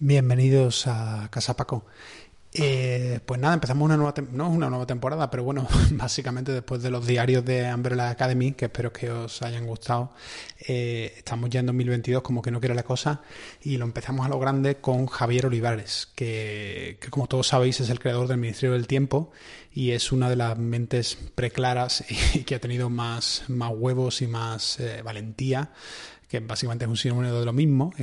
Bienvenidos a Casa Paco. Eh, pues nada, empezamos una nueva, no una nueva temporada, pero bueno, básicamente después de los diarios de Umbrella Academy, que espero que os hayan gustado, eh, estamos ya en 2022 como que no quiere la cosa y lo empezamos a lo grande con Javier Olivares, que, como todos sabéis es el creador del Ministerio del Tiempo y es una de las mentes preclaras y que ha tenido más, más huevos y más eh, valentía, que básicamente es un sinónimo de lo mismo.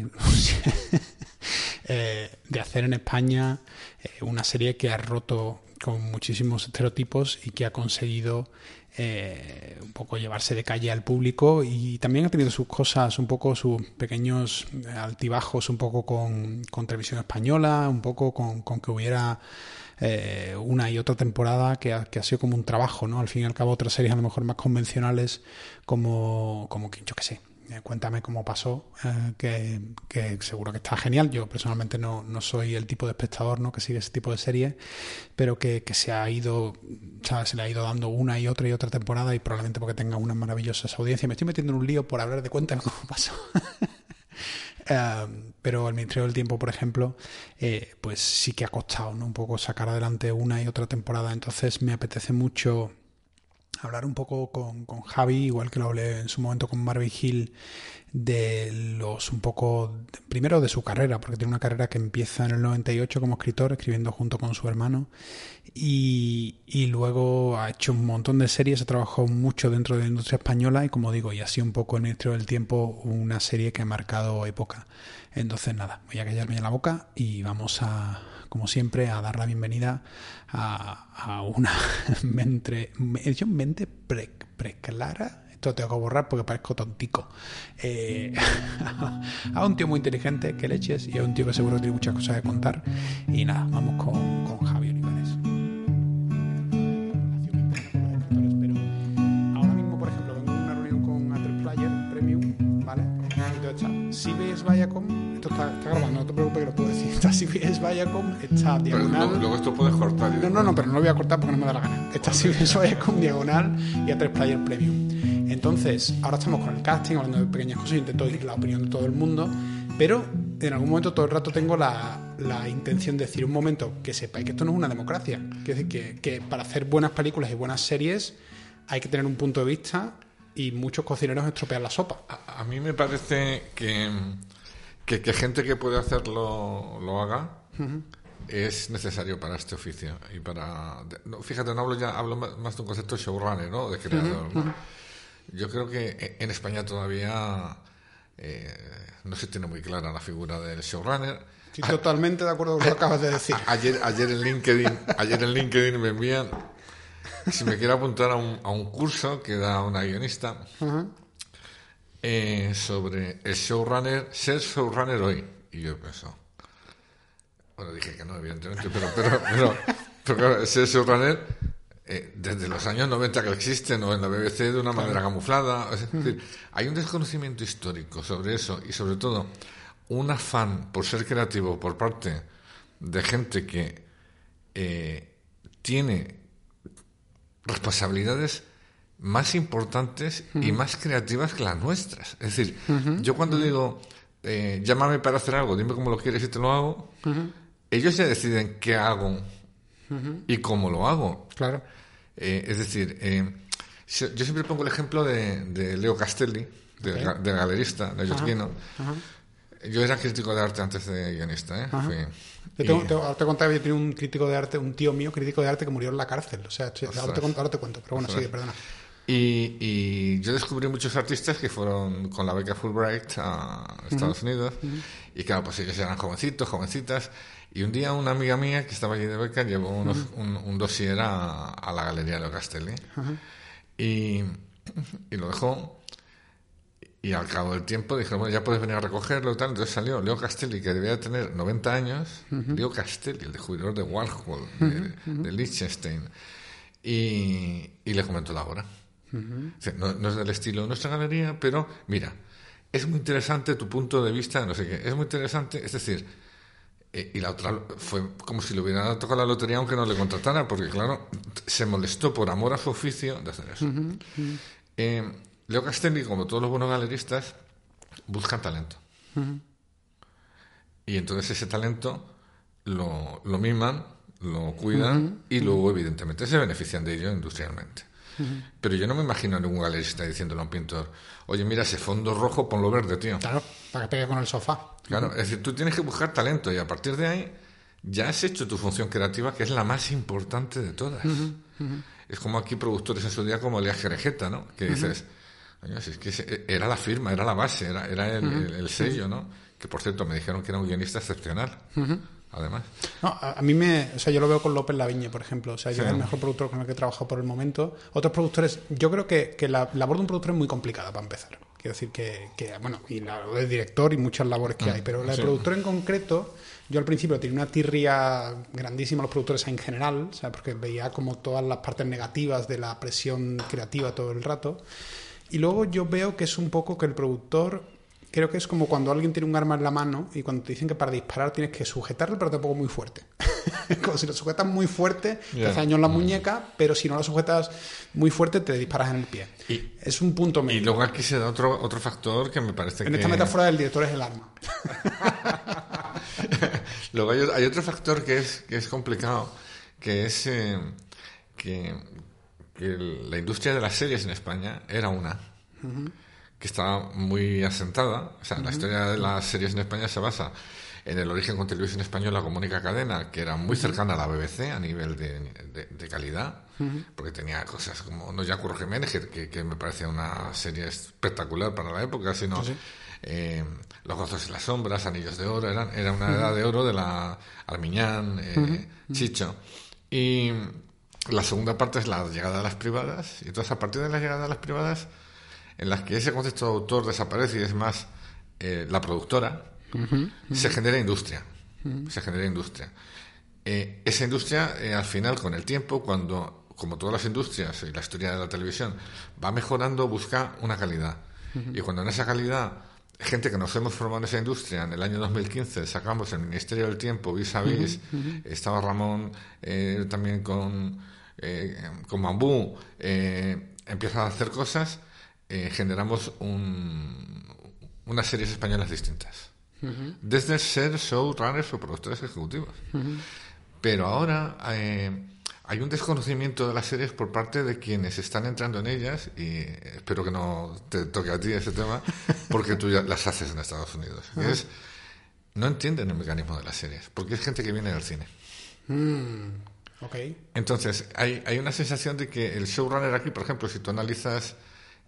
Eh, de hacer en España eh, una serie que ha roto con muchísimos estereotipos y que ha conseguido eh, un poco llevarse de calle al público y también ha tenido sus cosas, un poco sus pequeños altibajos, un poco con, televisión española, un poco con, que hubiera una y otra temporada que ha, que ha, sido como un trabajo, ¿no? Al fin y al cabo otras series a lo mejor más convencionales como, como yo qué sé, eh, cuéntame cómo pasó, eh, que, seguro que está genial. Yo personalmente no, no, soy el tipo de espectador ¿no? que sigue ese tipo de series, pero que, se ha ido, se le ha ido dando una y otra y otra temporada y probablemente porque tenga unas maravillosas audiencias. Me estoy metiendo en un lío por hablar de cuéntame cómo pasó. Eh, pero el Ministerio del Tiempo, por ejemplo, pues sí que ha costado ¿no? un poco sacar adelante una y otra temporada. Entonces me apetece mucho hablar un poco con, con, Javi, igual que lo hablé en su momento con Marvin Hill, de los un poco, primero de su carrera, porque tiene una carrera que empieza en el 98 como escritor, escribiendo junto con su hermano, y, y luego ha hecho un montón de series, ha trabajado mucho dentro de la industria española y como digo, y así un poco en el del tiempo, una serie que ha marcado época. Entonces nada, voy a callarme la boca y vamos a, como siempre, a dar la bienvenida a, una mente, mente preclara. Esto tengo que borrar porque parezco tontico. Eh, a un tío muy inteligente, que leches, y a un tío que seguro tiene muchas cosas que contar. Y nada, vamos con, con Javi Olivares. Ahora mismo, por ejemplo, vengo a una reunión con si ves Viacom, está, grabando, no te preocupes que lo puedo si ves Viacom, está diagonal. Pero luego esto puedes cortar. No, no, no, pero no lo voy a cortar porque no me da la gana. Está si ves Viacom diagonal y a 3 Player Premium. Entonces, ahora estamos con el casting, hablando de pequeñas cosas, intento oír la opinión de todo el mundo, pero en algún momento todo el rato tengo la, la intención de decir un momento que sepáis que esto no es una democracia. Que, decir, que, que para hacer buenas películas y buenas series hay que tener un punto de vista y muchos cocineros estropean la sopa. a, mí me parece que que, que gente que puede hacerlo lo haga es necesario para este oficio y para fíjate no hablo ya hablo más de un concepto showrunner no de creador yo creo que en España todavía eh, no se tiene muy clara la figura del showrunner. Sí, totalmente de acuerdo con lo que acabas de decir. ayer ayer en LinkedIn ayer en LinkedIn me envían si me quiero apuntar a un, a un curso que da una guionista eh, sobre el showrunner, ser showrunner hoy. Y yo pienso, bueno, dije que no, evidentemente, pero, pero, pero, ser showrunner eh, desde los años 90 que existen o en la BBC de una manera camuflada. Es decir, hay un desconocimiento histórico sobre eso y sobre todo un afán por ser creativo por parte de gente que eh, tiene responsabilidades más importantes y más creativas que las nuestras. Es decir, yo cuando digo, eh, llámame para hacer algo, dime cómo lo quieres y te lo hago, ellos ya deciden qué hago y cómo lo hago. Claro. Eh, es decir, eh, yo siempre pongo el ejemplo de, Leo Castelli, del galerista, de Giorgino. Yo era crítico de arte antes de guionista. ¿eh? Yo te, te, contaba que yo tenía un crítico de arte, un tío mío crítico de arte que murió en la cárcel. O sea, ahora te, ahora te, cuento, pero bueno, sigue, perdona. Y, yo descubrí muchos artistas que fueron con la beca Fulbright a Estados Unidos. Y claro, pues ellos eran jovencitos, jovencitas. Y un día una amiga mía que estaba allí de beca llevó un, un, dossier a, la Galería de Castelli. Y, y, lo dejó. Y al cabo del tiempo dijeron, bueno, ya puedes venir a recogerlo y tal. Entonces salió Leo Castelli, que debía tener 90 años. Leo Castelli, el descubridor de Warhol, de, Liechtenstein. Y, y le comentó la no, es del estilo de nuestra galería, pero mira, es muy interesante tu punto de vista, no sé qué, es muy interesante, es decir, eh, y la otra fue como si le hubiera tocado la lotería aunque no le contratara, porque claro, se molestó por amor a su oficio de hacer eso. Eh, Leo Castelli, como todos los buenos galeristas, buscan talento. y entonces ese talento lo, lo miman, lo cuidan y luego, evidentemente, se benefician de ello industrialmente. Pero yo no me imagino a ningún galerista diciéndole a un pintor, oye, mira ese fondo rojo, ponlo verde, tío. Claro, para que pegue con el sofá. Claro, es decir, tú tienes que buscar talento y a partir de ahí ya has hecho tu función creativa, que es la más importante de todas. Es como aquí productores en su día como Elías Jerejeta, ¿no? Que dices, es que era la firma, era la base, era, era el, sello, ¿no? Que por cierto me dijeron que era un guionista excepcional además. No, a, mí me. O sea, yo lo veo con López Laviña, por ejemplo. O sea, yo es el mejor productor con el que he trabajado por el momento. Otros productores. Yo creo que, que la labor de un productor es muy complicada para empezar. Quiero decir que, que bueno, y la de director y muchas labores que mm, hay. Pero la de productor en concreto. Yo al principio tenía una tirria grandísima a los productores en general, o sea, porque veía como todas las partes negativas de la presión creativa todo el rato. Y luego yo veo que es un poco que el productor creo que es como cuando alguien tiene un arma en la mano y cuando te dicen que para disparar tienes que sujetarlo, pero tampoco muy fuerte. como si lo sujetas muy fuerte, te hace daño en la muñeca, pero si no lo sujetas muy fuerte, te disparas en el pie. Y, es un punto medio. Y luego aquí se da otro, otro factor que me parece que... En esta metáfora del director es el arma. luego hay, otro factor que es, que es complicado, que es eh, que, la industria de las series en España era una que estaba muy asentada. O sea, la historia de las series en España se basa en el origen con televisión española como única cadena, que era muy cercana a la BBC a nivel de, calidad, porque tenía cosas como No ya Curro Jiménez, que, que, me parece una serie espectacular para la época, sino eh, Los Gozos y las Sombras, Anillos de Oro, eran, era una edad de oro de la Armiñán, eh, Chicho. Y la segunda parte es la llegada de las privadas, y entonces a partir de la llegada de las privadas en las que ese concepto de autor desaparece y es más eh, la productora, se genera industria. Se genera industria. Eh, esa industria, eh, al final, con el tiempo, cuando, como todas las industrias y la historia de la televisión, va mejorando, busca una calidad. Y cuando en esa calidad, gente que nos hemos formado en esa industria, en el año 2015 sacamos el Ministerio del Tiempo, vis a vis, estaba Ramón también con, con Bambú, empieza a hacer cosas eh, generamos unas series españolas distintas. Desde ser showrunners o productores ejecutivos. Pero ahora eh, hay un desconocimiento de las series por parte de quienes están entrando en ellas, y espero que no te toque a ti ese tema, porque tú ya las haces en Estados Unidos. es, no entienden el mecanismo de las series, porque es gente que viene del cine. Mm, Entonces, hay, hay una sensación de que el showrunner aquí, por ejemplo, si tú analizas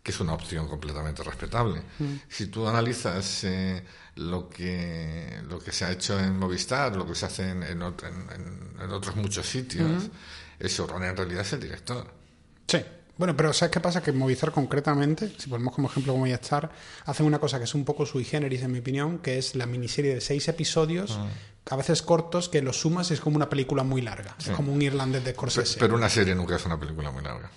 que es una opción completamente respetable. Mm. Si tú analizas eh, lo, que, lo que se ha hecho en Movistar, lo que se hace en, en, otros muchos sitios, el showrunner en realidad es el director. Sí. Bueno, pero ¿sabes qué pasa? Que Movistar concretamente, si ponemos como ejemplo como Movistar, hacen una cosa que es un poco sui generis en mi opinión, que es la miniserie de seis episodios, ah. a veces cortos, que los sumas y es como una película muy larga. Es como un irlandés de Scorsese. pero una serie nunca es una película muy larga.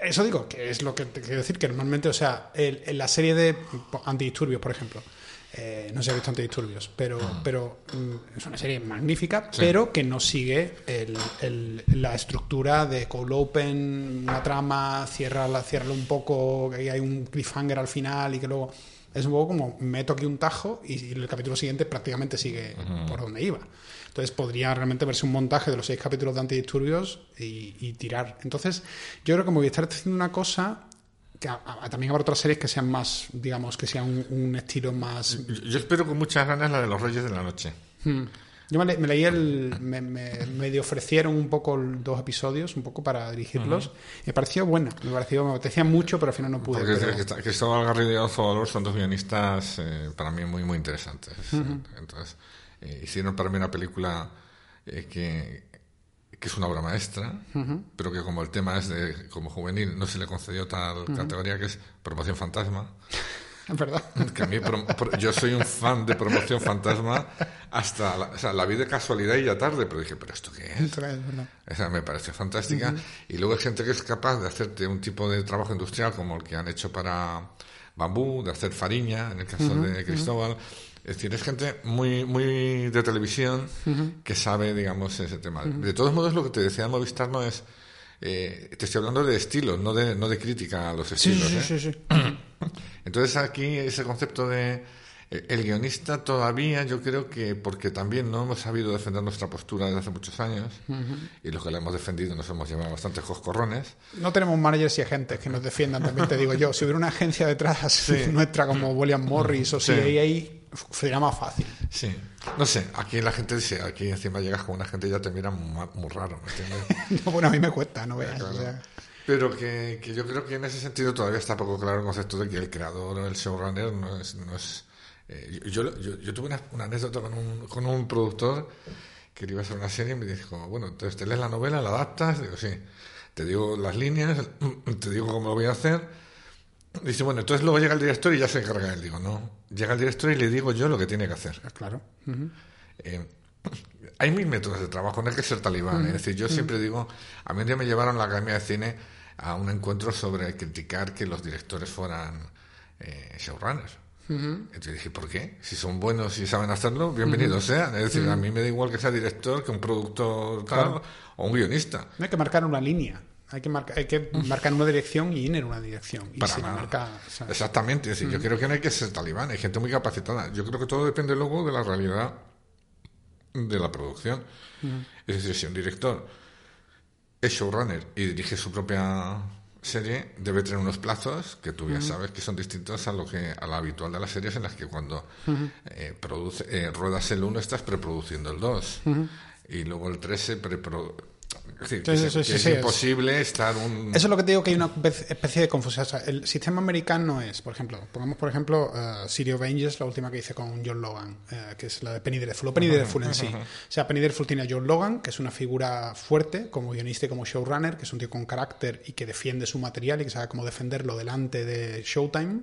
Eso digo, que es lo que te quiero decir, que normalmente, o sea, en la serie de antidisturbios, por ejemplo, eh, no si he visto antidisturbios, pero, ah. pero mm, es una serie magnífica, pero que no sigue la estructura de cold open, una trama, cierra, cierra un poco, que hay un cliffhanger al final y que luego es un poco como meto aquí un tajo y, el capítulo siguiente prácticamente sigue por donde iba. Entonces podría realmente verse un montaje de los seis capítulos de antidisturbios y, tirar. Entonces yo creo que Movistar está haciendo una cosa que también habrá otras series que sean más, digamos, que sean un, estilo más... Yo, espero con muchas ganas la de los Reyes de la Noche. Hmm. Yo me, leí el. Me, me, ofrecieron un poco dos episodios, un poco para dirigirlos. Me pareció buena, me pareció, me apetecía mucho, pero al final no pude. Porque pero... Cristóbal Garrido y Adolfo Valor son dos guionistas eh, para mí muy, muy interesantes. Entonces, eh, hicieron para mí una película eh, que, que, es una obra maestra, pero que como el tema es de como juvenil no se le concedió tal categoría que es Promoción Fantasma. ¿Verdad? Que a mí, yo soy un fan de Promoción Fantasma hasta la, o sea, la vi de casualidad y ya tarde, pero dije, ¿pero esto qué es? Esa me pareció fantástica. Y luego hay gente que es capaz de hacerte un tipo de trabajo industrial como el que han hecho para Bambú, de hacer fariña, en el caso de Cristóbal. Es decir, es gente muy, muy de televisión que sabe, digamos, ese tema. De todos modos, lo que te decía Movistar no es... Eh, te estoy hablando de estilo, no de, no de crítica a los estilos. Sí, sí, ¿eh? sí, Entonces aquí ese concepto de Eh, El guionista todavía, yo creo que porque también no hemos sabido defender nuestra postura desde hace muchos años y los que la hemos defendido nos hemos llevado bastantes coscorrones. No tenemos managers y agentes que nos defiendan, también te digo yo. Si hubiera una agencia detrás nuestra como William Morris o Sí. CIA, sería más fácil. Sí, no sé, aquí la gente dice, aquí encima llegas con una gente y ya te miran muy, muy raro, ¿me entiendes? No, bueno, a mí me cuesta, no veas. Claro. o sea. Pero que, que yo creo que en ese sentido todavía está poco claro el concepto de que el creador o el showrunner no es... No es eh, yo, yo, yo tuve una, una anécdota con un, con un productor que iba a hacer una serie y me dijo, bueno, entonces te lees la novela, la adaptas, digo, sí, te digo las líneas, te digo cómo lo voy a hacer. Dice, bueno, entonces luego llega el director y ya se encarga él. Digo, no, llega el director y le digo yo lo que tiene que hacer. Claro. Ujú. Eh, hay mil métodos de trabajo, no hay que ser talibán. Es decir, yo siempre digo, a mí un día me llevaron a la Academia de Cine a un encuentro sobre criticar que los directores fueran eh, showrunners. Entonces dije, ¿por qué? Si son buenos y saben hacerlo, bienvenidos sean. Es decir, a mí me da igual que sea director, que un productor tal, Claro. o un guionista. No hay que marcar una línea. Hay que, marcar, hay que marcar una dirección y ir en una dirección. Y Para nada. marca, o sea, Exactamente, yo creo que no hay que ser talibán, hay gente muy capacitada. Yo creo que todo depende luego de la realidad de la producción. Es decir, si un director es showrunner y dirige su propia serie, debe tener unos plazos que tú ya sabes que son distintos a lo que a la habitual de las series en las que cuando eh, produce, eh, ruedas el 1 estás preproduciendo el 2 y luego el 3 se preproduce. Es decir, Sí, sí, que es sí, es- imposible estar un... Eso es lo que te digo que hay una especie de confusión. O sea, el sistema americano es, por ejemplo, pongamos por ejemplo uh, City of Angels, la última que hice con John Logan, eh, que es la de Penny Dreadful, o Penny Dreadful en sí. O sea, Penny Dreadful tiene a John Logan, que es una figura fuerte como guionista y como showrunner, que es un tío con carácter y que defiende su material y que sabe cómo defenderlo delante de Showtime.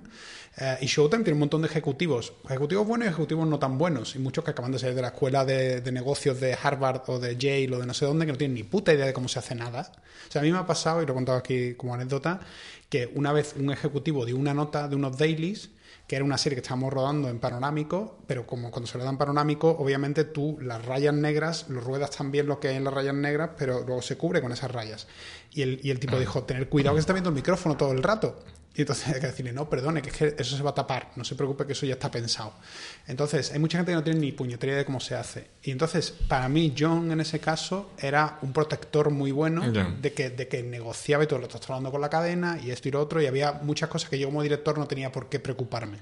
Eh, y Showtime tiene un montón de ejecutivos, ejecutivos buenos y ejecutivos no tan buenos, y muchos que acaban de salir de la escuela de, de negocios de Harvard o de Yale o de no sé dónde, que no tienen ni puta idea de cómo se hace nada. O sea, a mí me ha pasado, y lo he contado aquí como anécdota, que una vez un ejecutivo dio una nota de unos dailies, que era una serie que estábamos rodando en panorámico, pero como cuando se lo dan panorámico, obviamente tú las rayas negras, lo ruedas también lo que hay en las rayas negras, pero luego se cubre con esas rayas. Y el, y el tipo dijo, tener cuidado que se está viendo el micrófono todo el rato. Y entonces hay que decirle, no, perdone, que es que eso se va a tapar, no se preocupe que eso ya está pensado. Entonces, hay mucha gente que no tiene ni puñetería de cómo se hace. Y entonces, para mí, John en ese caso era un protector muy bueno de que, de que negociaba y todo lo estás hablando con la cadena y esto y lo otro, y había muchas cosas que yo como director no tenía por qué preocuparme.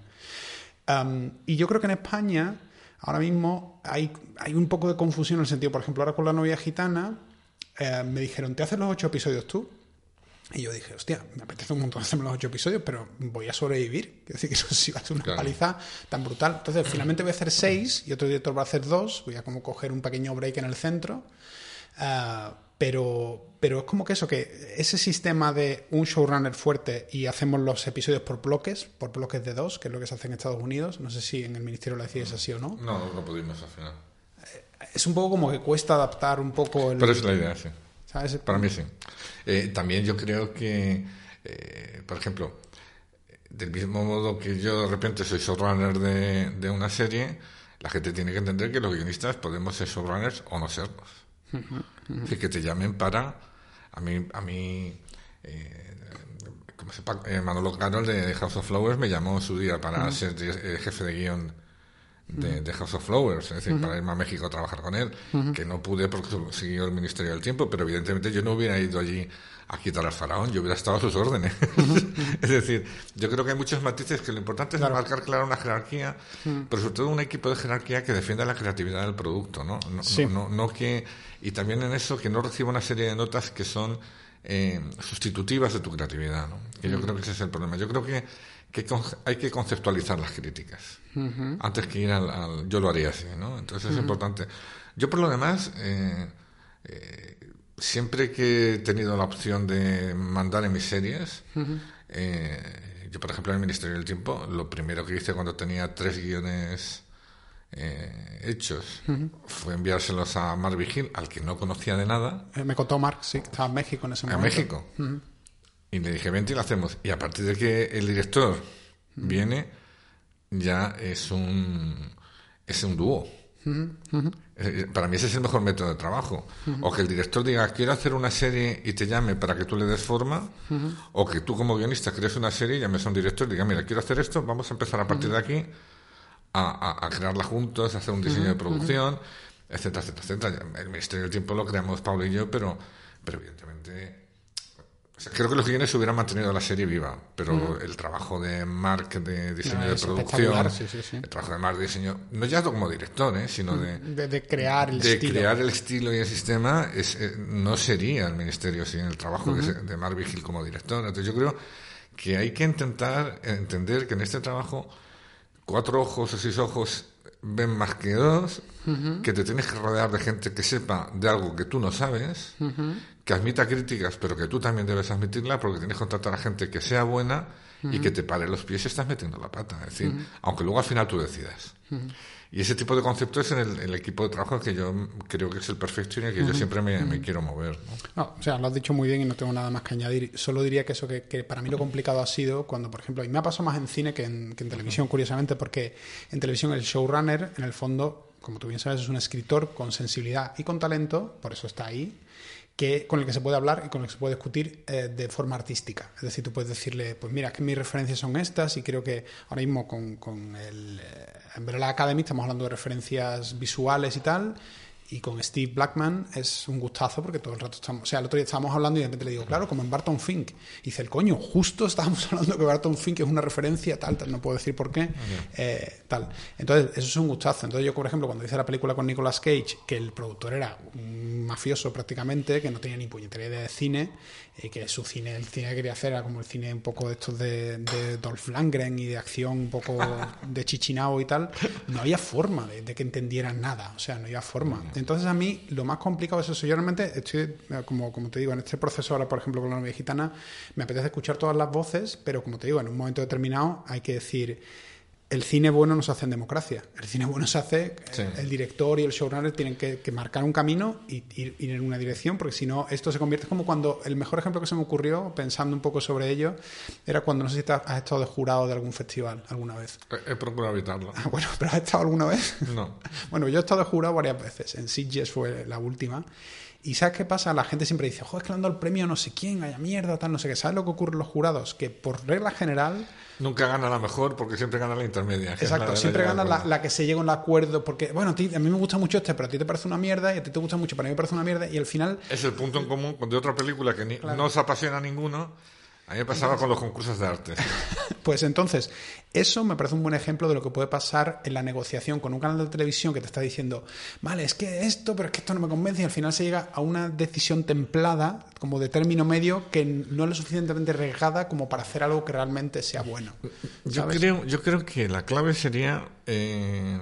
Um, y yo creo que en España, ahora mismo, hay, hay un poco de confusión en el sentido, por ejemplo, ahora con la novia gitana, eh, me dijeron, ¿te haces los ocho episodios tú? Y yo dije, hostia, me apetece un montón hacerme los ocho episodios, pero voy a sobrevivir. Quiero decir que eso sí va a ser una Claro. paliza tan brutal. Entonces, finalmente voy a hacer seis y otro director va a hacer dos. Voy a como coger un pequeño break en el centro. Ah, pero, pero es como que eso, que ese sistema de un showrunner fuerte y hacemos los episodios por bloques, por bloques de dos, que es lo que se hace en Estados Unidos. No sé si en el ministerio lo decís así o no. No, no pudimos al final. Es un poco como que cuesta adaptar un poco el. Pero es la idea, sí. ¿Sabes? Para mí sí. Eh, también yo creo que, eh, por ejemplo, del mismo modo que yo de repente soy showrunner de, de una serie, la gente tiene que entender que los guionistas podemos ser showrunners o no serlos. Decir, que te llamen para... A mí, a mí eh, ¿cómo se llama? Eh, Manolo Carol de House of Flowers me llamó su día para ser eh, jefe de guion de, de House of Flowers, es decir, para irme a México a trabajar con él, que no pude porque siguió el Ministerio del Tiempo, pero evidentemente yo no hubiera ido allí a quitar al faraón, yo hubiera estado a sus órdenes. es decir, yo creo que hay muchos matices que lo importante es marcar clara una jerarquía, pero sobre todo un equipo de jerarquía que defienda la creatividad del producto, ¿no? No, Sí. no, no, no que y también en eso que no reciba una serie de notas que son eh, sustitutivas de tu creatividad, ¿no? Que yo creo que ese es el problema. Yo creo que, hay que conceptualizar las críticas antes que ir al, al- yo lo haría así, ¿no? Entonces es importante. Yo por lo demás eh, eh, siempre que he tenido la opción de mandar en mis series, eh, yo por ejemplo en el Ministerio del Tiempo, lo primero que hice cuando tenía tres guiones eh, hechos fue enviárselos a Mark Vigil, al que no conocía de nada, Eh, Me contó Mark, sí, estaba en México en ese a momento. México. Y le dije, vente y lo hacemos. Y a partir de que el director viene, ya es un, es un dúo. Eh, Para mí ese es el mejor método de trabajo. O que el director diga, quiero hacer una serie y te llame para que tú le des forma. O que tú como guionista crees una serie y llames a un director y diga, mira, quiero hacer esto, vamos a empezar a partir de aquí a, crearla juntos, a hacer un diseño de producción, etcétera, etcétera, etcétera. El Ministerio del Tiempo lo creamos Pablo y yo, pero, pero evidentemente creo que los guiones hubieran mantenido la serie viva, pero el trabajo de Mark de diseño de producción, el trabajo de Mark de diseño, no ya como director, ¿eh? sino de, de, crear el de estilo. crear el estilo y el sistema, es, eh, no sería el ministerio sin el trabajo de, de, Mark Vigil como director. Entonces yo creo que hay que intentar entender que en este trabajo cuatro ojos o seis ojos ven más que dos, que te tienes que rodear de gente que sepa de algo que tú no sabes, que admita críticas, pero que tú también debes admitirla, porque tienes que contratar a gente que sea buena y que te pare los pies y estás metiendo la pata. Es decir, aunque luego al final tú decidas. Y ese tipo de conceptos en el, equipo de trabajo que yo creo que es el perfecto y en el que yo siempre me, quiero mover. ¿no? o sea, lo has dicho muy bien y no tengo nada más que añadir. Solo diría que eso que, para mí lo complicado ha sido cuando, por ejemplo, y me ha pasado más en cine que en, que en televisión, curiosamente, porque en televisión el showrunner, en el fondo, como tú bien sabes, es un escritor con sensibilidad y con talento, por eso está ahí, que, con el que se puede hablar y con el que se puede discutir eh, de forma artística. Es decir, tú puedes decirle, pues mira, que mis referencias son estas y creo que ahora mismo con, con el eh, Academy estamos hablando de referencias visuales y tal y con Steve Blackman es un gustazo porque todo el rato estamos. O sea, el otro día estábamos hablando y de repente le digo, claro, como en Barton Fink. Y dice el coño, justo estábamos hablando que Barton Fink es una referencia, tal, tal, no puedo decir por qué, eh, tal. Entonces, eso es un gustazo. Entonces, yo, por ejemplo, cuando hice la película con Nicolas Cage, que el productor era un mafioso prácticamente, que no tenía ni puñetería de cine, y que su cine, el cine que quería hacer era como el cine un poco de estos de, de Dolph Lundgren y de acción un poco de chichinao y tal, no había forma de, de que entendieran nada. O sea, no había forma. Entonces a mí lo más complicado es eso. Yo realmente estoy, eh, como, como te digo, en este proceso ahora, por ejemplo, con la novia gitana, me apetece escuchar todas las voces, pero como te digo, en un momento determinado hay que decir el cine bueno no se hace en democracia. El cine bueno se hace, el director y el showrunner tienen que, marcar un camino y ir, en una dirección, porque si no, esto se convierte como cuando, el mejor ejemplo que se me ocurrió, pensando un poco sobre ello, era cuando no sé si has estado de jurado de algún festival alguna vez. He, procurado evitarlo. Ah, bueno, ¿pero has estado alguna vez? No. bueno, yo he estado de jurado varias veces. En Sitges fue la última. Y ¿sabes qué pasa? La gente siempre dice, joder, es que le han dado el premio a no sé quién, haya mierda, tal, no sé qué. ¿Sabes lo que ocurre en los jurados? Que por regla general Nunca gana la mejor porque siempre gana la intermedia. Exacto, siempre gana la, que se llega a un acuerdo. Porque, bueno, a, mí me gusta mucho este, pero a ti te parece una mierda y a ti te gusta mucho, pero a mí me parece una mierda. Y al final. Es el punto en común con de otra película que no os apasiona a ninguno a mí me pasaba con los concursos de arte. pues entonces, eso me parece un buen ejemplo de lo que puede pasar en la negociación con un canal de televisión que te está diciendo, vale, es que esto, pero es que esto no me convence, y al final se llega a una decisión templada, como de término medio, que no es lo suficientemente arriesgada como para hacer algo que realmente sea bueno. Yo creo, yo creo que la clave sería eh,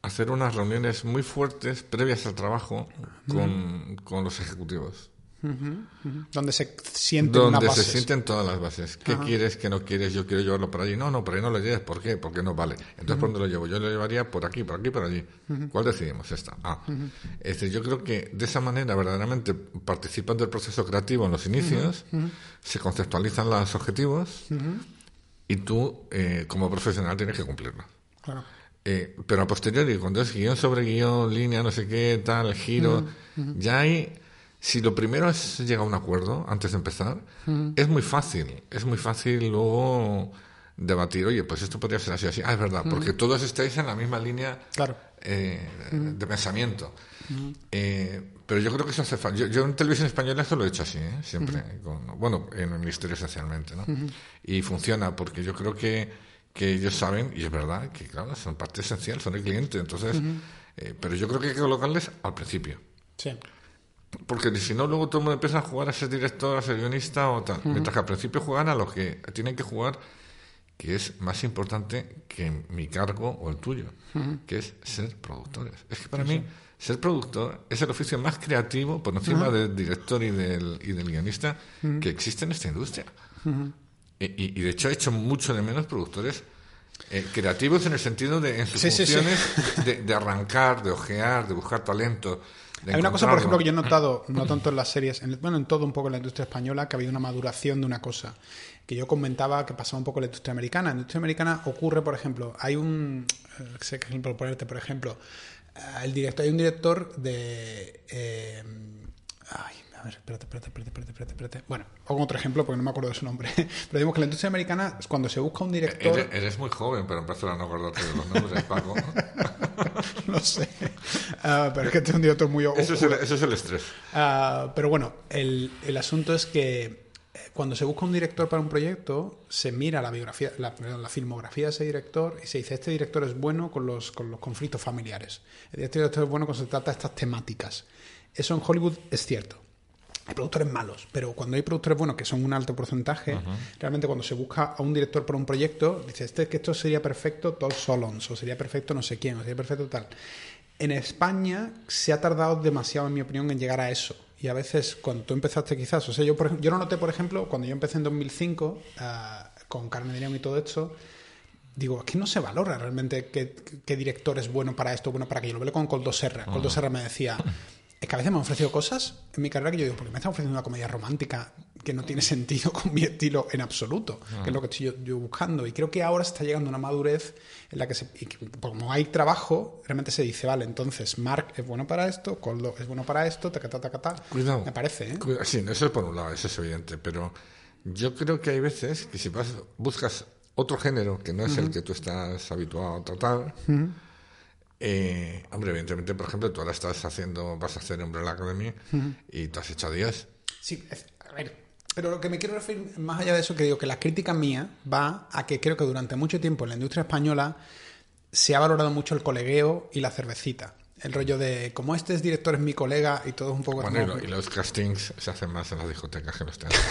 hacer unas reuniones muy fuertes previas al trabajo con, con los ejecutivos. Donde se sienten Donde se sienten todas las bases. ¿Qué quieres, qué no quieres? Yo quiero llevarlo por allí. No, no, por ahí no lo lleves. ¿Por qué? Porque no vale. Entonces, ¿por dónde lo llevo? Yo lo llevaría por aquí, por aquí, por allí. ¿Cuál decidimos? Esta. Ah. este, yo creo que de esa manera, verdaderamente, participando del proceso creativo en los inicios, se conceptualizan los objetivos y tú, eh, como profesional, tienes que cumplirlos. Eh, pero a posteriori, cuando es guion sobre guion, línea, no sé qué, tal, giro, ya hay si lo primero es llegar a un acuerdo antes de empezar, es muy fácil. Es muy fácil luego debatir, oye, pues esto podría ser así, así. Ah, es verdad, porque todos estáis en la misma línea eh, de pensamiento. Eh, pero yo creo que eso hace falta. Yo, en televisión española esto lo he hecho así, ¿eh? siempre. bueno, en el ministerio esencialmente, ¿no? Y funciona porque yo creo que, que ellos saben, y es verdad, que claro, son parte esencial, son el cliente. Entonces, pero yo creo que hay que colocarles al principio. Sí. Porque si no, luego todo el mundo empieza a jugar a ser director, a ser guionista o tal. Mientras que al principio juegan a lo que tienen que jugar, que es más importante que mi cargo o el tuyo, que es ser productores. Es que para mí, ser productor es el oficio más creativo por encima del director y del, y del guionista que existe en esta industria. y, de hecho, he hecho mucho de menos productores. Eh, creativos en el sentido de en sus funciones De, de, arrancar, de ojear, de buscar talento, hay una cosa, por ejemplo, que yo he notado, no tanto en las series, bueno, en todo un poco en la industria española, que ha habido una maduración de una cosa. Que yo comentaba que pasaba un poco en la industria americana. En la industria americana ocurre, por ejemplo, hay un. Eh, sé que ejemplo ponerte, por ejemplo, eh, el director, hay un director de. Eh, Ay, ver, espérate, espérate, espérate, espérate. Bueno, hago otro ejemplo porque no me acuerdo de su nombre. Pero digamos que la industria americana, cuando se busca un director... Eres, eres muy joven, pero empezó a no acordarte de los nombres, Paco. no sé. Ah, pero es que es un director muy eso es, el, eso es el estrés. Uh, pero bueno, el, el, asunto es que eh, cuando se busca un director para un proyecto, se mira la biografía, la, la, filmografía de ese director y se dice, este director es bueno con los, con los conflictos familiares. Este director es bueno cuando se trata de estas temáticas. Eso en Hollywood es cierto. Hay productores malos, pero cuando hay productores buenos, que son un alto porcentaje, uh -huh. realmente cuando se busca a un director para un proyecto, dice, este, que esto sería perfecto Todd Solons, o sería perfecto no sé quién, o sería perfecto tal. En España se ha tardado demasiado, en mi opinión, en llegar a eso. Y a veces, cuando tú empezaste quizás, o sea, yo, por, yo lo noté, por ejemplo, cuando yo empecé en 2005, uh, con Carmen de León y todo esto, digo, es que no se valora realmente qué, qué director es bueno para esto, bueno para aquello. Lo veo con Coldo Serra. Coldo Serra me decía, es que a veces me han ofrecido cosas en mi carrera que yo digo, porque me están ofreciendo una comedia romántica que no tiene sentido con mi estilo en absoluto, ah. que es lo que estoy yo, yo, buscando. Y creo que ahora se está llegando a una madurez en la que, se, que, como hay trabajo, realmente se dice, vale, entonces Mark es bueno para esto, Coldo es bueno para esto, tacata, tacata. Cuidado. Me parece, ¿eh? Cuidado. Sí, eso es por un lado, eso es evidente, pero yo creo que hay veces que si vas, buscas otro género que no es uh -huh. el que tú estás habituado a tratar, uh -huh eh, hombre, evidentemente, por ejemplo, tú ahora estás haciendo, vas a hacer Umbrella Academy uh -huh. y te has hecho 10. Sí, a ver, pero lo que me quiero referir, más allá de eso, que digo que la crítica mía va a que creo que durante mucho tiempo en la industria española se ha valorado mucho el colegueo y la cervecita. El rollo de, como este es director, es mi colega y todo es un poco... Bueno, como... y, los castings se hacen más en las discotecas que en los teatros.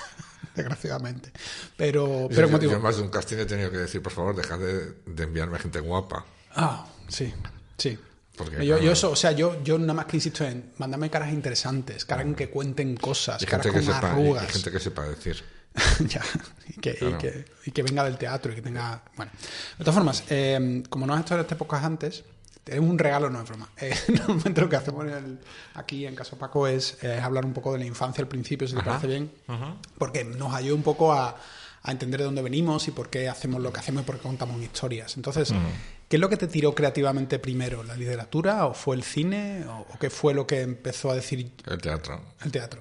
Desgraciadamente. Pero, pero yo, motivo... yo más de un casting he tenido que decir, por favor, dejad de, de enviarme gente guapa. Ah, sí, sí. Porque, yo, yo, eso, o sea, yo, yo nada más que insisto en mándame caras interesantes, caras que cuenten cosas, y caras con que sepa, arrugas. Y gente que sepa decir. ya, y que, claro. y, que, y que, venga del teatro y que tenga. Bueno, de todas formas, eh, como no has estado en este podcast antes, es un regalo, no es broma. Eh, normalmente lo que hacemos en el, aquí en Caso Paco es, eh, hablar un poco de la infancia al principio, si te parece bien, Ajá. porque nos ayuda un poco a, a, entender de dónde venimos y por qué hacemos lo que hacemos y por qué contamos historias. Entonces, uh -huh. ¿Qué es lo que te tiró creativamente primero? ¿La literatura o fue el cine? ¿O, qué fue lo que empezó a decir? El teatro. El teatro.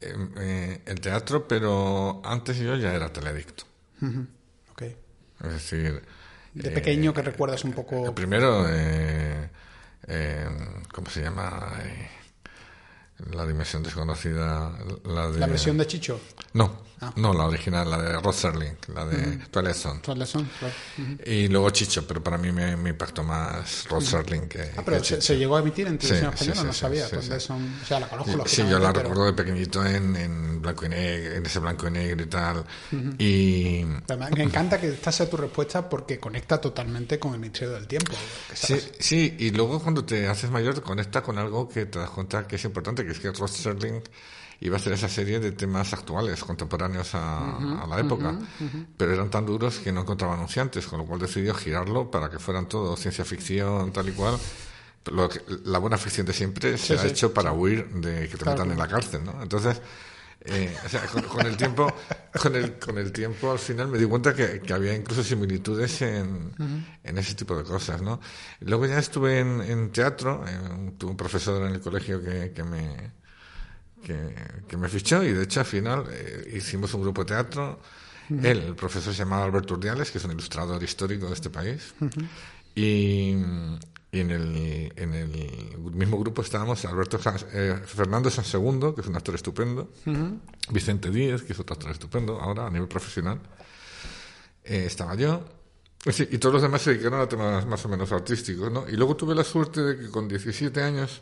Eh, eh, el teatro, pero antes yo ya era teledicto. Uh -huh. Ok. Es decir de pequeño que recuerdas un poco. Primero, eh, eh, ¿cómo se llama? Eh, la dimensión desconocida. La, de... ¿La versión de Chicho? No, ah. no, la original, la de Rod Serling, la de uh -huh. Twilight Zone. Twilight Zone, claro. Uh -huh. Y luego Chicho, pero para mí me, me impactó más Rod Serling que. Ah, pero que se, se, llegó a emitir en televisión sí, española, sí, no sí, sabía. Pues son, o sea, la conozco. Sí, yo la pero... recuerdo de pequeñito en, en, blanco y negro, en ese blanco y negro y tal. Y. Además, me encanta que esta sea tu respuesta porque conecta totalmente con el misterio del tiempo. Sí, sí, y luego cuando te haces mayor te conecta con algo que te das cuenta que es importante, que es que Rod Serling iba a hacer esa serie de temas actuales, contemporáneos a, uh -huh, a la época, uh -huh, uh -huh. pero eran tan duros que no encontraba anunciantes, con lo cual decidió girarlo para que fueran todo ciencia ficción, tal y cual. Lo que, la buena ficción de siempre se sí, ha sí, hecho para huir de que te claro. metan en la cárcel, ¿no? Entonces, eh, o sea, con, con, el tiempo, con el, con el tiempo al final me di cuenta que, que había incluso similitudes en, en, ese tipo de cosas, ¿no? Luego ya estuve en, en teatro, eh, tuve un profesor en el colegio que, que me que, que, me fichó y de hecho al final eh, hicimos un grupo de teatro. Uh -huh. Él, el profesor se llamaba Alberto Urdiales, que es un ilustrador histórico de este país. Uh -huh. y, y, en, el, en el mismo grupo estábamos Alberto eh, Fernando San Segundo, que es un actor estupendo, uh -huh. Vicente Díez, que es otro actor estupendo ahora a nivel profesional. Eh, estaba yo. Sí, y todos los demás se dedicaron a temas más o menos artísticos, ¿no? Y luego tuve la suerte de que con 17 años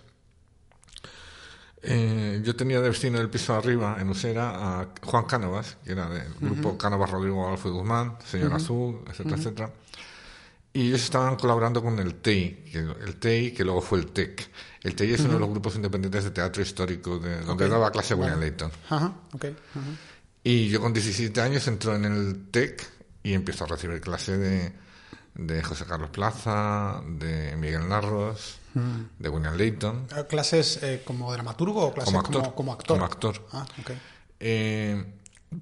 eh, yo tenía de vecino del piso arriba, en Usera, a Juan Cánovas, que era del grupo uh -huh. Cánovas Rodrigo Alfredo Guzmán, Señor uh -huh. Azul, etcétera, uh -huh. etcétera. Y ellos estaban colaborando con el TEI, que, el TEI que luego fue el TEC. El TEI es uno de los grupos independientes de teatro histórico de, donde okay. daba clase William vale. Layton. Okay. Y yo con 17 años entro en el TEC y empiezo a recibir clase de, de José Carlos Plaza, de Miguel Narros, mm. de William Layton. ¿Clases eh, como dramaturgo o clases como actor? Como, como actor? Como actor. Ah, okay. eh,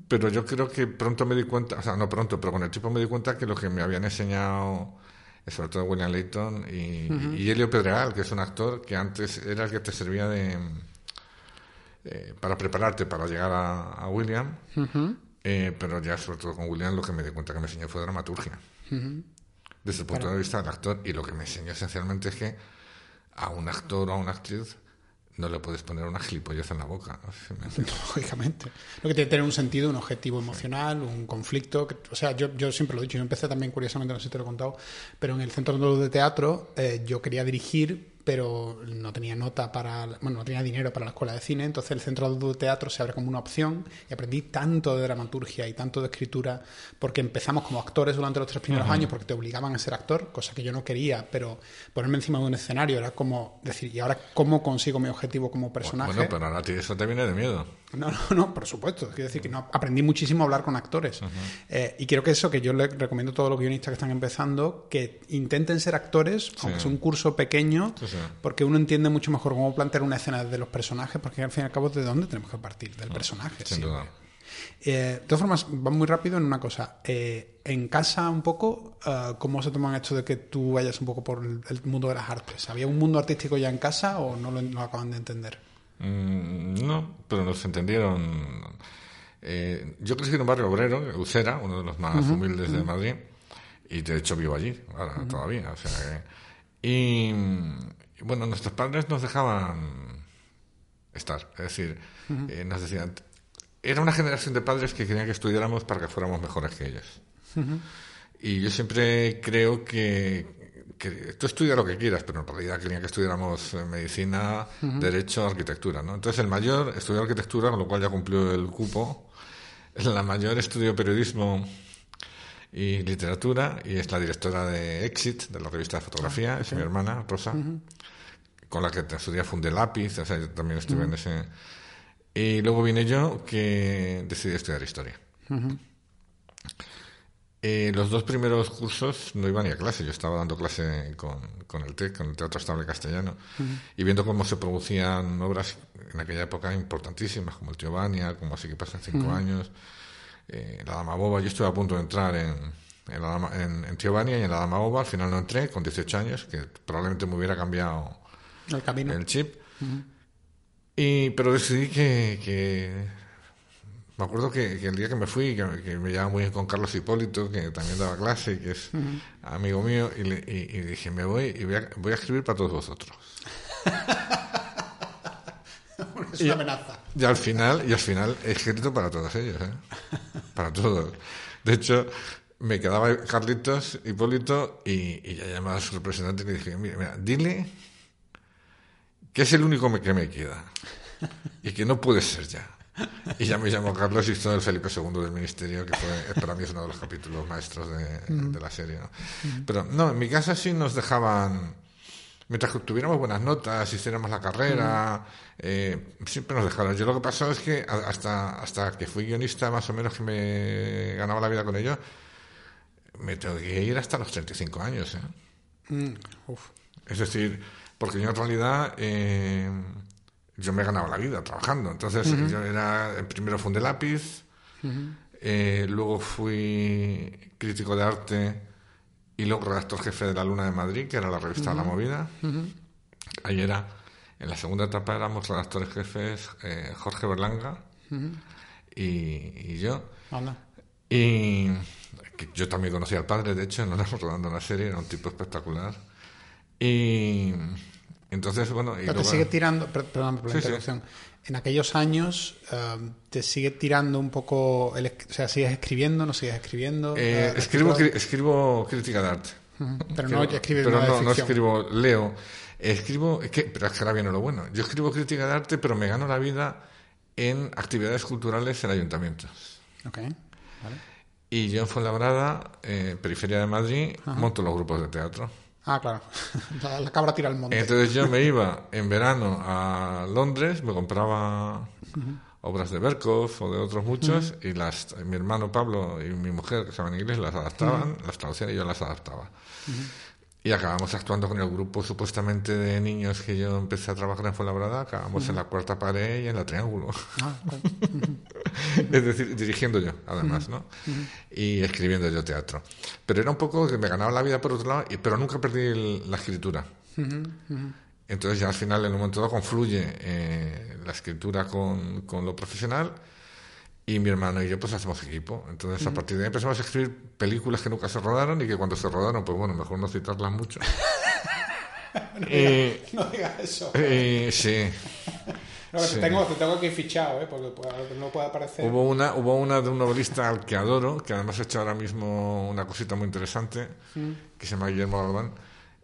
pero yo creo que pronto me di cuenta, o sea, no pronto, pero con el tiempo me di cuenta que lo que me habían enseñado, sobre todo William Layton y, uh -huh. y Helio Pedregal, que es un actor que antes era el que te servía de, eh, para prepararte para llegar a, William, eh, pero ya sobre todo con William lo que me di cuenta que me enseñó fue dramaturgia. Desde el punto de vista del actor, y lo que me enseñó esencialmente es que a un actor o a una actriz no le puedes poner una gilipollez en la boca. Lógicamente. Lo que tiene que tener un sentido, un objetivo emocional, un conflicto. o sea, yo, yo siempre lo he dicho, yo empecé también, curiosamente, no sé si te lo he contado, pero en el Centro de Teatro eh, yo quería dirigir pero no tenía nota para, bueno, no tenía dinero para la escuela de cine, entonces el centro de teatro se abre como una opción y aprendí tanto de dramaturgia y tanto de escritura porque empezamos como actores durante los tres primeros años porque te obligaban a ser actor, cosa que yo no quería, pero ponerme encima de un escenario era como decir, ¿y ahora cómo consigo mi objetivo como personaje? Bueno, pero ahora eso te viene de miedo. No, no, no, por supuesto. Quiero decir que no, aprendí muchísimo a hablar con actores. Eh, y creo que eso, que yo le recomiendo a todos los guionistas que están empezando, que intenten ser actores, aunque sea un curso pequeño, porque uno entiende mucho mejor cómo plantear una escena de los personajes, porque al fin y al cabo, ¿de dónde tenemos que partir? Del personaje. Sin duda. Eh, de todas formas, va muy rápido en una cosa. Eh, en casa, un poco, ¿cómo se toman esto de que tú vayas un poco por el, mundo de las artes? ¿Había un mundo artístico ya en casa o no lo acaban de entender? Mm, no, pero nos entendieron. Eh, yo crecí en un barrio obrero, Ucera, uno de los más humildes de Madrid, y de hecho vivo allí, ahora todavía. O sea y, bueno, nuestros padres nos dejaban estar, es decir, eh, nos decían. Era una generación de padres que querían que estudiáramos para que fuéramos mejores que ellos. Y yo siempre creo que, que tú estudia lo que quieras, pero en realidad querían que estudiáramos eh, medicina, derecho, arquitectura, ¿no? Entonces el mayor estudió arquitectura, con lo cual ya cumplió el cupo. La mayor estudió periodismo y literatura y es la directora de Exit, de la revista de fotografía, es mi hermana, Rosa, con la que estudié fundé lápiz, o sea, yo también estuve en ese... Y luego vine yo que decidí estudiar historia. Eh, los dos primeros cursos no iba ni a clase, yo estaba dando clase con, con el TEC, con el Teatro Estable Castellano, y viendo cómo se producían obras en aquella época importantísimas, como el Giovanni, como así que pasan cinco años, eh, la Dama Boba, yo estuve a punto de entrar en, en, la en, en y en la Dama Boba, al final no entré, con 18 años, que probablemente me hubiera cambiado el, camino. el chip. y, pero decidí que, que me acuerdo que, el día que me fui, que, me llevaba muy bien con Carlos Hipólito, que también daba clase y que es amigo mío, y, le, y, dije, me voy y voy a, voy a escribir para todos vosotros. es una amenaza. Y al final, y al final he escrito para todos ellos, ¿eh? para todos. De hecho, me quedaba Carlitos, Hipólito, y, y ya llamaba a su representante y le dije, mira, mira, dile que es el único que me queda y que no puede ser ya. Y ya me llamo Carlos y soy el Felipe II del Ministerio, que fue, para mí es uno de los capítulos maestros de, la serie. Pero no, en mi casa sí nos dejaban, mientras que tuviéramos buenas notas, hiciéramos la carrera, eh, siempre nos dejaron. Yo lo que pasó es que hasta, hasta que fui guionista, más o menos que me ganaba la vida con ello, me tengo que ir hasta los 35 años. ¿eh? Mm, es decir, porque yo en realidad... Eh, yo me he ganado la vida trabajando. Entonces, yo era, primero fundé lápiz, eh, luego fui crítico de arte y luego redactor jefe de La Luna de Madrid, que era la revista La Movida. Ahí era, en la segunda etapa éramos redactores jefes eh, Jorge Berlanga y, yo. Y yo también conocí al padre, de hecho, nos estamos rodando una serie, era un tipo espectacular. Y entonces, bueno. Pero te sigue tirando, perdón por la interrupción. En aquellos años, um, ¿te sigue tirando un poco. o sea, ¿sigues escribiendo? ¿No sigues escribiendo? Eh, escribo, escribo crítica de arte. Pero no escribes Pero no, no escribo, leo. Escribo, que, pero es que ahora viene lo bueno. Yo escribo crítica de arte, pero me gano la vida en actividades culturales en ayuntamientos. Ok, vale. Y yo en Fuenlabrada, eh, periferia de Madrid, monto los grupos de teatro. Ah, claro. La cabra tira al monte. Entonces yo me iba en verano a Londres, me compraba obras de Berkov o de otros muchos y las mi hermano Pablo y mi mujer que saben inglés las adaptaban, las traducían y yo las adaptaba. Y acabamos actuando con el grupo supuestamente de niños que yo empecé a trabajar en Fuenlabrada, acabamos en la cuarta pared y en la triángulo. Ah, es decir, dirigiendo yo, además, ¿no? Y escribiendo yo teatro. Pero era un poco que me ganaba la vida por otro lado, pero nunca perdí la escritura. Entonces ya al final en un momento dado confluye eh, la escritura con, con lo profesional y mi hermano y yo pues hacemos equipo. Entonces a partir de ahí empezamos a escribir películas que nunca se rodaron y que cuando se rodaron, pues bueno, mejor no citarlas mucho. no, Eh, no eso. eh, sí. No, que sí. te, tengo, te tengo aquí fichado, ¿eh? porque no puede aparecer. Hubo una, hubo una de un novelista al que adoro, que además ha hecho ahora mismo una cosita muy interesante, que se llama Guillermo Galván,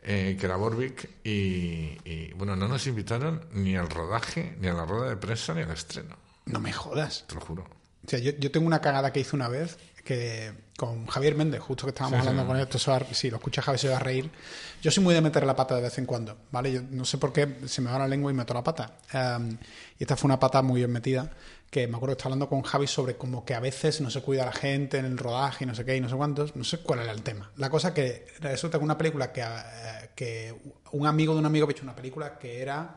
eh, que era Borvik, y, y, bueno, no nos invitaron ni al rodaje, ni a la rueda de prensa, ni al estreno, No me jodas. te lo juro. O sea, yo, yo tengo una cagada que hice una vez que con Javier Méndez, justo que estábamos Sí, sí. hablando con esto, se va- si lo escucha Javier se va a reír. Yo soy muy de meter la pata de vez en cuando, ¿vale? Yo no sé por qué se me va la lengua y meto la pata. Um, y esta fue una pata muy bien metida, que me acuerdo que estaba hablando con Javi sobre como que a veces no se cuida a la gente en el rodaje y no sé qué y no sé cuántos, no sé cuál era el tema. La cosa que resulta que una película que, eh, que un amigo de un amigo había hecho una película que era...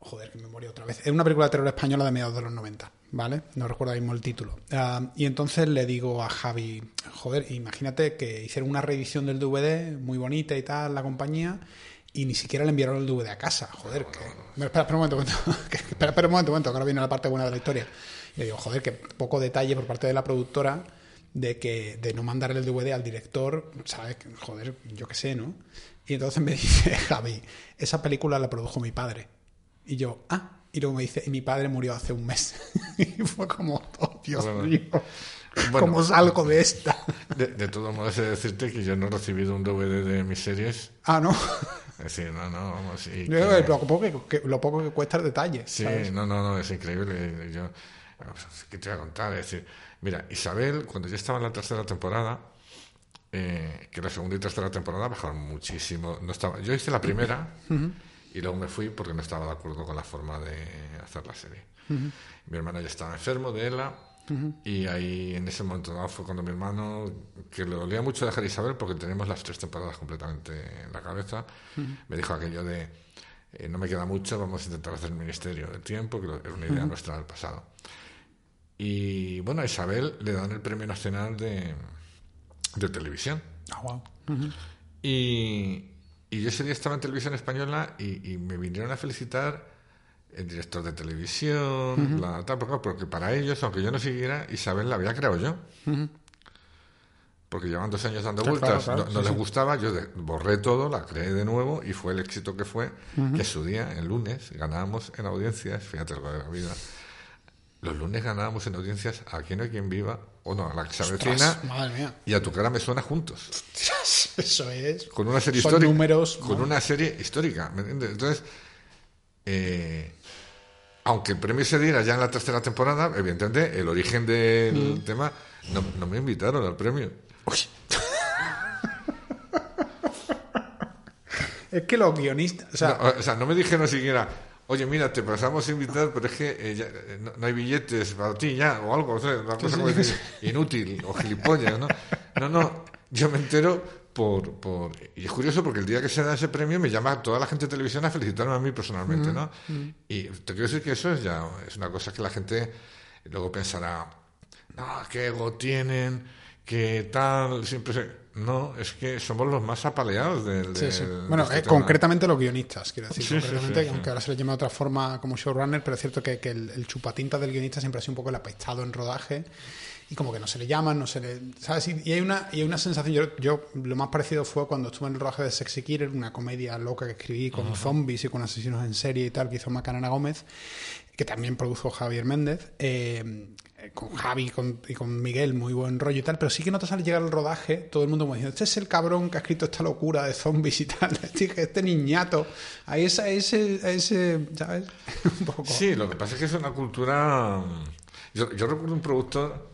Joder, que memoria otra vez. Es una película de terror española de mediados de los 90, ¿vale? No recuerdo ahora mismo el título. Ah, y entonces le digo a Javi, joder, imagínate que hicieron una reedición del DVD muy bonita y tal, la compañía, y ni siquiera le enviaron el DVD a casa. Joder, que... Bueno, espera, un momento, espera, un momento, que ahora viene la parte buena de la historia. Y le digo, joder, que poco detalle por parte de la productora de que de no mandar el DVD al director, ¿sabes? Joder, yo qué sé, ¿no? Y entonces me dice Javi, esa película la produjo mi padre. Y yo, ah, y luego me dice, y mi padre murió hace un mes. y fue como, oh, Dios Bueno. mío, Bueno. ¿cómo salgo de esta? De, de todos modos, he de decirte que yo no he recibido un DVD de mis series. Ah, no. Es decir, no, no, vamos. Y Yo, que- lo, poco que, que- lo poco que cuesta el detalle. Sí, ¿sabes? no, no, no, es increíble. Yo, ¿qué te voy a contar? Es decir, mira, Isabel, cuando yo estaba en la tercera temporada, eh, que la segunda y tercera temporada bajaron muchísimo. No estaba, yo hice la primera y luego me fui porque no estaba de acuerdo con la forma de hacer la serie. Mi hermano ya estaba enfermo de ELA. Y ahí en ese momento dado fue cuando mi hermano, que le dolía mucho dejar Isabel porque tenemos las tres temporadas completamente en la cabeza, me dijo aquello de, eh, no me queda mucho, vamos a intentar hacer el Ministerio del Tiempo, que era una idea nuestra del pasado. Y bueno, a Isabel le dan el Premio Nacional de, de Televisión. Ah, wow. Y, y yo ese día estaba en televisión española y, y me vinieron a felicitar el director de televisión, la, tal, porque, porque para ellos, aunque yo no siguiera, Isabel la había creado yo. Porque llevan dos años dando Claro, vueltas, claro, no, sí, no les sí. gustaba, yo de- borré todo, la creé de nuevo y fue el éxito que fue, que su día, el lunes, ganábamos en audiencias, fíjate lo de la vida, los lunes ganábamos en audiencias a quien o quien viva, o no, a la que se avecina, Ostras, madre mía. y a tu cara me suena juntos Eso es. con una serie Son histórica. números, con una serie histórica, ¿me entiendes? Entonces, eh, aunque el premio se diera ya en la tercera temporada, evidentemente el origen del Mm. tema, no, no me invitaron al premio. Es que los guionistas. O sea, no, o sea, no me dijeron siquiera, oye, mira, te pasamos a invitar, pero es que eh, ya, eh, no, no hay billetes para ti ya, o algo, o sea, una cosa como decir, inútil o gilipollas, ¿no? No, no, yo me entero por, por... Y es curioso porque el día que se da ese premio me llama toda la gente de televisión a felicitarme a mí personalmente, ¿no? Y te quiero decir que eso es ya es una cosa que la gente luego pensará, no, qué ego tienen, qué tal, siempre se... No, es que somos los más apaleados del... Sí, sí. del- Bueno, de este eh, concretamente los guionistas, quiero decir. Sí, concretamente, aunque ahora se le llama de otra forma como showrunner, pero es cierto que, que el, el chupatinta del guionista siempre ha sido un poco el apestado en rodaje y como que no se le llaman, no se le... ¿Sabes? Y hay una, y hay una sensación, yo, yo lo más parecido fue cuando estuve en el rodaje de Sexy Killer, una comedia loca que escribí con zombies y con asesinos en serie y tal, que hizo Macarena Gómez, que también produjo Javier Méndez, eh, con Javi con- y con Miguel, muy buen rollo y tal, pero sí que notas al llegar al rodaje, todo el mundo como diciendo, este es el cabrón que ha escrito esta locura de zombies y tal, este, este niñato, a ese, a ese, a ese, ¿sabes? un poco. Sí, lo que pasa es que es una cultura. mm, Yo, yo recuerdo un productor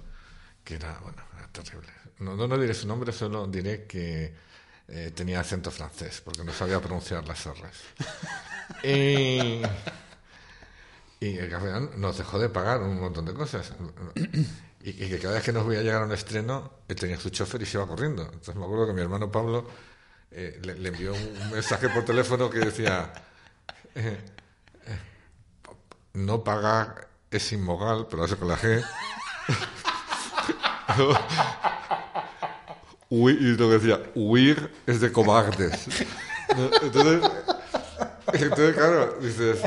que era, bueno, era terrible. No, no, no diré su nombre, solo diré que eh, tenía acento francés, porque no sabía pronunciar las R's. y, y al final nos dejó de pagar un montón de cosas. Y, y que cada vez que nos veía llegar a un estreno, él tenía su chofer y se iba corriendo. Entonces me acuerdo que mi hermano Pablo eh, le, le envió un mensaje por teléfono que decía. eh, no pagar es inmoral, pero eso con la G. Y lo que decía, huir es de cobardes. Entonces, entonces, claro, dices,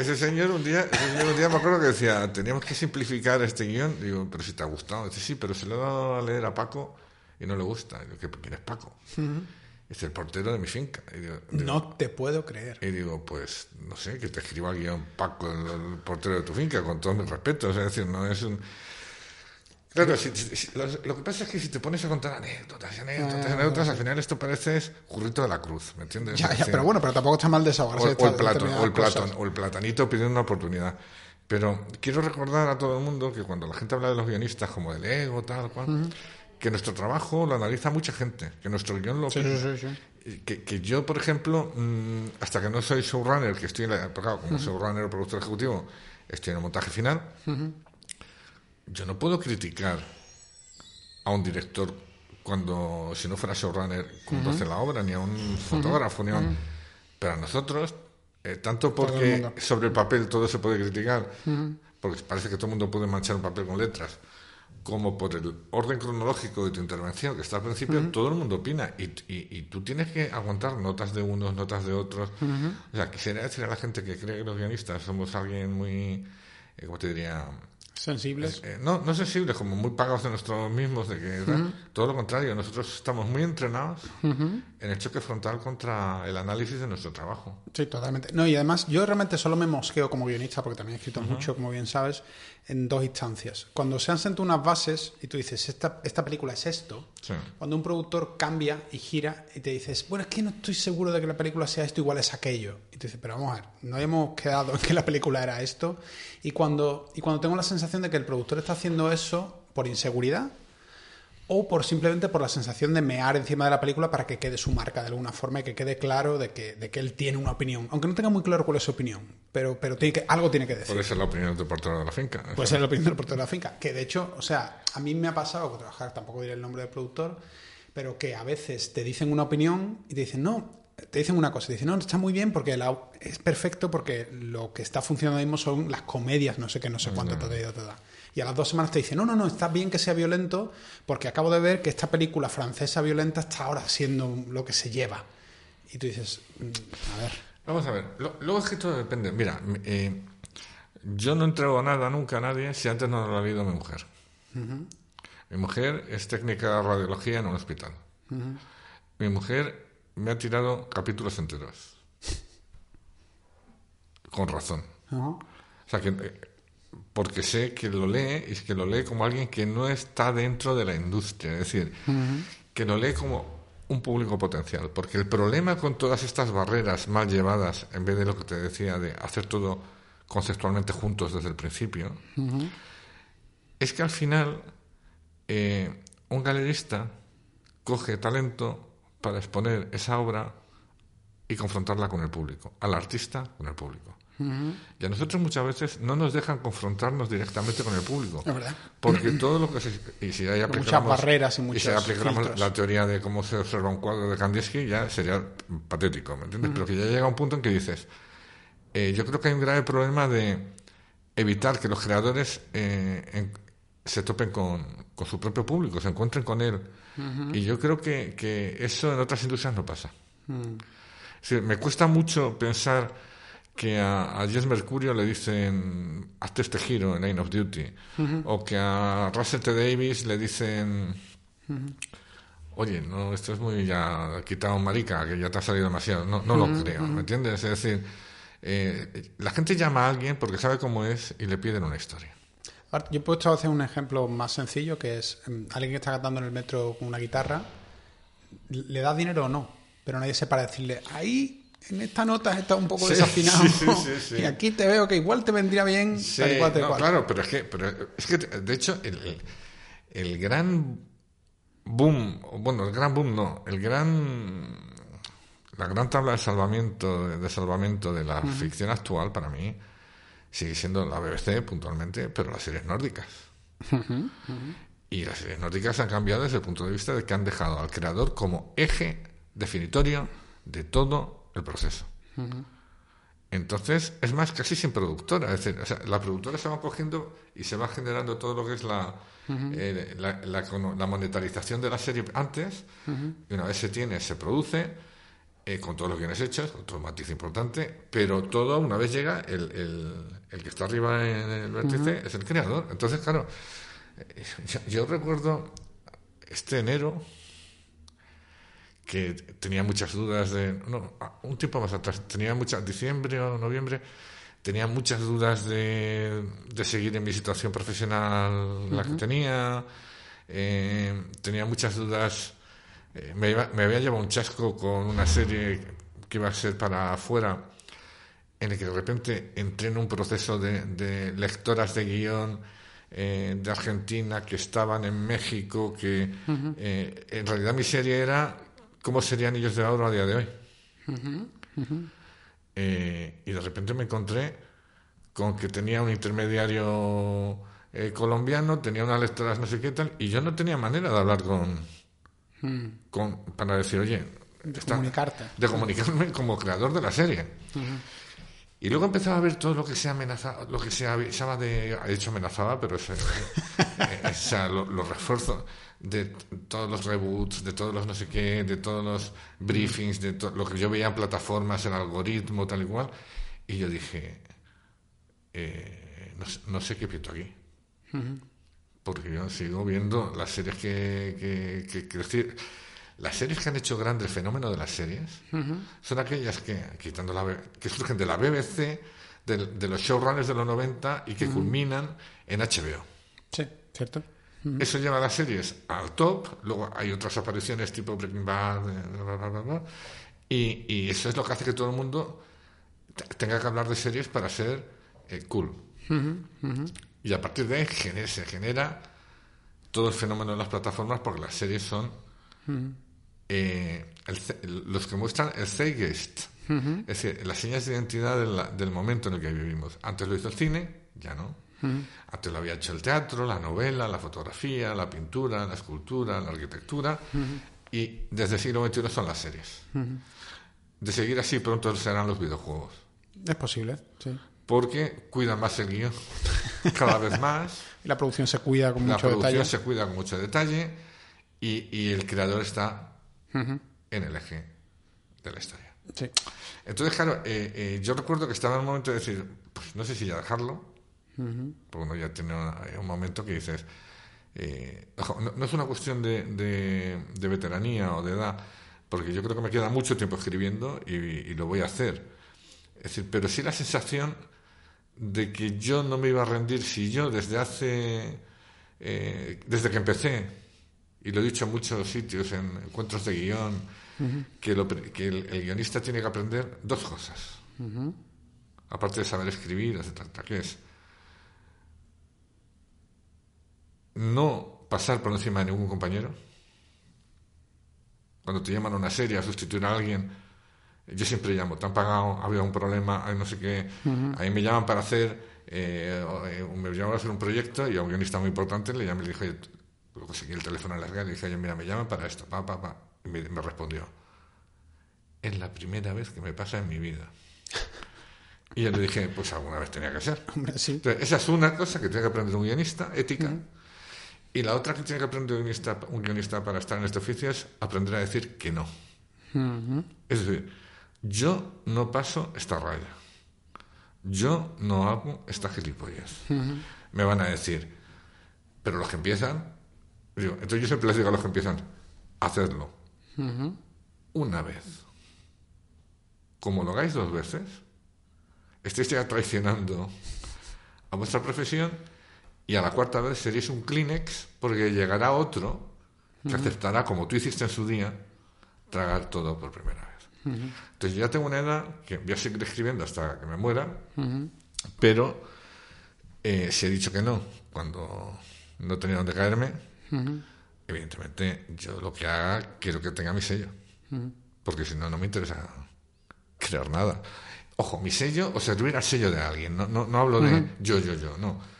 ese señor un día, ese señor un día me acuerdo que decía, teníamos que simplificar este guion. Digo, pero si te ha gustado. Dice, sí, pero se lo he dado a leer a Paco y no le gusta. Digo, ¿quién es Paco? Es el portero de mi finca. Y digo, digo- No te puedo creer. y digo, pues, no sé, que te escriba guion Paco, el, el portero de tu finca, con todo mi respeto. O sea, es decir, no es un... Claro, si- si- lo, lo que pasa es que si te pones a contar anécdotas y anécdotas y anécdotas, al final esto parece es currito de la cruz, ¿me entiendes? Ya, ya, pero bueno, pero tampoco está mal desahogarse o, de o el platón, o el platón, o el platanito pidiendo una oportunidad. Pero quiero recordar a todo el mundo que cuando la gente habla de los guionistas como del ego, tal cual, que nuestro trabajo lo analiza mucha gente, que nuestro guion lo Sí, sí, sí, Que, que yo, por ejemplo, mm, hasta que no soy showrunner, que estoy en la, claro, como showrunner o productor ejecutivo, estoy en el montaje final, yo no puedo criticar a un director cuando, si no fuera showrunner, cuando hace la obra, ni a un fotógrafo, ni a un... Pero a nosotros, eh, tanto el porque sobre el papel todo se puede criticar, porque parece que todo el mundo puede manchar un papel con letras, como por el orden cronológico de tu intervención, que está al principio, todo el mundo opina y, y, y tú tienes que aguantar notas de unos, notas de otros. O sea, quisiera decir a la gente que cree que los guionistas somos alguien muy, eh, ¿cómo te diría? Sensibles. Eh, no, no sensibles, como muy pagados de nosotros mismos, de que todo lo contrario, nosotros estamos muy entrenados en el choque frontal contra el análisis de nuestro trabajo. Sí, totalmente. No, y además yo realmente solo me mosqueo como guionista, porque también he escrito mucho, como bien sabes, en dos instancias. Cuando se han sentado unas bases y tú dices, esta, esta película es esto, Sí. cuando un productor cambia y gira y te dices, bueno, es que no estoy seguro de que la película sea esto, igual es aquello. Y tú dices, pero vamos a ver, no habíamos quedado en que la película era esto. Y cuando, y cuando tengo la sensación de que el productor está haciendo eso por inseguridad, o por simplemente por la sensación de mear encima de la película para que quede su marca de alguna forma y que quede claro de que, de que él tiene una opinión. Aunque no tenga muy claro cuál es su opinión, pero, pero tiene que, algo tiene que decir. Puede ser la opinión del portero de la finca. Puede ser la opinión del portero de la finca. Que de hecho, o sea, a mí me ha pasado que trabajar, tampoco diré el nombre del productor, pero que a veces te dicen una opinión y te dicen, no, te dicen una cosa, te dicen, no, está muy bien porque la- es perfecto porque lo que está funcionando ahora mismo son las comedias, no sé qué, no sé cuánto, ta, ta. Y a las dos semanas te dicen, no, no, no, está bien que sea violento porque acabo de ver que esta película francesa violenta está ahora siendo lo que se lleva. Y tú dices, mm, a ver, Vamos a ver, lo- luego es que todo depende. Mira, eh, yo no entrego nada nunca a nadie si antes no lo ha leído mi mujer. Mi mujer es técnica de radiología en un hospital. Mi mujer me ha tirado capítulos enteros. Con razón. O sea, que, eh, porque sé que lo lee y es que lo lee como alguien que no está dentro de la industria, es decir, que lo lee como un público potencial. Porque el problema con todas estas barreras mal llevadas, en vez de lo que te decía de hacer todo conceptualmente juntos desde el principio, es que al final eh, un galerista coge talento para exponer esa obra y confrontarla con el público, al artista con el público. Y a nosotros muchas veces no nos dejan confrontarnos directamente con el público. Porque todo lo que se... Y si ahí muchas barreras y si muchos ahí aplicáramos filtros. la teoría de cómo se observa un cuadro de Kandinsky, ya sería patético, ¿me entiendes? Pero que ya llega un punto en que dices, eh, yo creo que hay un grave problema de evitar que los creadores eh, en- se topen con, con su propio público, se encuentren con él. Y yo creo que, que eso en otras industrias no pasa. Es decir, me cuesta mucho pensar que a, a Jess Mercurio le dicen hazte este giro en Line of Duty o que a Russell T. Davis le dicen oye, no, esto es muy ya quitado marica, que ya te ha salido demasiado. No, no lo creo, ¿me entiendes? Es decir, eh, la gente llama a alguien porque sabe cómo es y le piden una historia. Yo he puesto a hacer un ejemplo más sencillo, que es mm, alguien que está cantando en el metro con una guitarra, le da dinero o no, pero nadie se para decirle, ahí en esta nota está un poco Sí, desafinado, sí, sí, sí, sí. y aquí te veo que igual te vendría bien, Sí, tal cual, tal no, cual. claro, pero es que, pero es que de hecho, el, el- gran boom, bueno, el gran boom no, el gran, la gran tabla de salvamento, de, de salvamento de la ficción actual para mí sigue siendo la BBC puntualmente, pero las series nórdicas. Y las series nórdicas han cambiado desde el punto de vista de que han dejado al creador como eje definitorio de todo el proceso. Entonces, es más, casi sin productora. Es decir, o sea, la productora se va cogiendo y se va generando todo lo que es la, eh, la, la la monetarización de la serie antes. Y una vez se tiene, se produce. eh, con todos los guiones hechos, otro matiz importante, pero todo una vez llega, el, el, que está arriba en el vértice es el creador. Entonces, claro, eh, yo, recuerdo este enero que tenía muchas dudas de... No, un tiempo más atrás, tenía muchas... diciembre o noviembre, tenía muchas dudas de, de seguir en mi situación profesional la que tenía, eh, tenía muchas dudas eh, me, había llevado un chasco con una serie que iba a ser para afuera, en el que de repente entré en un proceso de, lectoras de guion eh, de Argentina que estaban en México, que en realidad mi serie era cómo serían ellos de ahora a día de hoy. y de repente me encontré con que tenía un intermediario colombiano, tenía unas lectoras no sé qué tal, y yo no tenía manera de hablar con, con, para decir, oye, de comunicarte. De comunicarme como creador de la serie. Y luego empezaba a ver todo lo que se amenazaba, lo que se avisaba de, ha dicho amenazaba, pero es, eh, los refuerzos de todos los reboots, de todos los no sé qué, de todos los briefings, de lo que yo veía en plataformas, el algoritmo, tal y cual. Y yo dije, eh, no, sé qué pito aquí. Porque yo sigo viendo las series que, que, las series que han hecho grande el fenómeno de las series son aquellas que quitando la que surgen de la BBC de, los showrunners de los 90 y que culminan en HBO sí cierto eso lleva a las series al top luego hay otras apariciones tipo Breaking Bad y, y, eso es lo que hace que todo el mundo tenga que hablar de series para ser eh, cool. Y a partir de ahí se genera todo el fenómeno de las plataformas porque las series son eh, los que muestran el zeitgeist, es decir, las señas de identidad del momento en el que vivimos. Antes lo hizo el cine, ya no. Antes lo había hecho el teatro, la novela, la fotografía, la pintura, la escultura, la arquitectura. Y desde el siglo XXI son las series. De seguir así, pronto serán los videojuegos. Es posible, sí porque cuidan más el guion cada vez más. y la producción se cuida con mucho detalle. La producción se cuida con mucho detalle y, el creador está en el eje de la historia. Sí. Entonces, claro, eh, eh, yo recuerdo que estaba en el momento de decir, pues no sé si ya dejarlo, porque uno ya tiene un momento que dices, eh, no, es una cuestión de, de, veteranía o de edad, porque yo creo que me queda mucho tiempo escribiendo y, y lo voy a hacer. Es decir, pero sí la sensación de que yo no me iba a rendir si yo desde hace, eh, desde que empecé, y lo he dicho en muchos sitios, en encuentros de guion, que, el, guionista tiene que aprender dos cosas, aparte de saber escribir, etc., que es no pasar por encima de ningún compañero. Cuando te llaman a una serie a sustituir a alguien, yo siempre llamo, te han pagado, ha habido un problema, no sé qué, ahí me llaman para hacer, eh, eh, me llaman a hacer un proyecto y a un guionista muy importante le llamé y le dije, conseguí el teléfono en la y le dije, oye, mira, me llaman para esto, pa, pa, pa, y me, respondió, es la primera vez que me pasa en mi vida. Y yo le dije, pues alguna vez tenía que ser. esa es una cosa que tiene que aprender un guionista, ética. Y la otra que tiene que aprender un guionista, un guionista para estar en este oficio es aprender a decir que no. Es decir, yo no paso esta raya. Yo no hago esta gilipollas. Me van a decir, pero los que empiezan, entonces yo siempre les digo a los que empiezan, hacedlo. Una vez. Como lo hagáis dos veces, estéis ya traicionando a vuestra profesión y a la cuarta vez seréis un Kleenex porque llegará otro que aceptará, como tú hiciste en su día, tragar todo por primera vez. Entonces yo ya tengo una edad que voy a seguir escribiendo hasta que me muera, pero eh, si he dicho que no cuando no tenía donde caerme, evidentemente yo lo que haga quiero que tenga mi sello, porque si no, no me interesa crear nada. Ojo, mi sello o servir al sello de alguien, no, no, no hablo de yo, yo, yo, no.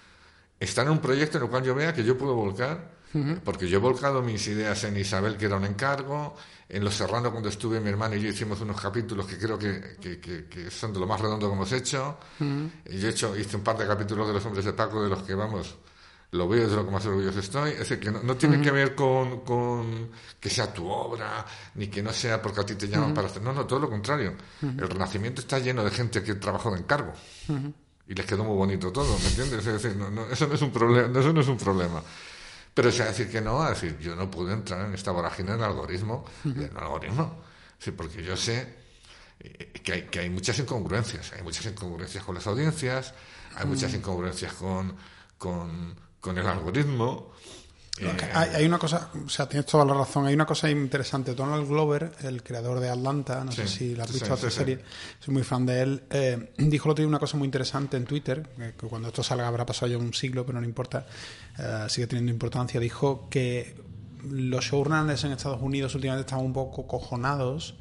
Estar en un proyecto en el cual yo vea que yo puedo volcar porque yo he volcado mis ideas en Isabel, que era un encargo, en Los Serrano, cuando estuve mi hermano y yo hicimos unos capítulos que creo que, que, son de lo más redondo que hemos hecho. y yo he hecho, hice un par de capítulos de Los Hombres de Paco, de los que vamos, lo veo de lo que más orgulloso estoy. Es decir, que no, tiene que ver con, con, que sea tu obra, ni que no sea porque a ti te llaman para hacer. No, no, todo lo contrario. El Renacimiento está lleno de gente que trabajó de encargo. Y les quedó muy bonito todo, ¿me entiendes? Es decir, no, eso, no es un problema, eso no es un problema. Pero si a decir que no, a decir, yo no puedo entrar en esta vorágine del algoritmo, del algoritmo. Sí, porque yo sé eh, que hay, que hay muchas incongruencias. Hay muchas incongruencias con las audiencias, hay muchas incongruencias con, con con el algoritmo. Eh, hay, una cosa, o sea, tienes toda la razón. Hay una cosa interesante. Donald Glover, el creador de Atlanta, no sé si la has visto sí, serie, soy muy fan de él, eh, dijo lo otro una cosa muy interesante en Twitter, que cuando esto salga habrá pasado ya un siglo, pero no importa, eh, sigue teniendo importancia. Dijo que los showrunners en Estados Unidos últimamente estaban un poco cojonados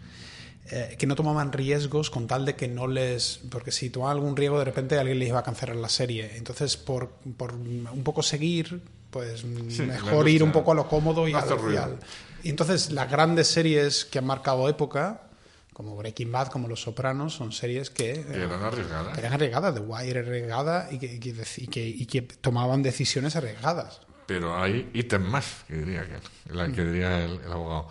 eh, que no tomaban riesgos con tal de que no les... Porque si tomaban algún riesgo, de repente alguien les iba a cancelar la serie. Entonces, por, por un poco seguir, pues mejor ir un poco a lo cómodo y, al, Y entonces, las grandes series que han marcado época, como Breaking Bad, como Los Sopranos, son series que, eran arriesgadas. Que eran arriesgadas, The Wire arriesgada y que, y que, y que, tomaban decisiones arriesgadas. Pero hay ítems más, que diría, que, la, que diría el abogado.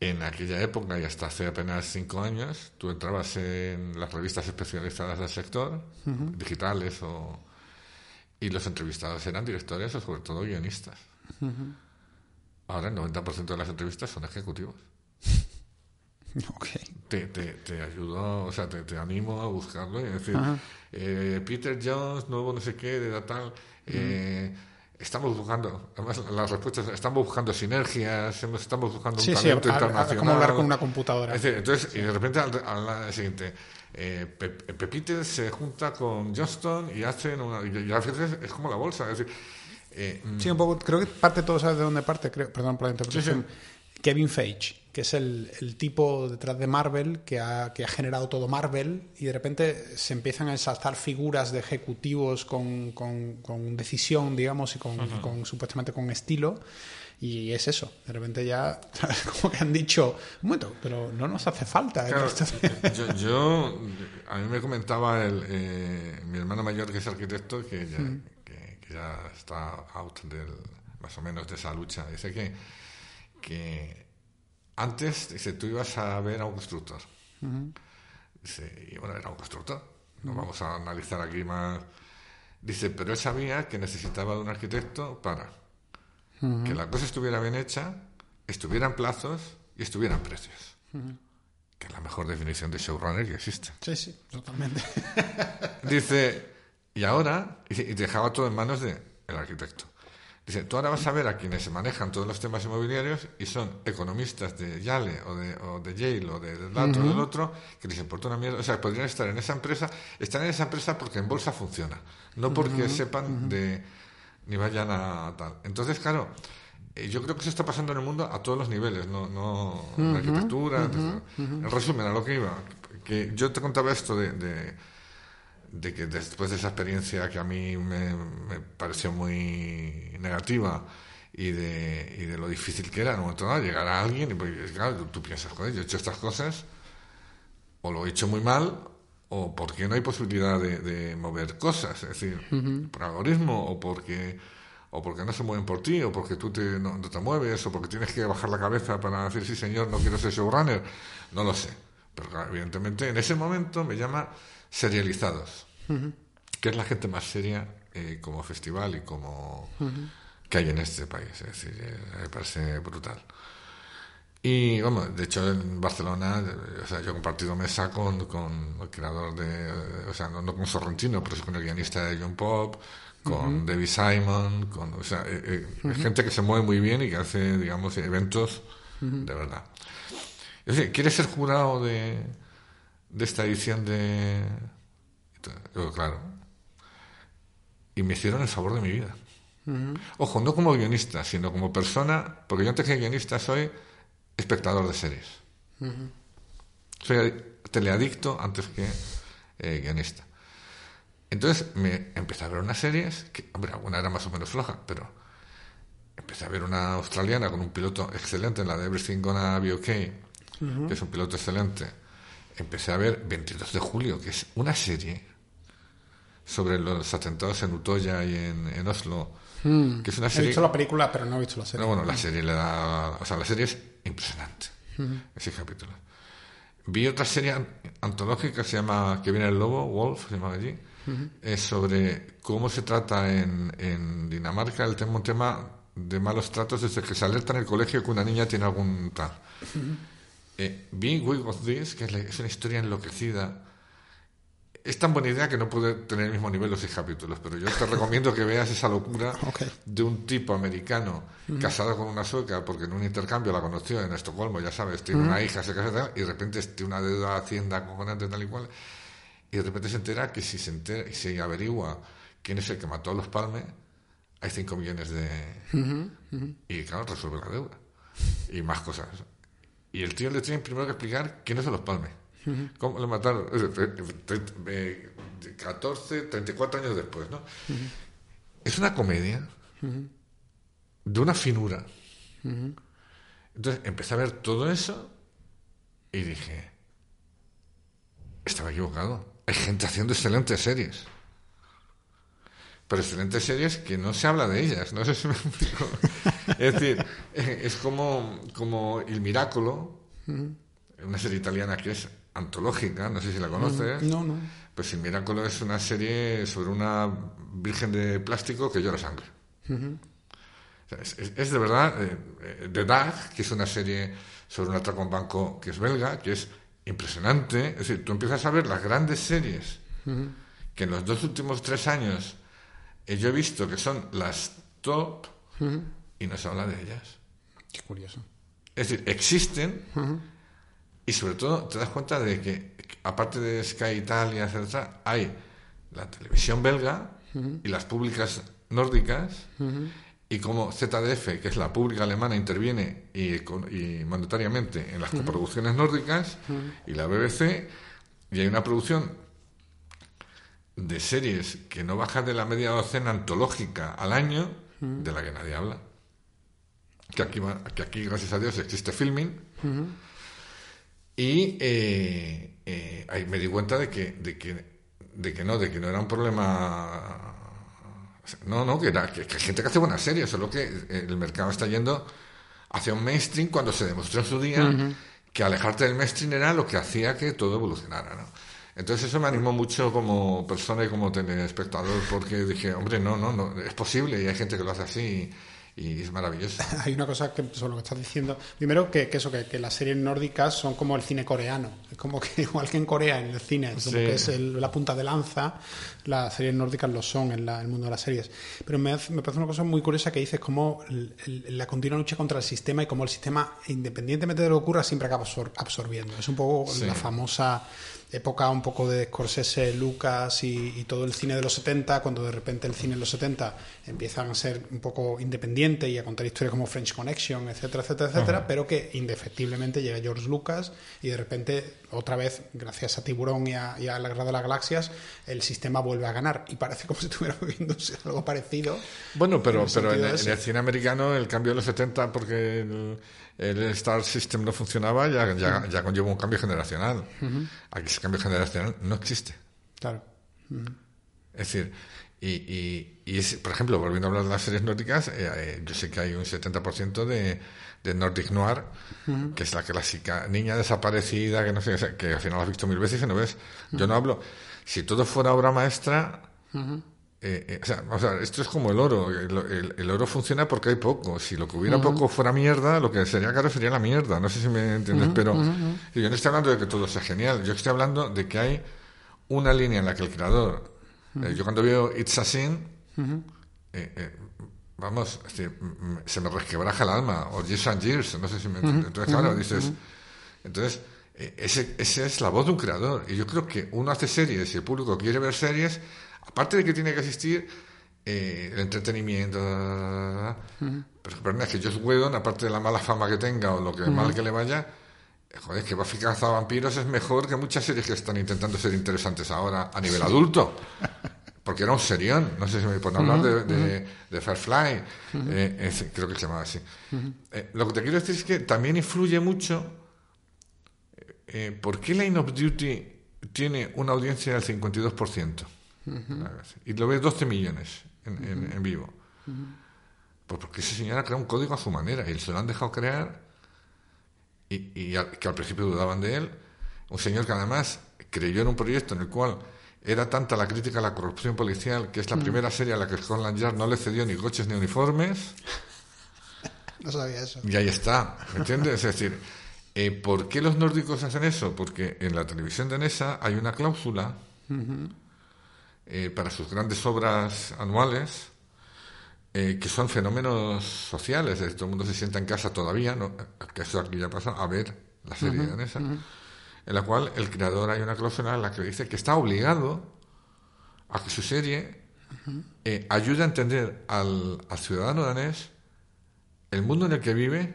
En aquella época y hasta hace apenas cinco años, tú entrabas en las revistas especializadas del sector, digitales o... Y los entrevistados eran directores o sobre todo guionistas. Ahora el 90% de las entrevistas son ejecutivos. Okay. Te, te, te, ayudo, o sea, te, te, animo a buscarlo y decir, eh, Peter Jones, nuevo no sé qué, de tal, eh, estamos buscando, además las respuestas, estamos buscando sinergias, estamos buscando un talento internacional. como hablar con una computadora. entonces, y de repente al, siguiente, eh, Pepite se junta con Johnston y hacen una. Y, a veces es como la bolsa. Es decir, eh, sí, un poco, creo que parte todo, ¿sabes de dónde parte? Creo, perdón por la interpretación. Kevin Feige, que es el, el, tipo detrás de Marvel que ha, que ha, generado todo Marvel y de repente se empiezan a ensalzar figuras de ejecutivos con, con, con decisión, digamos, y con, con, supuestamente con estilo. Y es eso, de repente ya, como que han dicho, un momento, pero no nos hace falta. yo, yo, a mí me comentaba el, eh, mi hermano mayor, que es arquitecto, que ya, que, que ya está out del, más o menos de esa lucha. Dice que que antes, dice, tú ibas a ver a un constructor. Dice, y bueno, era un constructor. No vamos a analizar aquí más. Dice, pero él sabía que necesitaba de un arquitecto para que la cosa estuviera bien hecha, estuviera en plazos y estuviera en precios. Que es la mejor definición de showrunner que existe. Sí, sí, totalmente. Dice, y ahora, y dejaba todo en manos del arquitecto. Dice, tú ahora vas a ver a quienes se manejan todos los temas inmobiliarios y son economistas de Yale o de, o de Yale o de, del otro, del otro, que dicen, por una mierda, o sea, podrían estar en esa empresa, están en esa empresa porque en bolsa funciona, no porque sepan de, ni vayan a tal. Entonces, claro, eh, yo creo que eso está pasando en el mundo a todos los niveles, no, no la arquitectura. En resumen, a lo que iba, que yo te contaba esto de de que después de esa experiencia que a mí me, pareció muy negativa y de, y de, lo difícil que era en un momento dado llegar a alguien y pues, claro, tú, piensas, joder, yo he hecho estas cosas o lo he hecho muy mal o porque no hay posibilidad de, mover cosas, es decir, por algoritmo o porque o porque no se mueven por ti, o porque tú te, no, te mueves, o porque tienes que bajar la cabeza para decir, sí señor, no quiero ser showrunner, no lo sé. Pero evidentemente en ese momento me llama serializados, que es la gente más seria eh, como festival y como que hay en este país. Es decir, eh, me parece brutal. Y vamos, de hecho en Barcelona, o sea, yo he compartido mesa con, con el creador de, o sea, no, con Sorrentino, pero sí con el guionista de John Pop, con David Simon, con, o sea, eh, gente que se mueve muy bien y que hace, digamos, eventos de verdad. Es decir, ¿quieres ser jurado de, de esta edición de... claro. Y me hicieron el favor de mi vida. Ojo, no como guionista, sino como persona, porque yo antes que guionista soy espectador de series. Soy teleadicto antes que eh, guionista. Entonces me empecé a ver unas series, que, hombre, alguna era más o menos floja, pero empecé a ver una australiana con un piloto excelente en la de Everything Gonna Be Okay, que es un piloto excelente, empecé a ver 22 de julio, que es una serie sobre los atentados en Utoya y en, Oslo, que es una He serie... visto la película, pero no he visto la serie. No, bueno, la serie le da... O sea, la serie es impresionante. Ese capítulo. Vi otra serie an- antológica que se llama Que viene el lobo, Wolf, se llama allí. Es sobre cómo se trata en, en Dinamarca el tema, un tema de malos tratos desde que se alerta en el colegio que una niña tiene algún tal. Eh, vi We Got This, que es, la- es una historia enloquecida. Es tan buena idea que no puede tener el mismo nivel los seis capítulos, pero yo te recomiendo que veas esa locura de un tipo americano casado con una sueca porque en un intercambio la conoció en Estocolmo, ya sabes, tiene una hija, se casa y de repente tiene una deuda a Hacienda acojonante tal y cual, y de repente se entera que si se, entera, y se averigua quién es el que mató a los Palme, hay 5 millones de... Y claro, resuelve la deuda. Y más cosas. Y el tío le tiene primero que explicar quiénes son los Palme. ¿Cómo le mataron? Eh, eh, eh, eh, 14, 34 años después, ¿no? Es una comedia de una finura. Entonces empecé a ver todo eso y dije, estaba equivocado. Hay gente haciendo excelentes series. Pero excelentes series que no se habla de ellas. No sé si me explico. Es decir, eh, es como, como El Miracolo, una serie italiana que es antológica, no sé si la conoces. No, no. Pues El Miracolo es una serie sobre una virgen de plástico que llora sangre. O sea, es, es- es de verdad, eh, eh, The Dag, que es una serie sobre un atraco un banco que es belga, que es impresionante. Es decir, tú empiezas a ver las grandes series que en los dos últimos tres años eh, yo he visto que son las top y no se habla de ellas. Qué curioso. Es decir, existen y sobre todo te das cuenta de que, aparte de Sky Italia, etcétera, hay la televisión belga y las públicas nórdicas y como ZDF, que es la pública alemana, interviene y, y mandatariamente en las coproducciones nórdicas y la BBC y hay una producción de series que no baja de la media docena antológica al año de la que nadie habla. Que aquí, que aquí gracias a Dios existe filming y eh, eh, ahí me di cuenta de que, de que de que no de que no era un problema no no que era que, que hay gente que hace buenas series solo que eh, el mercado está yendo hacia un mainstream cuando se demostró en su día que alejarte del mainstream era lo que hacía que todo evolucionara ¿no? entonces eso me animó mucho como persona y como telespectador porque dije hombre no no no es posible y hay gente que lo hace así y, y es maravilloso Hay una cosa que sobre lo que estás diciendo. Primero, que, que eso, que, que las series nórdicas son como el cine coreano. Es como que igual que en Corea, en el cine, como Sí. que es el- la punta de lanza, las series nórdicas lo son en la- el mundo de las series. Pero me, hace- me parece una cosa muy curiosa que dices el- el- la continua lucha contra el sistema y como el sistema, independientemente de lo que ocurra, siempre acaba absor- absorbiendo. Es un poco Sí. la famosa época un poco de Scorsese, Lucas y, y todo el cine de los 70, cuando de repente el cine en los 70 empiezan a ser un poco independiente y a contar historias como French Connection, etcétera, etcétera, etcétera, pero que indefectiblemente llega George Lucas y de repente, otra vez, gracias a Tiburón y a, y a La Guerra de las Galaxias, el sistema vuelve a ganar y parece como si estuviera viviendo algo parecido. Bueno, pero, En el pero en, el- ese. en el cine americano el cambio de los 70 porque el, el Star System no funcionaba ya, ya, ya conlleva un cambio generacional. Aquí ese cambio generacional no existe. Claro. Es decir, y, y, y es, por ejemplo, volviendo a hablar de las series nórdicas, eh, eh, yo sé que hay un 70% de, de Nordic Noir, que es la clásica niña desaparecida, que no sé, que al final has visto mil veces y no ves. Yo no hablo. Si todo fuera obra maestra, eh, eh, o, sea, o sea, esto es como el oro. El, el- el oro funciona porque hay poco. Si lo que hubiera poco fuera mierda, lo que sería caro sería la mierda. No sé si me entiendes, pero yo no estoy hablando de que todo sea genial. Yo estoy hablando de que hay una línea en la que el creador. eh, yo cuando veo It's a Sin, eh, eh, vamos, es decir, m- m- se me resquebraja el alma. O Years and Years, no sé si me entiendes. Entonces, claro, dices. Entonces, eh, ese, esa es la voz de un creador. Y yo creo que uno hace series y el público quiere ver series, aparte de que tiene que existir eh, el entretenimiento, da, da, da, da. pero es que Josh Whedon, aparte de la mala fama que tenga o lo que mal que le vaya, eh, joder, que Buffy Vampiros es mejor que muchas series que están intentando ser interesantes ahora a nivel adulto. Porque era un serión, no sé si me pueden hablar de, de, de Firefly, eh, creo que se llamaba así. Eh, lo que te quiero decir es que también influye mucho eh, ¿por qué Line of Duty tiene una audiencia del 52%? Y lo ves 12 millones en, en- en vivo. Pues porque ese señor ha creado un código a su manera y se lo han dejado crear y, y que al principio dudaban de él. Un señor que además creyó en un proyecto en el cual era tanta la crítica a la corrupción policial que es la primera serie a la que Scotland Yard no le cedió ni coches ni uniformes. No sabía eso. Y ahí está, ¿me entiendes? Es decir, eh, ¿por qué los nórdicos hacen eso? Porque en la televisión danesa hay una cláusula eh, para sus grandes obras anuales eh, que son fenómenos sociales. Es todo el mundo se sienta en casa todavía, ¿no? que eso aquí ya pasa, a ver la serie danesa, en la cual el creador hay una cláusula en la que dice que está obligado a que su serie ayude a entender al, al ciudadano danés el mundo en el que vive,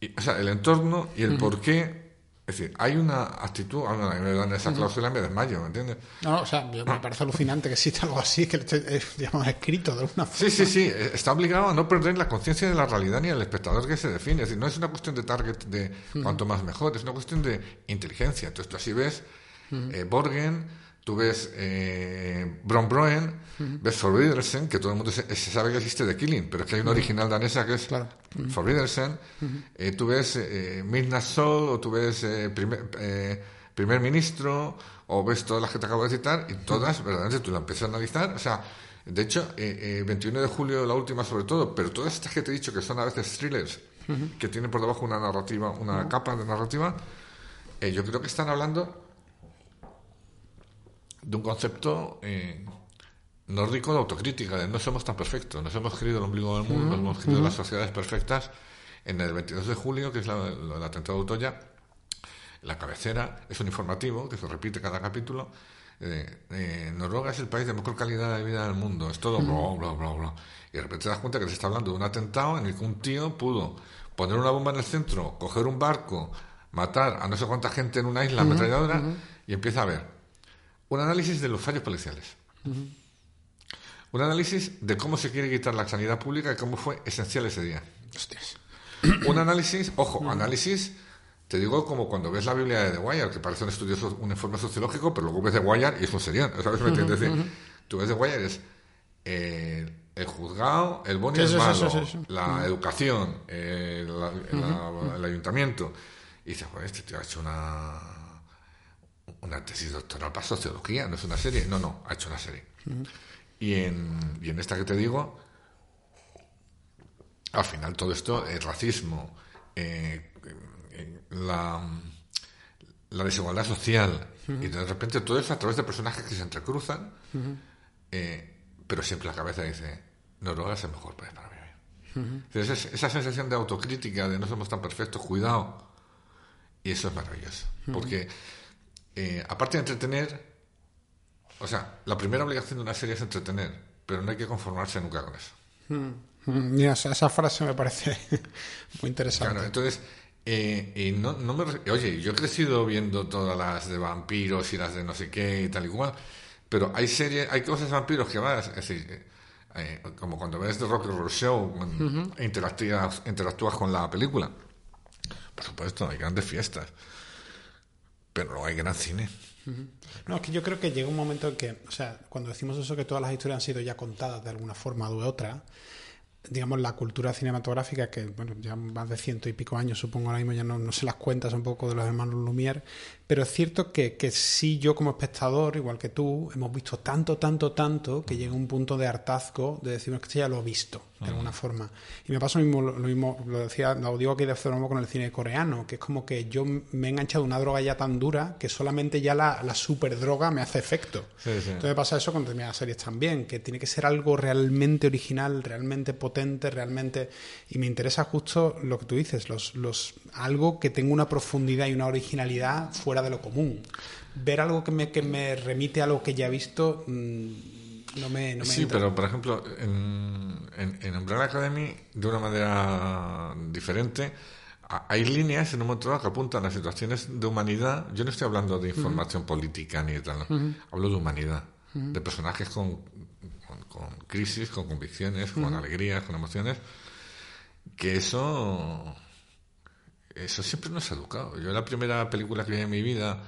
y, o sea, el entorno y el por qué. Es decir, hay una actitud, a me dan esa cláusula me desmayo, ¿me entiendes? No, o sea, me parece alucinante que exista algo así, que esté, digamos, escrito de alguna forma. Sí, sí, sí, está obligado a no perder la conciencia de la realidad ni el espectador que se define. Es decir, no es una cuestión de target de cuanto más mejor, es una cuestión de inteligencia. Entonces tú así ves eh, Borgen, Tú ves eh, Bron Broen, ves Forbidersen, que todo el mundo se, sabe que existe de Killing, pero es que hay una original danesa que es claro. eh, tú ves eh, Midnight Soul, o tú ves eh, primer, eh, primer, Ministro, o ves todas las que te acabo de citar, y todas, verdaderamente, tú las empiezas a analizar. O sea, de hecho, 21 de julio, la última sobre todo, pero todas estas que te he dicho que son a veces thrillers, que tienen por debajo una narrativa, una capa de narrativa, yo creo que están hablando de un concepto eh, nórdico de autocrítica, de no somos tan perfectos, nos hemos querido el ombligo del mundo, nos hemos querido las sociedades perfectas. En el 22 de julio, que es la, el atentado de Utoya, la cabecera es un informativo que se repite cada capítulo. Eh, eh, Noruega es el país de mejor calidad de vida del mundo, es todo bla, bla, bla, Y de repente te das cuenta que se está hablando de un atentado en el que un tío pudo poner una bomba en el centro, coger un barco, matar a no sé cuánta gente en una isla ametralladora y empieza a ver un análisis de los fallos policiales. Un análisis de cómo se quiere quitar la sanidad pública y cómo fue esencial ese día. Un análisis, ojo, análisis, te digo como cuando ves la Biblia de The Wire, que parece un estudio, un informe sociológico, pero luego ves The Wire y es un serión. ¿Sabes me entiendes? Tú ves The Wire, es eh, el juzgado, el y el malo, la educación, el, el, ayuntamiento. Y dices, bueno, este tío ha hecho una una tesis doctoral para sociología, no es una serie. No, no, ha hecho una serie. y, en, y en esta que te digo, al final todo esto, el racismo, eh, la, la, desigualdad social, y de repente todo eso a través de personajes que se entrecruzan, eh, pero siempre la cabeza dice, Noruega es el mejor país para vivir. esa, esa sensación de autocrítica, de no somos tan perfectos, cuidado, y eso es maravilloso, porque eh, aparte de entretener, o sea, la primera obligación de una serie es entretener, pero no hay que conformarse nunca con eso. Mm, mira, esa frase me parece muy interesante. Claro, entonces, eh, no, no me, oye, yo he crecido viendo todas las de vampiros y las de no sé qué y tal y cual, pero hay series, hay cosas de vampiros que vas, es decir, eh, como cuando ves The Rock Horror Show, interactúas, interactúas con la película. Por supuesto, hay grandes fiestas pero no hay gran cine. No, es que yo creo que llega un momento en que, o sea, cuando decimos eso que todas las historias han sido ya contadas de alguna forma u otra, digamos, la cultura cinematográfica, que bueno, ya más de ciento y pico años, supongo ahora mismo ya no, no se las cuentas un poco de los hermanos Lumière, pero es cierto que, que sí, yo como espectador, igual que tú, hemos visto tanto, tanto, tanto, que llega un punto de hartazgo de decirnos que ya lo he visto, de alguna forma. Y me pasa lo mismo, lo, mismo, lo decía, lo digo aquí de nuevo con el cine coreano, que es como que yo me he enganchado una droga ya tan dura que solamente ya la, la super droga me hace efecto. Entonces me pasa eso con determinadas series también, que tiene que ser algo realmente original, realmente potente, realmente... Y me interesa justo lo que tú dices, los, los, algo que tenga una profundidad y una originalidad fuera de lo común. Ver algo que me, que me remite a lo que ya he visto mm, no me, no Sí, pero por ejemplo, en, en, Umbrella Academy, de una manera diferente, hay líneas en un momento que apuntan a situaciones de humanidad. Yo no estoy hablando de información política ni de tal, hablo de humanidad, de personajes con, con, crisis, con convicciones, con alegrías, con emociones, que eso eso siempre nos ha educado. Yo la primera película que vi en mi vida,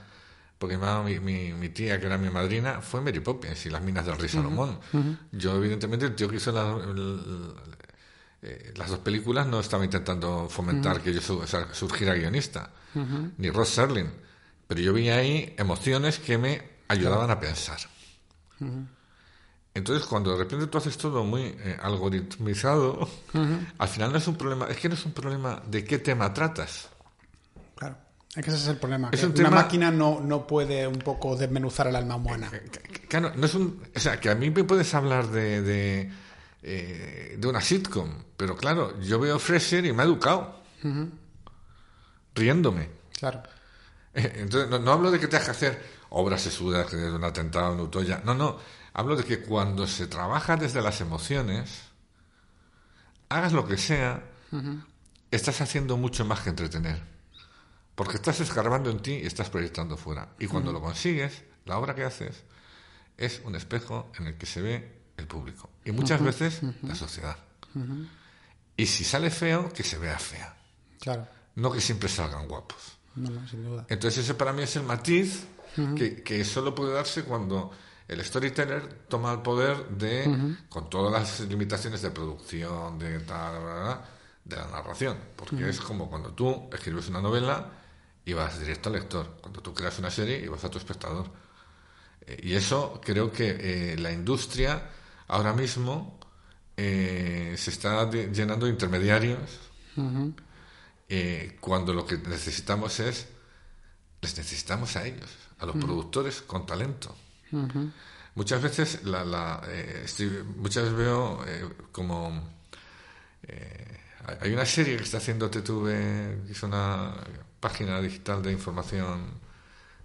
porque mi, mi, mi, tía, que era mi madrina, fue Mary Poppins y las minas del Rey Salomón. Yo, evidentemente, el tío que hizo eh, las dos películas no estaba intentando fomentar que yo surgiera guionista, ni Ross Serling. Pero yo vi ahí emociones que me ayudaban a pensar. Entonces, cuando de repente tú haces todo muy eh, algoritmizado, al final no es un problema, es que no es un problema de qué tema tratas. Claro, es que ese es el problema. que una máquina no, no puede un poco desmenuzar el alma humana. Eh, claro, no es un. O sea, que a mí me puedes hablar de, de, eh, una sitcom, pero claro, yo veo Fresher y me ha educado. Riéndome. Claro. Entonces, no, hablo de que te que hacer obras sesudas, de un atentado, un Utoya. No, no Hablo de que cuando se trabaja desde las emociones, hagas lo que sea, estás haciendo mucho más que entretener. Porque estás escarbando en ti y estás proyectando fuera. Y cuando lo consigues, la obra que haces es un espejo en el que se ve el público. Y muchas veces la sociedad. Y si sale feo, que se vea fea. Claro. No que siempre salgan guapos. No, sin duda. Entonces ese para mí es el matiz que, que, solo puede darse cuando el storyteller toma el poder de, con todas las limitaciones de producción, de tal, de la narración, porque es como cuando tú escribes una novela y vas directo al lector, cuando tú creas una serie y vas a tu espectador. Eh, y eso creo que eh, la industria ahora mismo eh, se está llenando de intermediarios cuando lo que necesitamos es, les necesitamos a ellos, a los productores con talento. Muchas veces, la, la eh, muchas veces veo eh, como... Eh, hay una serie que está haciendo TTV, que es una página digital de información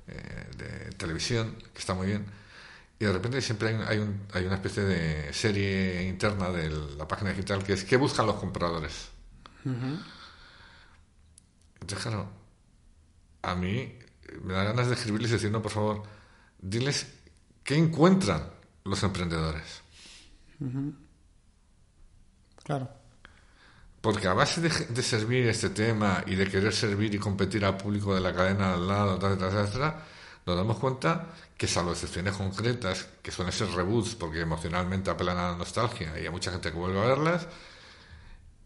de televisión, que está muy bien. Y de repente siempre hay, un, hay, una especie de serie interna de la página digital que es ¿qué buscan los compradores? Entonces, claro, a mí me da ganas de escribirles diciendo, por favor, diles ¿Qué encuentran los emprendedores? Claro. Porque a base de, servir este tema y de querer servir y competir al público de la cadena al lado, etcétera, nos damos cuenta que salvo excepciones concretas, que suelen ser reboots porque emocionalmente apelan a la nostalgia y hay mucha gente que vuelve a verlas,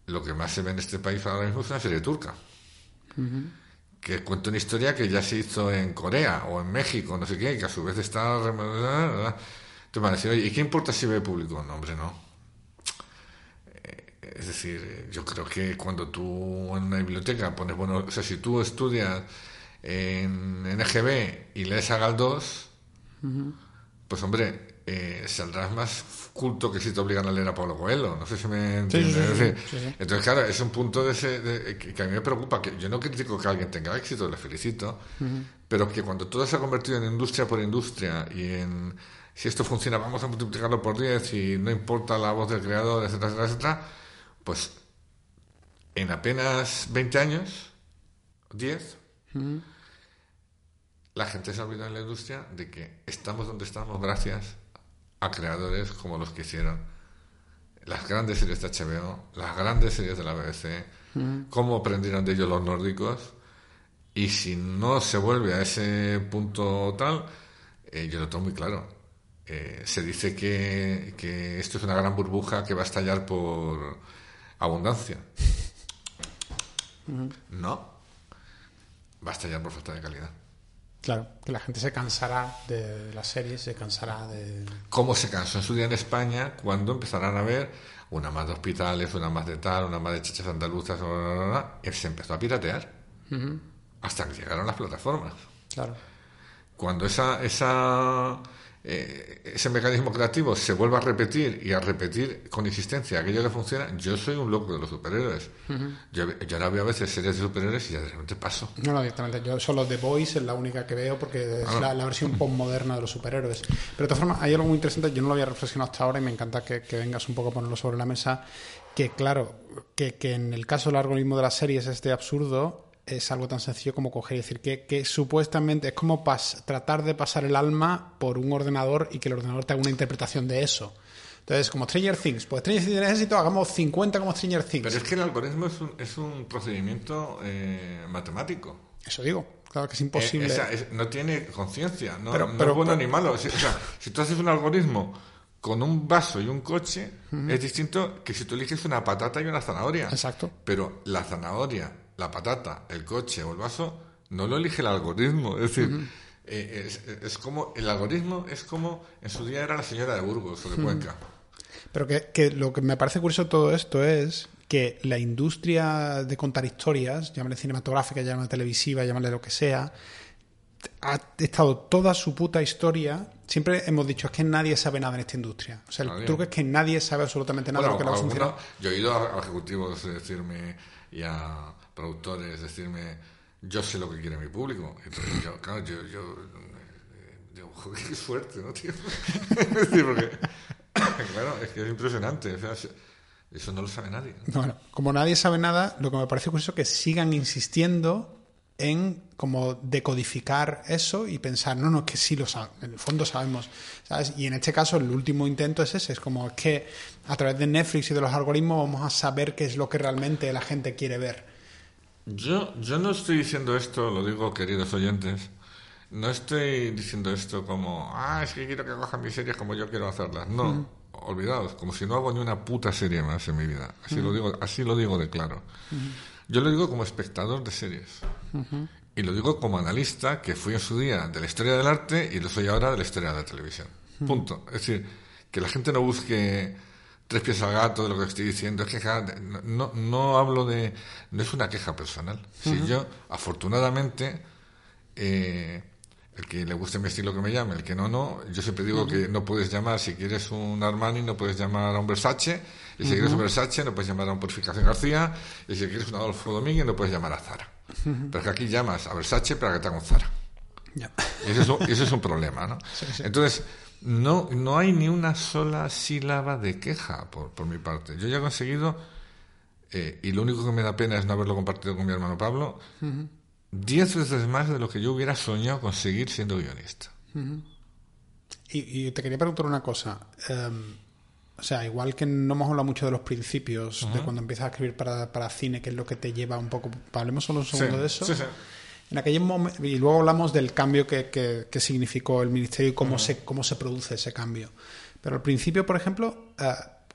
lo que más se ve en este país ahora mismo es una serie turca que cuenta una historia que ya se hizo en Corea o en México, no sé qué, que a su vez está... Entonces me decir, oye, ¿y qué importa si ve público? No, hombre, no. Eh, es decir, yo creo que cuando tú en una biblioteca pones, bueno, o sea, si tú estudias en NGB y lees a Galdós, pues hombre, eh, saldrás más culto que si te obligan a leer a Pablo Coelho. No sé si me entiendes. Entonces, claro, es un punto de ese, que, a mí me preocupa. que Yo no critico que alguien tenga éxito, le felicito, pero que cuando todo se ha convertido en industria por industria y en si esto funciona, vamos a multiplicarlo por 10 y no importa la voz del creador, etcétera, etcétera, etcétera, pues en apenas 20 años, 10, la gente se ha olvidado en la industria de que estamos donde estamos gracias a creadores como los que hicieron las grandes series de HBO, las grandes series de la BBC, mm. cómo aprendieron de ellos los nórdicos. Y si no se vuelve a ese punto tal, eh, yo lo tengo muy claro. Eh, se dice que, que, esto es una gran burbuja que va a estallar por abundancia. Mm. No, va a estallar por falta de calidad. Claro, que la gente se cansará de las series, se cansará de... ¿Cómo se cansó en su día en España cuando empezarán a ver una más de hospitales, una más de tal, una más de chachas andaluzas, y se empezó a piratear hasta que llegaron las plataformas. Claro. Cuando esa, esa eh, ese mecanismo creativo se vuelva a repetir y a repetir con insistencia aquello que funciona, yo soy un loco de los superhéroes. yo, ahora veo a veces series de superhéroes y ya de repente paso. No, no, directamente. Yo solo The Voice es la única que veo porque es la, versión postmoderna de los superhéroes. Pero de todas formas, hay algo muy interesante, yo no lo había reflexionado hasta ahora y me encanta que, vengas un poco a ponerlo sobre la mesa, que claro, que, que en el caso del algoritmo de las series este absurdo, es algo tan sencillo como coger y decir que, que supuestamente es como tratar de pasar el alma por un ordenador y que el ordenador te haga una interpretación de eso. Entonces, como Stranger Things, pues Stranger Things necesito, hagamos 50 como Stranger Things. Pero es que el algoritmo es un, es un procedimiento eh, matemático. Eso digo, Claro que es imposible. Eh, no tiene conciencia, no, pero, es bueno ni malo. Si, o sea, si tú haces un algoritmo con un vaso y un coche, es distinto que si tú eliges una patata y una zanahoria. Exacto. Pero la zanahoria, la patata, el coche o el vaso, no lo elige el algoritmo. Es decir, eh, es, como, el algoritmo es como en su día era la señora de Burgos o de Cuenca. Pero que, que lo que me parece curioso todo esto es que la industria de contar historias, llámale cinematográfica, llámale televisiva, llámale lo que sea, ha estado toda su puta historia. Siempre hemos dicho es que nadie sabe nada en esta industria. O sea, el truco es que nadie sabe absolutamente nada de lo que va a funcionar. Yo he ido a ejecutivos decirme y a productores decirme yo sé lo que quiere mi público. Entonces yo, claro, yo, yo, yo joder, qué suerte, ¿no, tío? es decir, porque, claro, es que es impresionante. O sea, eso no lo sabe nadie. Bueno, como nadie sabe nada, lo que me parece curioso es que sigan insistiendo en como decodificar eso y pensar, no, no, es que sí lo saben, en el fondo sabemos, ¿sabes? Y en este caso el último intento es ese, es como es que a través de Netflix y de los algoritmos vamos a saber qué es lo que realmente la gente quiere ver. Yo, yo no estoy diciendo esto, lo digo queridos oyentes, no estoy diciendo esto como, ah, es que quiero que cojan mis series como yo quiero hacerlas, no olvidados, como si no hago ni una puta serie más en mi vida. Así, lo, digo, así lo digo de claro. Yo lo digo como espectador de series. Y lo digo como analista, que fui en su día de la historia del arte y lo soy ahora de la historia de la televisión. Punto. Es decir, que la gente no busque tres pies al gato de lo que estoy diciendo. Es que no, no hablo de. No es una queja personal. Si yo, afortunadamente, eh, el que le guste mi estilo que me llame, el que no, no. Yo siempre digo que no puedes llamar, si quieres un Armani, no puedes llamar a un Versace, y si quieres un Versace, no puedes llamar a un Purificación García, y si quieres un Adolfo Domínguez, no puedes llamar a Zara. Pero que aquí llamas a Versace para que te haga un Zara. Y eso es un, problema, ¿no? Entonces, no, no hay ni una sola sílaba de queja por, por mi parte. Yo ya he conseguido, eh, y lo único que me da pena es no haberlo compartido con mi hermano Pablo, diez veces más de lo que yo hubiera soñado conseguir siendo guionista. y, te quería preguntar una cosa. Em, o sea, igual que no hemos hablado mucho de los principios de cuando empiezas a escribir para, para, cine, que es lo que te lleva un poco. Hablemos solo un segundo de eso. En aquel momento, y luego hablamos del cambio que, que, significó el ministerio y cómo, se, cómo se produce ese cambio. Pero al principio, por ejemplo, eh,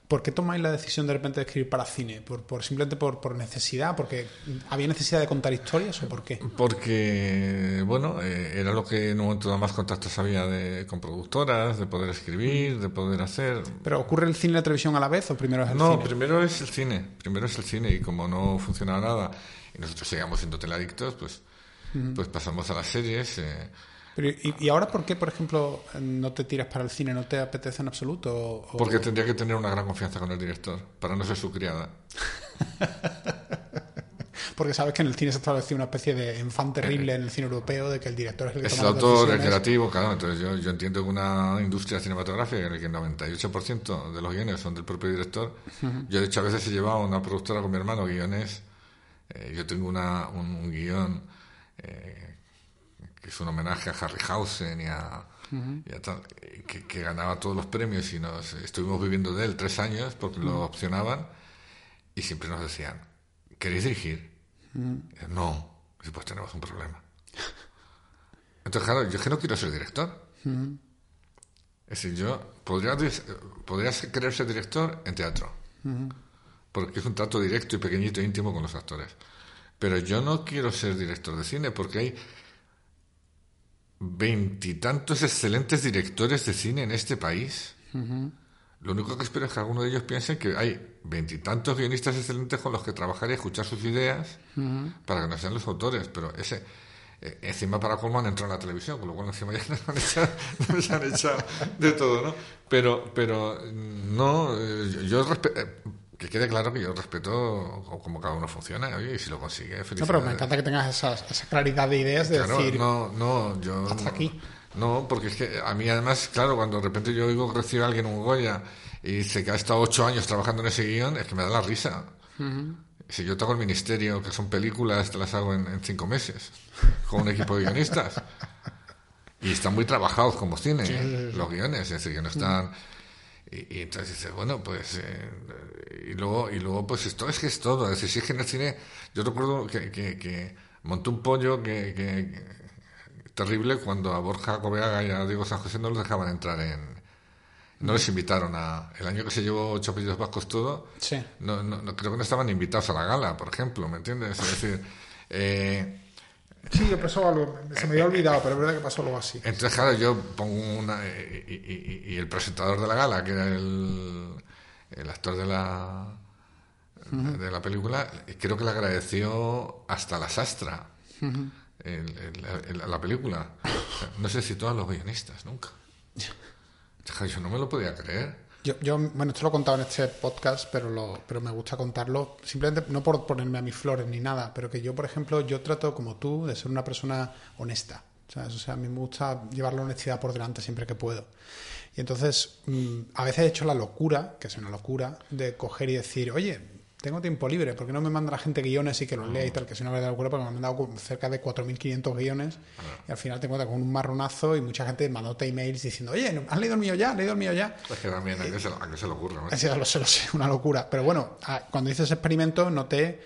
¿Por qué tomáis la decisión de repente de escribir para cine? ¿Por, por simplemente por, por, necesidad? ¿Porque había necesidad de contar historias o por qué? Porque, bueno, eh, era lo que en un momento más contactos había de, con productoras, de poder escribir, de poder hacer. ¿Pero ocurre el cine y la televisión a la vez o primero es el cine? No, primero es el cine. Primero es el cine y como no funcionaba nada y nosotros seguíamos siendo teladictos, pues, pues pasamos a las series. Eh, y, ahora por qué, por ejemplo, no te tiras para el cine? ¿No te apetece en absoluto? Porque tendría que tener una gran confianza con el director, para no ser su criada. Porque sabes que en el cine se ha establecido una especie de enfant terrible en el cine europeo de que el director es el que Es el autor, el creativo, claro. Entonces yo, yo entiendo que una industria cinematográfica en la que el 98% de los guiones son del propio director. Yo, de hecho, a veces he llevado a una productora con mi hermano guiones. Eh, yo tengo una, un, guion eh, que es un homenaje a Harryhausen y a, tal, que, ganaba todos los premios y nos estuvimos viviendo de él tres años porque lo opcionaban y siempre nos decían, ¿queréis dirigir? No, y pues tenemos un problema. Entonces, claro, yo es que no quiero ser director. Es decir, yo podría, podría querer ser director en teatro, porque es un trato directo y pequeñito e íntimo con los actores. Pero yo no quiero ser director de cine porque hay veintitantos excelentes directores de cine en este país. Lo único que espero es que alguno de ellos piense que hay veintitantos guionistas excelentes con los que trabajar y escuchar sus ideas para que no sean los autores. Pero ese, eh, encima para cómo han entrado en la televisión, con lo cual encima ya nos han echado, de todo, ¿no? Pero, pero no, eh, yo, respeto eh, que quede claro que yo respeto cómo cada uno funciona y si lo consigue, felicidades. No, pero me encanta que tengas esa, esa claridad de ideas de decir. No, no, yo. Hasta aquí. No, porque es que a mí además, claro, cuando de repente yo oigo que recibe a alguien un Goya y dice que ha estado ocho años trabajando en ese guion, es que me da la risa. Si yo tengo el ministerio, que son películas, te las hago en, cinco meses, con un equipo de guionistas. Y están muy trabajados como cine, los guiones, es decir, que no están. Y, entonces dices, bueno, pues. Eh, y luego, y luego, pues esto es que es todo. Es decir, si es que en el cine. Yo recuerdo que, que, montó un pollo que, que- terrible cuando a Borja Coveaga y a Diego San José no los dejaban entrar en... No les invitaron a... El año que se llevó ocho apellidos vascos todo, Sí. no, no, no- creo que no estaban invitados a la gala, por ejemplo, ¿me entiendes? Es decir, eh, Sí, pasó algo. Se me había olvidado, pero es verdad que pasó algo así. entonces, claro, yo pongo una... eh, Y, y- y- y el presentador de la gala, que era el, el actor de la, de la película, creo que le agradeció hasta la sastra el- el- el- la película. O sea, No sé si todos los guionistas, nunca. Yo no me lo podía creer. Yo, yo, bueno, esto lo he contado en este podcast, pero, lo, pero me gusta contarlo simplemente no por ponerme a mis flores ni nada, pero que yo, por ejemplo, yo trato como tú de ser una persona honesta. ¿sabes? O sea, a mí me gusta llevar la honestidad por delante siempre que puedo. Y entonces, mm, a veces he hecho la locura, que es una locura, de coger y decir, oye, tengo tiempo libre, ¿por qué no me manda la gente guiones y que los lea y tal? Que es una verdadera locura porque me han mandado cerca de 4.500 guiones y al final te encuentras con un marronazo y mucha gente mandándote emails diciendo, oye, ¿has leído el mío ya? ¿Has leído el mío ya? Es que también, ¿a qué se, a qué se le ocurre? no? Lo sé, lo sé, una locura. Pero bueno, a- cuando hice ese experimento noté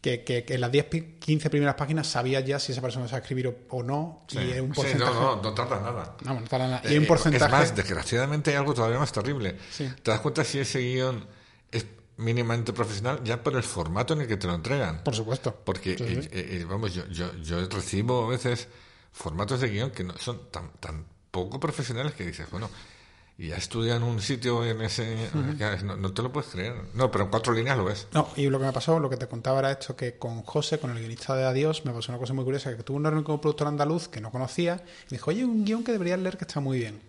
que, que- que en las 10, pi- 15 primeras páginas sabías ya si esa persona sabe escribir o, no Sí. y es un Sí, porcentaje... no, no, no tarda nada. Vamos, no tarda nada. Y hay Eh, un porcentaje... Es más, desgraciadamente hay algo todavía más terrible. Sí. Te das cuenta si ese guion es mínimamente profesional ya por el formato en el que te lo entregan. Por supuesto. Porque, Sí, sí. eh, eh, vamos, yo, yo, yo recibo a veces formatos de guion que no, son tan, tan poco profesionales que dices, bueno, y ya estudian un sitio en ese... no, no te lo puedes creer. No, pero en cuatro líneas lo ves. No, y lo que me pasó, lo que te contaba era esto, que con José, con el guionista de Adiós, me pasó una cosa muy curiosa, que tuve una reunión con un productor andaluz que no conocía, y me dijo, oye, un guion que deberías leer que está muy bien,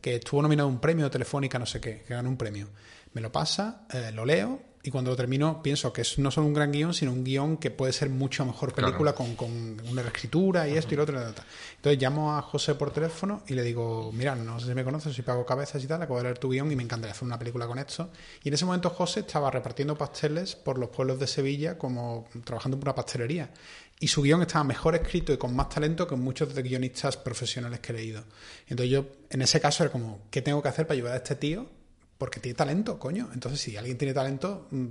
que estuvo nominado a un premio de Telefónica, no sé qué, que ganó un premio. Me lo pasa, eh, lo leo, y cuando lo termino pienso que es no solo un gran guion, sino un guion que puede ser mucho mejor película con, con una reescritura y esto y lo otro. y tal. Entonces llamo a José por teléfono y le digo, mira, no sé si me conoces, si pago cabezas y tal, acabo de leer tu guion y me encantaría hacer una película con esto. Y en ese momento José estaba repartiendo pasteles por los pueblos de Sevilla como trabajando en una pastelería. Y su guion estaba mejor escrito y con más talento que muchos de guionistas profesionales que he leído. Entonces yo, en ese caso, era como, ¿qué tengo que hacer para ayudar a este tío? Porque tiene talento, coño. Entonces, si alguien tiene talento, mm,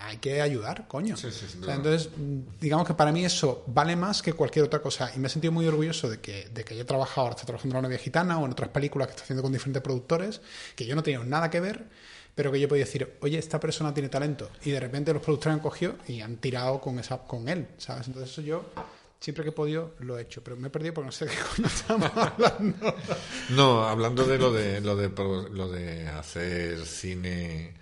hay que ayudar, coño. Sí, sí, sin O sea, entonces, mm, digamos que para mí eso vale más que cualquier otra cosa. Y me he sentido muy orgulloso de que, de que yo he trabajado, ahora estoy trabajando en La novia gitana o en otras películas que estoy haciendo con diferentes productores, que yo no tenía nada que ver, pero que yo podía decir, oye, esta persona tiene talento. Y de repente los productores han cogido y han tirado con, esa, con él, ¿sabes? Entonces eso yo, siempre que he podido, lo he hecho. Pero me he perdido porque no sé de qué coño estamos hablando. No, hablando de lo de lo de lo de hacer cine.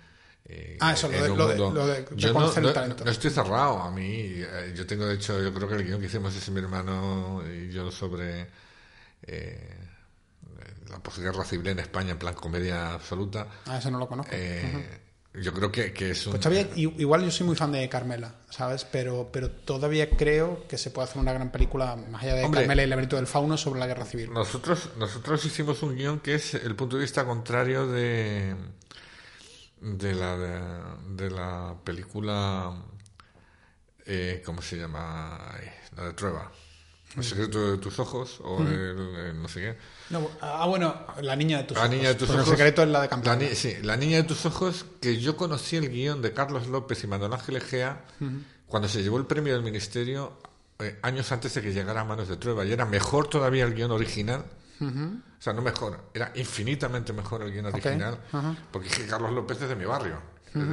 eh, Ah, eso, lo de- lo de- mundo- lo de- de Yo no, conocer el talento. no estoy cerrado a mí. eh, Yo tengo, de hecho, yo creo que el guion que hicimos ese mi hermano y yo sobre eh, la posguerra civil en España, en plan comedia absoluta. Ah, eso no lo conozco. eh, Yo creo que, que es un. Pues todavía, igual yo soy muy fan de Carmela, ¿sabes? Pero, pero todavía creo que se puede hacer una gran película, más allá de Hombre. Carmela y el laberinto del fauno, sobre la guerra civil. Nosotros, nosotros hicimos un guion que es el punto de vista contrario de de la de, de la película eh, ¿cómo se llama? La de Trueba. El secreto de tus ojos o el, el no sé qué. No, ah, bueno, la niña de tus La ojos. niña de tus ojos. El secreto es la de La Campana. ni- sí, la niña de tus ojos, que yo conocí el guion de Carlos López y Manuel Ángel Egea cuando se llevó el premio del ministerio eh, años antes de que llegara a manos de Trueba. Y era mejor todavía el guion original. O sea, no mejor, era infinitamente mejor el guion original. Porque es que Carlos López es de mi barrio.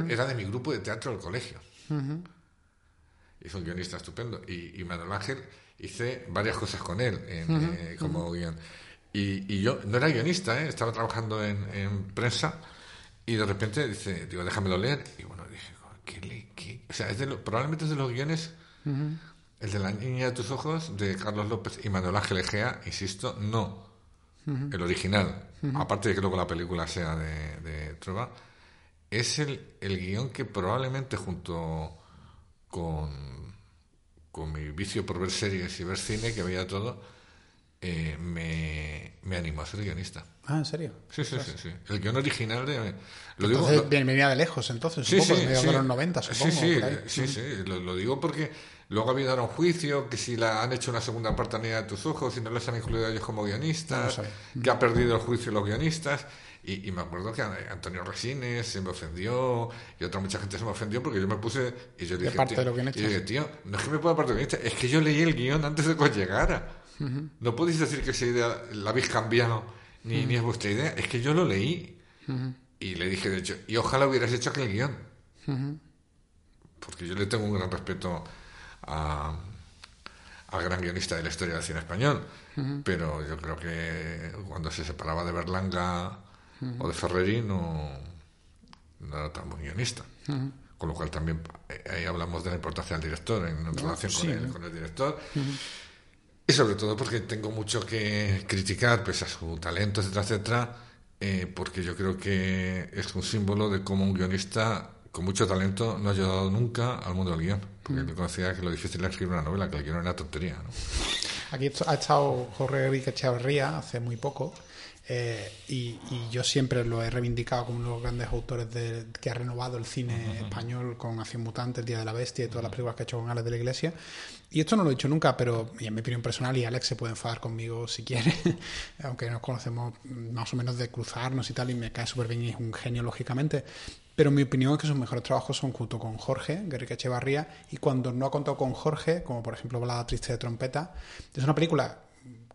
Era de mi grupo de teatro del colegio. Fue un guionista estupendo. Y, y Manuel Ángel hice varias cosas con él en, eh, como guion. Y, y yo no era guionista, ¿eh? estaba trabajando en, en prensa y de repente dice, digo, déjamelo leer. Y bueno, dije, ¿qué le- qué? O sea, es de lo- probablemente es de los guiones, el de La niña de tus ojos, de Carlos López y Manuel Ángel Egea, insisto, no el original, aparte de que luego la película sea de, de Trueba, es el, el guion que probablemente junto con, con mi vicio por ver series y ver cine, que veía todo, eh, me, me animó a ser guionista. Ah, ¿en serio? Sí, sí, sí, sí. El guion original de... Lo entonces, digo, bien, venía de lejos, entonces, Sí, supongo, sí, de medio sí. de los 90, supongo. Sí, sí, sí, sí. Lo, lo digo porque luego ha habido un juicio que si la han hecho una segunda parte a tus ojos y no les han incluido a ellos como No guionistas, sabía. que ha perdido el juicio los guionistas. Y, y me acuerdo que Antonio Resines se me ofendió y otra mucha gente se me ofendió porque yo me puse y yo dije, parte tío, de los guionistas. y yo dije, tío, no es que me pueda guionista, es que yo leí el guion antes de que os llegara. No podéis decir que esa idea la habéis cambiado ni, ni es vuestra idea, es que yo lo leí. Y le dije, de hecho, y ojalá hubieras hecho aquel guion. Porque yo le tengo un gran respeto a, al gran guionista de la historia del cine español. Pero yo creo que cuando se separaba de Berlanga o de Ferreri no, no era tan buen guionista. Con lo cual también eh, ahí hablamos de la importancia del director en relación con, el, con el director. Y sobre todo porque tengo mucho que criticar, pese a su talento, etcétera, etcétera, eh, porque yo creo que es un símbolo de cómo un guionista con mucho talento no ha ayudado nunca al mundo del guion. Porque yo conocía que lo difícil era escribir una novela, que el guion era una tontería. ¿no? Aquí ha estado Jorge Enrique Echeverría hace muy poco eh, y, y yo siempre lo he reivindicado como uno de los grandes autores de- que ha renovado el cine español con Acción Mutante, El Día de la Bestia y todas las películas que ha hecho con Alex de la Iglesia. Y esto no lo he dicho nunca, pero y en mi opinión personal, y Alex se puede enfadar conmigo si quiere, aunque nos conocemos más o menos de cruzarnos y tal, y me cae súper bien y es un genio, lógicamente. Pero mi opinión es que sus mejores trabajos son junto con Jorge, Enrique Echevarría, y cuando no ha contado con Jorge, como por ejemplo Balada Triste de Trompeta, es una película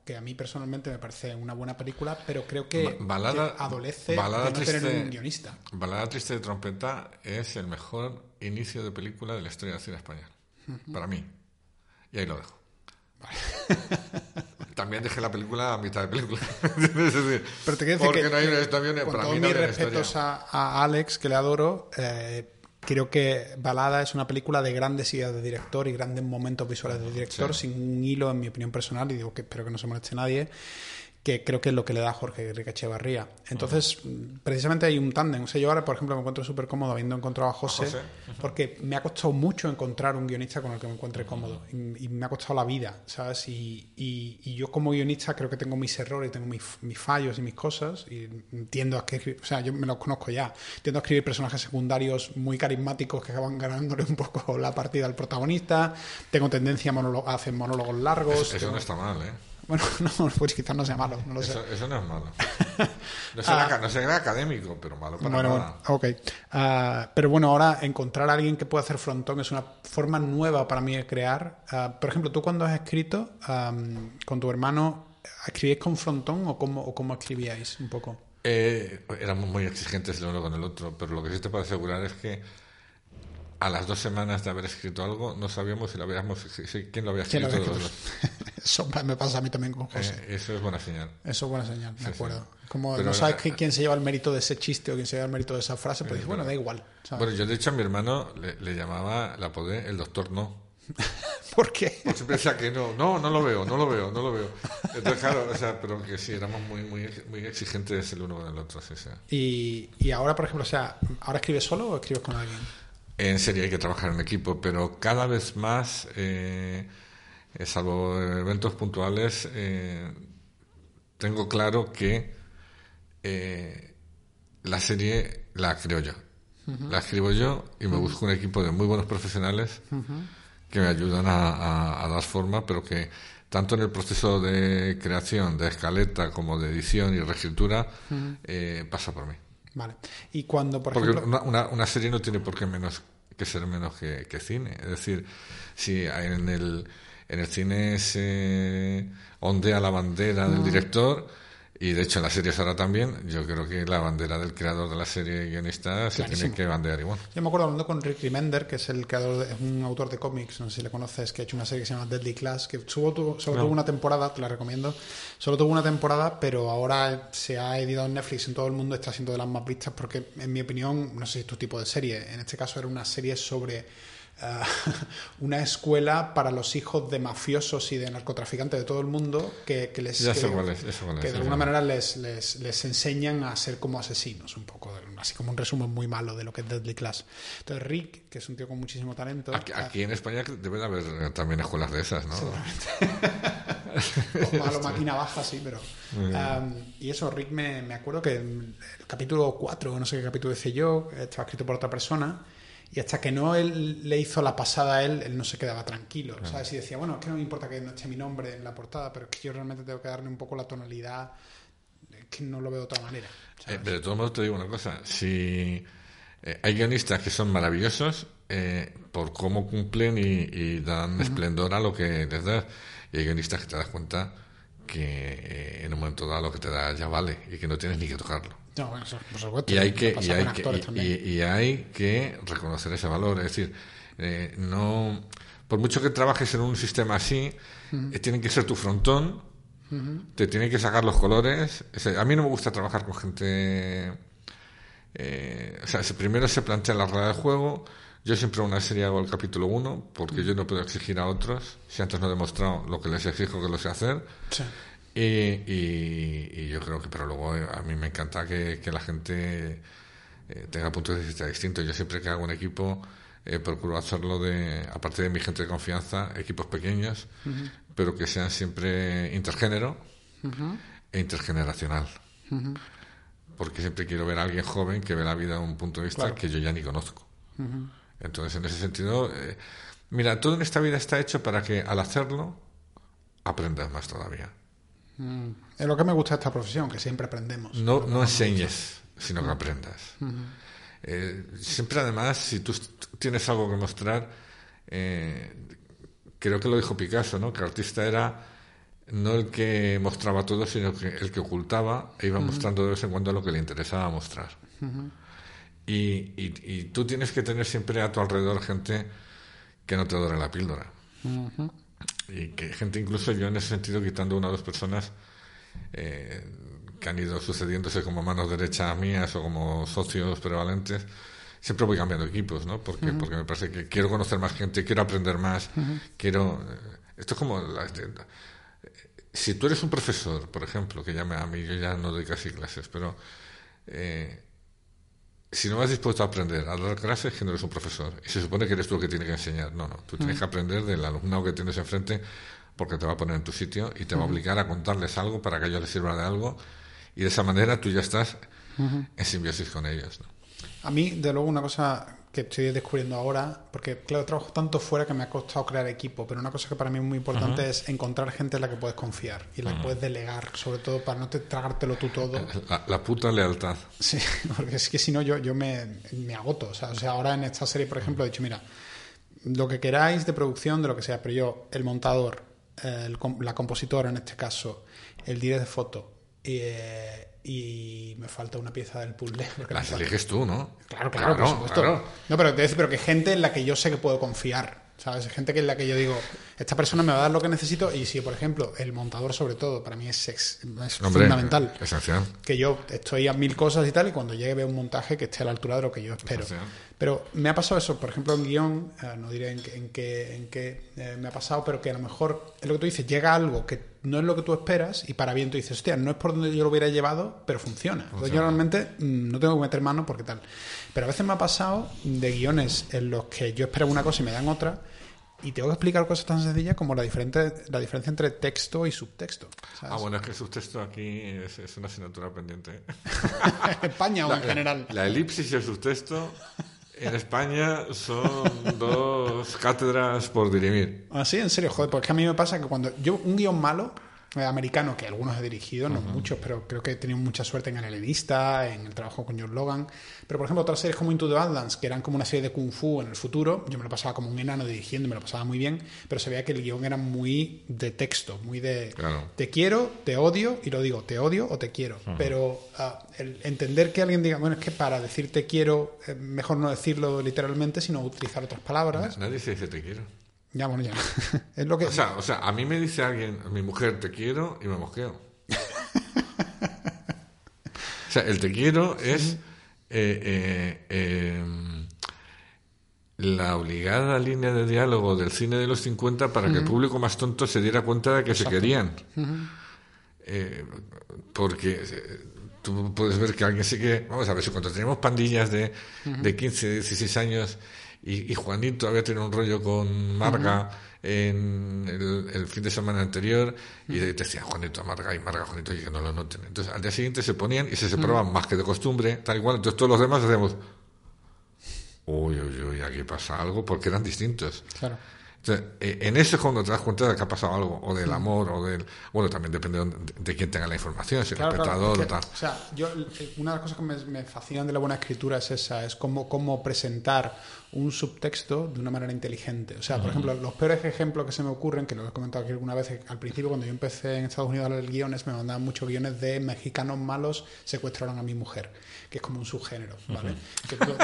que a mí personalmente me parece una buena película, pero creo que, Ba- balada- que adolece balada de no tener un guionista. Balada Triste de Trompeta es el mejor inicio de película de la historia del cine español. Para mí. Y ahí lo dejo. También dejé la película a mitad de película. es decir, Pero te quiero decir porque que, no hay una historia, con para todos mí no mis respetos a Alex, que le adoro, eh, creo que Balada es una película de grandes ideas de director y grandes momentos visuales de director, Sí. sin un hilo, en mi opinión personal, y digo que espero que no se moleste nadie, que creo que es lo que le da a Jorge Enrique Echevarría. Entonces, precisamente hay un tándem. O sea, yo ahora, por ejemplo, me encuentro súper cómodo habiendo encontrado a José, José. porque me ha costado mucho encontrar un guionista con el que me encuentre cómodo. Y, y me ha costado la vida, ¿sabes? Y, y- y yo como guionista creo que tengo mis errores, tengo mis, mis fallos y mis cosas. Y tiendo a escribir, o sea, yo me los conozco ya. Tiendo a escribir personajes secundarios muy carismáticos que acaban ganándole un poco la partida al protagonista. Tengo tendencia a, monólogo- a hacer monólogos largos. Eso, eso no está mal, ¿eh? Bueno, no, pues quizás no sea malo, no lo sé. Eso, eso no es malo. No será, Ah. no será académico, pero malo para Bueno, nada. bueno, ok. Ah, pero bueno, ahora encontrar a alguien que pueda hacer frontón es una forma nueva para mí de crear. Ah, por ejemplo, tú cuando has escrito am, con tu hermano, ¿escribíais con frontón o cómo, o cómo escribíais un poco? Eh, éramos muy exigentes el uno con el otro, pero lo que sí te puedo asegurar es que a las dos semanas de haber escrito algo no sabíamos si lo habíamos si- quién lo había ¿Quién escrito. lo había escrito? Eso me pasa a mí también con. José. Eh, eso es buena señal. Eso es buena señal, de sí. acuerdo. Como Pero, no sabes eh, qui- quién se lleva el mérito de ese chiste o quién se lleva el mérito de esa frase, pues dices, bueno, da igual. ¿sabes? Bueno, yo de hecho a mi hermano le, le llamaba, la apodé el doctor no. ¿Por qué? Porque siempre decía que no, no, no lo veo, no lo veo, no lo veo. Entonces, claro, o sea, pero que sí, éramos muy, muy, muy exigentes el uno con el otro, sí, sí. Y, y ahora, por ejemplo, o sea, ¿ahora escribes solo o escribes con alguien? En serio hay que trabajar en equipo, pero cada vez más, eh, eh, salvo eventos puntuales, eh, tengo claro que eh, la serie la creo yo. La escribo yo y me busco un equipo de muy buenos profesionales que me ayudan a, a- a dar forma, pero que tanto en el proceso de creación, de escaleta, como de edición y reescritura, eh, pasa por mí. Vale. Y cuando, por Porque ejemplo... una, una, una serie no tiene por qué menos que ser menos que, que cine. Es decir, si en el, en el cine se ondea la bandera del director, y de hecho en las series ahora también, yo creo que la bandera del creador de la serie guionista se Clarísimo. tiene que bandear igual. Yo me acuerdo hablando con Rick Remender, que es el creador, de- es un autor de cómics, no sé si le conoces, que ha hecho una serie que se llama Deadly Class, que solo tuvo, solo No. tuvo una temporada, te la recomiendo, solo tuvo una temporada, pero ahora se ha editado en Netflix en todo el mundo, está siendo de las más vistas, porque en mi opinión, no sé si es tu tipo de serie, en este caso era una serie sobre ah, una escuela para los hijos de mafiosos y de narcotraficantes de todo el mundo, que, que les... Que- que de alguna manera les, les, les enseñan a ser como asesinos, un poco, así como un resumen muy malo de lo que es Deadly Class. Entonces Rick, que es un tío con muchísimo talento, Aquí, aquí en España debe de haber también escuelas de esas, ¿no? a lo máquina baja, sí, pero... Um, y eso, Rick, me, me acuerdo que el capítulo 4, no sé qué capítulo decía yo, estaba escrito por otra persona, y hasta que no él le hizo la pasada a él, él no se quedaba tranquilo. ¿sabes? Y decía, bueno, es que no me importa que no esté mi nombre en la portada, pero es que yo realmente tengo que darle un poco la tonalidad, que no lo veo de otra manera. Eh, pero de todos modos te digo una cosa, si eh, hay guionistas que son maravillosos eh, por cómo cumplen y, dan esplendor a lo que les das, y hay guionistas que te das cuenta que en un momento dado lo que te da ya vale y que no tienes ni que tocarlo. Y hay que, y hay que, y, hay que reconocer ese valor, es decir, no por mucho que trabajes en un sistema así, tienen que ser tu frontón te tiene que sacar los colores. A mí no me gusta trabajar con gente. Eh, o sea, primero se plantea la regla del juego. Yo siempre una serie hago el capítulo 1 porque yo no puedo exigir a otros si antes no he demostrado lo que les exijo que lo sé hacer. Y, yo creo que, pero luego eh, a mí me encanta que, la gente eh, tenga puntos de vista distintos. Yo siempre que hago un equipo procuro hacerlo de, aparte de mi gente de confianza, equipos pequeños, pero que sean siempre intergénero e intergeneracional. Porque siempre quiero ver a alguien joven que ve la vida de un punto de vista que yo ya ni conozco. Entonces, en ese sentido, eh, mira, todo en esta vida está hecho para que al hacerlo aprendas más todavía. Mm. Es lo que me gusta de esta profesión, que siempre aprendemos. No, no enseñes, sino que aprendas. Eh, siempre, además, si tú tienes algo que mostrar, eh, creo que lo dijo Picasso, ¿no? Que el artista era no el que mostraba todo, sino que el que ocultaba e iba mostrando de vez en cuando lo que le interesaba mostrar. y, y, tú tienes que tener siempre a tu alrededor gente que no te adore la píldora. Y que gente, incluso yo en ese sentido, quitando una o dos personas eh, que han ido sucediéndose como manos derechas mías o como socios prevalentes, siempre voy cambiando equipos, ¿no? Porque, porque me parece que quiero conocer más gente, quiero aprender más, quiero... Eh, esto es como... Este, si tú eres un profesor, por ejemplo, que llame a mí, yo ya no doy casi clases, pero eh, si no vas dispuesto a aprender a dar clases, que no eres un profesor. Y se supone que eres tú el que tiene que enseñar. No, no, tú tienes que aprender del alumnado que tienes enfrente porque te va a poner en tu sitio y te va a obligar a contarles algo para que ellos les sirva de algo y de esa manera tú ya estás en simbiosis con ellos. ¿no? A mí, de luego, una cosa que estoy descubriendo ahora, porque claro, trabajo tanto fuera que me ha costado crear equipo, pero una cosa que para mí es muy importante es encontrar gente en la que puedes confiar y la que puedes delegar, sobre todo para no te tragártelo tú todo. La, puta lealtad. Sí, porque es que si no yo, yo me, me agoto. O sea, o sea, ahora en esta serie, por ejemplo, he dicho, mira, lo que queráis de producción, de lo que sea, pero yo, el montador, la compositora en este caso, el director de foto, eh, y me falta una pieza del puzzle. Las eliges tú, ¿no? Claro, claro, por supuesto. No, pero, pero que gente en la que yo sé que puedo confiar. ¿Sabes? Gente que en la que yo digo, esta persona me va a dar lo que necesito y si, por ejemplo, el montador sobre todo, para mí es, es, fundamental. Esencial. Que yo estoy a mil cosas y tal y cuando llegue veo un montaje que esté a la altura de lo que yo espero. Pero me ha pasado eso, por ejemplo, en guion, eh, no diré en, qué, en qué eh, me ha pasado, pero que a lo mejor es lo que tú dices, llega algo que no es lo que tú esperas y para bien tú dices, hostia, no es por donde yo lo hubiera llevado, pero funciona. yo realmente mm, no tengo que meter mano porque tal. Pero a veces me ha pasado de guiones en los que yo espero una cosa y me dan otra y tengo que explicar cosas tan sencillas como la, diferente, la diferencia entre texto y subtexto. Ah, bueno, es que el subtexto aquí es, una asignatura pendiente. España o en general. La elipsis y el subtexto en España son dos cátedras por dirimir. Ah, sí, en serio, joder, porque a mí me pasa que cuando yo un guion malo eh, americano, que algunos he dirigido, no muchos, pero creo que he tenido mucha suerte en El Helenista, en el trabajo con John Logan. Pero, por ejemplo, otras series como Into the Badlands, que eran como una serie de Kung Fu en el futuro, yo me lo pasaba como un enano dirigiendo, me lo pasaba muy bien, pero se veía que el guion era muy de texto, muy de te quiero, te odio, y lo digo, te odio o te quiero. Pero ah, el entender que alguien diga, bueno, es que para decir te quiero, es mejor no decirlo literalmente, sino utilizar otras palabras. Nadie se dice te quiero. Ya, bueno, ya. es lo que... O sea, o sea, a mí me dice alguien, mi mujer, te quiero, y me mosqueo. o sea, el te quiero es eh, eh, em, la obligada línea de diálogo del cine de los 50 para que el público más tonto se diera cuenta de que se querían. Eh, porque tú puedes ver que alguien sí que... Vamos a ver, si cuando teníamos pandillas de, de 15, 16 años y, Juanito había tenido un rollo con Marga en el, fin de semana anterior y te decían Juanito, Marga y Marga, Juanito, y que no lo noten. Entonces al día siguiente se ponían y se separaban más que de costumbre, tal igual. Entonces todos los demás hacíamos, uy, uy, uy, aquí pasa algo, porque eran distintos. Claro. Eh, en ese es cuando te das cuenta de que ha pasado algo, o del amor, o del. Bueno, también depende de, quién tenga la información, si el espectador o tal. O sea, yo, eh, una de las cosas que me, me, fascinan de la buena escritura es esa: es cómo, cómo presentar un subtexto de una manera inteligente. O sea, por ejemplo, los peores ejemplos que se me ocurren, que lo he comentado aquí alguna vez, al principio cuando yo empecé en Estados Unidos a leer guiones, me mandaban muchos guiones de mexicanos malos secuestraron a mi mujer, que es como un subgénero, ¿vale?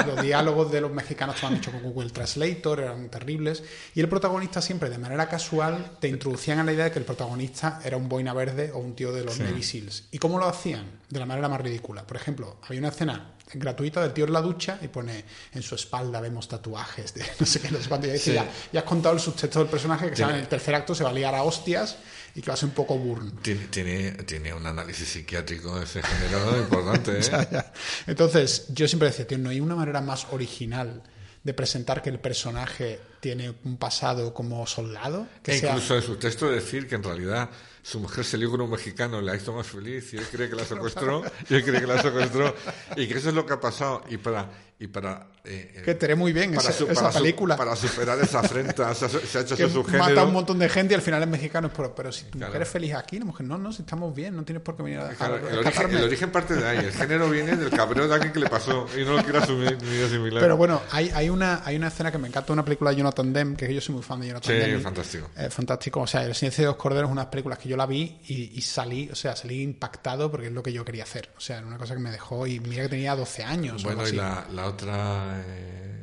los, diálogos de los mexicanos estaban hechos con Google Translator, eran terribles, y el protagonista siempre, de manera casual, te introducían a la idea de que el protagonista era un boina verde o un tío de los Navy Seals. ¿Y cómo lo hacían? De la manera más ridícula. Por ejemplo, había una escena gratuita del tío en la ducha y pone en su espalda vemos tatuajes de no sé qué, no sé cuánto. Y dice, ya, ya, has contado el subtexto del personaje que en el tercer acto se va a liar a hostias y que va a ser un poco burn. Tiene, tiene, tiene un análisis psiquiátrico ese género importante. ¿eh? Entonces, yo siempre decía, tío, no hay una manera más original de presentar que el personaje tiene un pasado como soldado. Que e incluso en su texto decir que en realidad su mujer se lió con un mexicano, la hizo más feliz y él cree que la secuestró, y él cree que la secuestró, y que eso es lo que ha pasado. Y para y para eh, que te muy bien para esa, película para superar esa afrenta se, ha hecho que su género mata a un montón de gente y al final es mexicano pero, pero si tu mujer es feliz aquí la mujer no no si estamos bien no tienes por qué venir a, claro, el, origen, el, origen, parte de ahí el género viene del cabreo de alguien que le pasó y no lo quiero asumir ni asimilar pero bueno hay, hay una hay una escena que me encanta una película de Jonathan Demme que yo soy muy fan de Jonathan sí, Demme. fantástico. Fantástico. O sea El silencio de los corderos es una película que yo la vi y, y, salí o sea salí impactado porque es lo que yo quería hacer. O sea era una cosa que me dejó y mira que tenía 12 años bueno y la, la otra eh,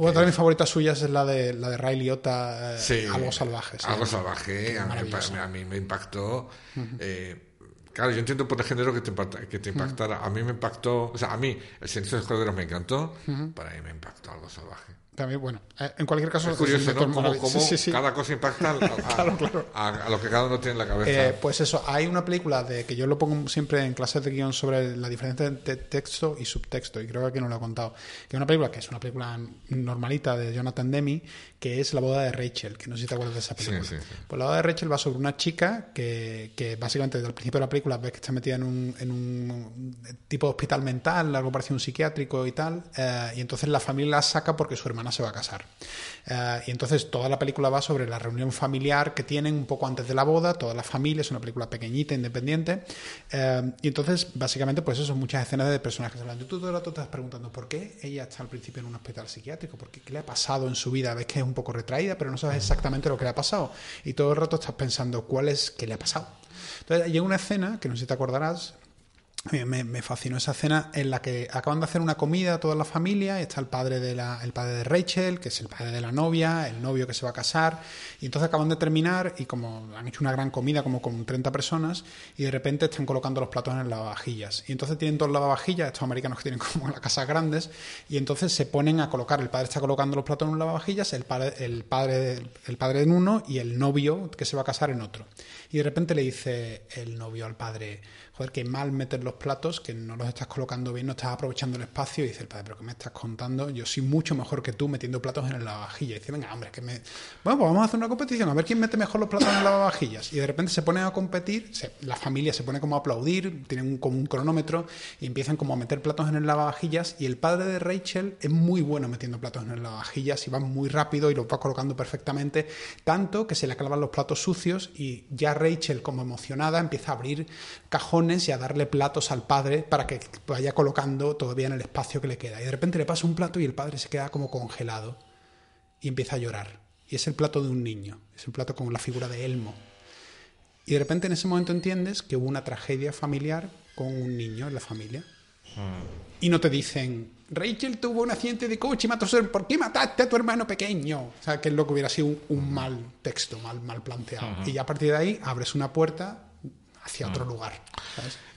una de mis favoritas suyas es la de la de Ray Liotta, eh, Algo Salvaje. Algo Salvaje, a mí, me impactó. Eh, claro, yo entiendo por el género que te, que te impactara. A mí me impactó, o sea, a mí el silencio de los corderos me encantó, para mí me impactó Algo Salvaje. También, bueno, eh, en cualquier caso... Es curioso, ¿no? Cómo, cada cosa impacta a, lo que cada uno tiene en la cabeza. Eh, pues eso, hay una película de que yo lo pongo siempre en clases de guion sobre la diferencia entre texto y subtexto, y creo que aquí no lo he contado, que es una película que es una película normalita de Jonathan Demi, que es La boda de Rachel, que no sé si te acuerdas de esa película. Pues La boda de Rachel va sobre una chica que, que básicamente desde el principio de la película ves que está metida en un, en un tipo de hospital mental, algo parecido a un psiquiátrico y tal, eh, y entonces la familia la saca porque su hermana se va a casar. Eh, y entonces toda la película va sobre la reunión familiar que tienen un poco antes de la boda, toda la familia, es una película pequeñita, independiente. Eh, y entonces, básicamente, pues eso, son muchas escenas de personajes hablando. Y tú todo el rato te estás preguntando por qué ella está al principio en un hospital psiquiátrico, ¿Por qué, qué le ha pasado en su vida. Ves que es un poco retraída, pero no sabes exactamente lo que le ha pasado. Y todo el rato estás pensando cuál es, qué le ha pasado. Entonces llega una escena, que no sé si te acordarás, me, fascinó esa escena en la que acaban de hacer una comida toda la familia, está el padre de la, el padre de Rachel, que es el padre de la novia, el novio que se va a casar, y entonces acaban de terminar y como han hecho una gran comida como con 30 personas y de repente están colocando los platos en las lavavajillas. Y entonces tienen dos lavavajillas, estos americanos que tienen como las casas grandes, y entonces se ponen a colocar, el padre está colocando los platos en lavavajillas, el padre, el padre, el padre en uno y el novio que se va a casar en otro. Y de repente le dice el novio al padre, joder, que mal meter los platos, que no los estás colocando bien, no estás aprovechando el espacio. Y dice el padre, pero ¿qué me estás contando? Yo soy mucho mejor que tú metiendo platos en el lavavajillas. Y dice, venga, hombre, que me... Bueno, pues vamos a hacer una competición, a ver quién mete mejor los platos en el lavavajillas. Y de repente se ponen a competir, la familia se pone como a aplaudir, tienen como un cronómetro y empiezan como a meter platos en el lavavajillas. Y el padre de Rachel es muy bueno metiendo platos en el lavavajillas y va muy rápido y los va colocando perfectamente, tanto que se le clavan los platos sucios y ya Rachel, como emocionada, empieza a abrir cajones y a darle platos al padre para que vaya colocando todavía en el espacio que le queda. Y de repente le pasa un plato y el padre se queda como congelado y empieza a llorar. Y es el plato de un niño, es el plato con la figura de Elmo. Y de repente en ese momento entiendes que hubo una tragedia familiar con un niño en la familia. Y no te dicen, Rachel tuvo un accidente de coche y mató a su hermano. ¿Por qué mataste a tu hermano pequeño? O sea, que es lo que hubiera sido un, mal texto, mal, mal planteado. Y ya a partir de ahí abres una puerta hacia otro lugar.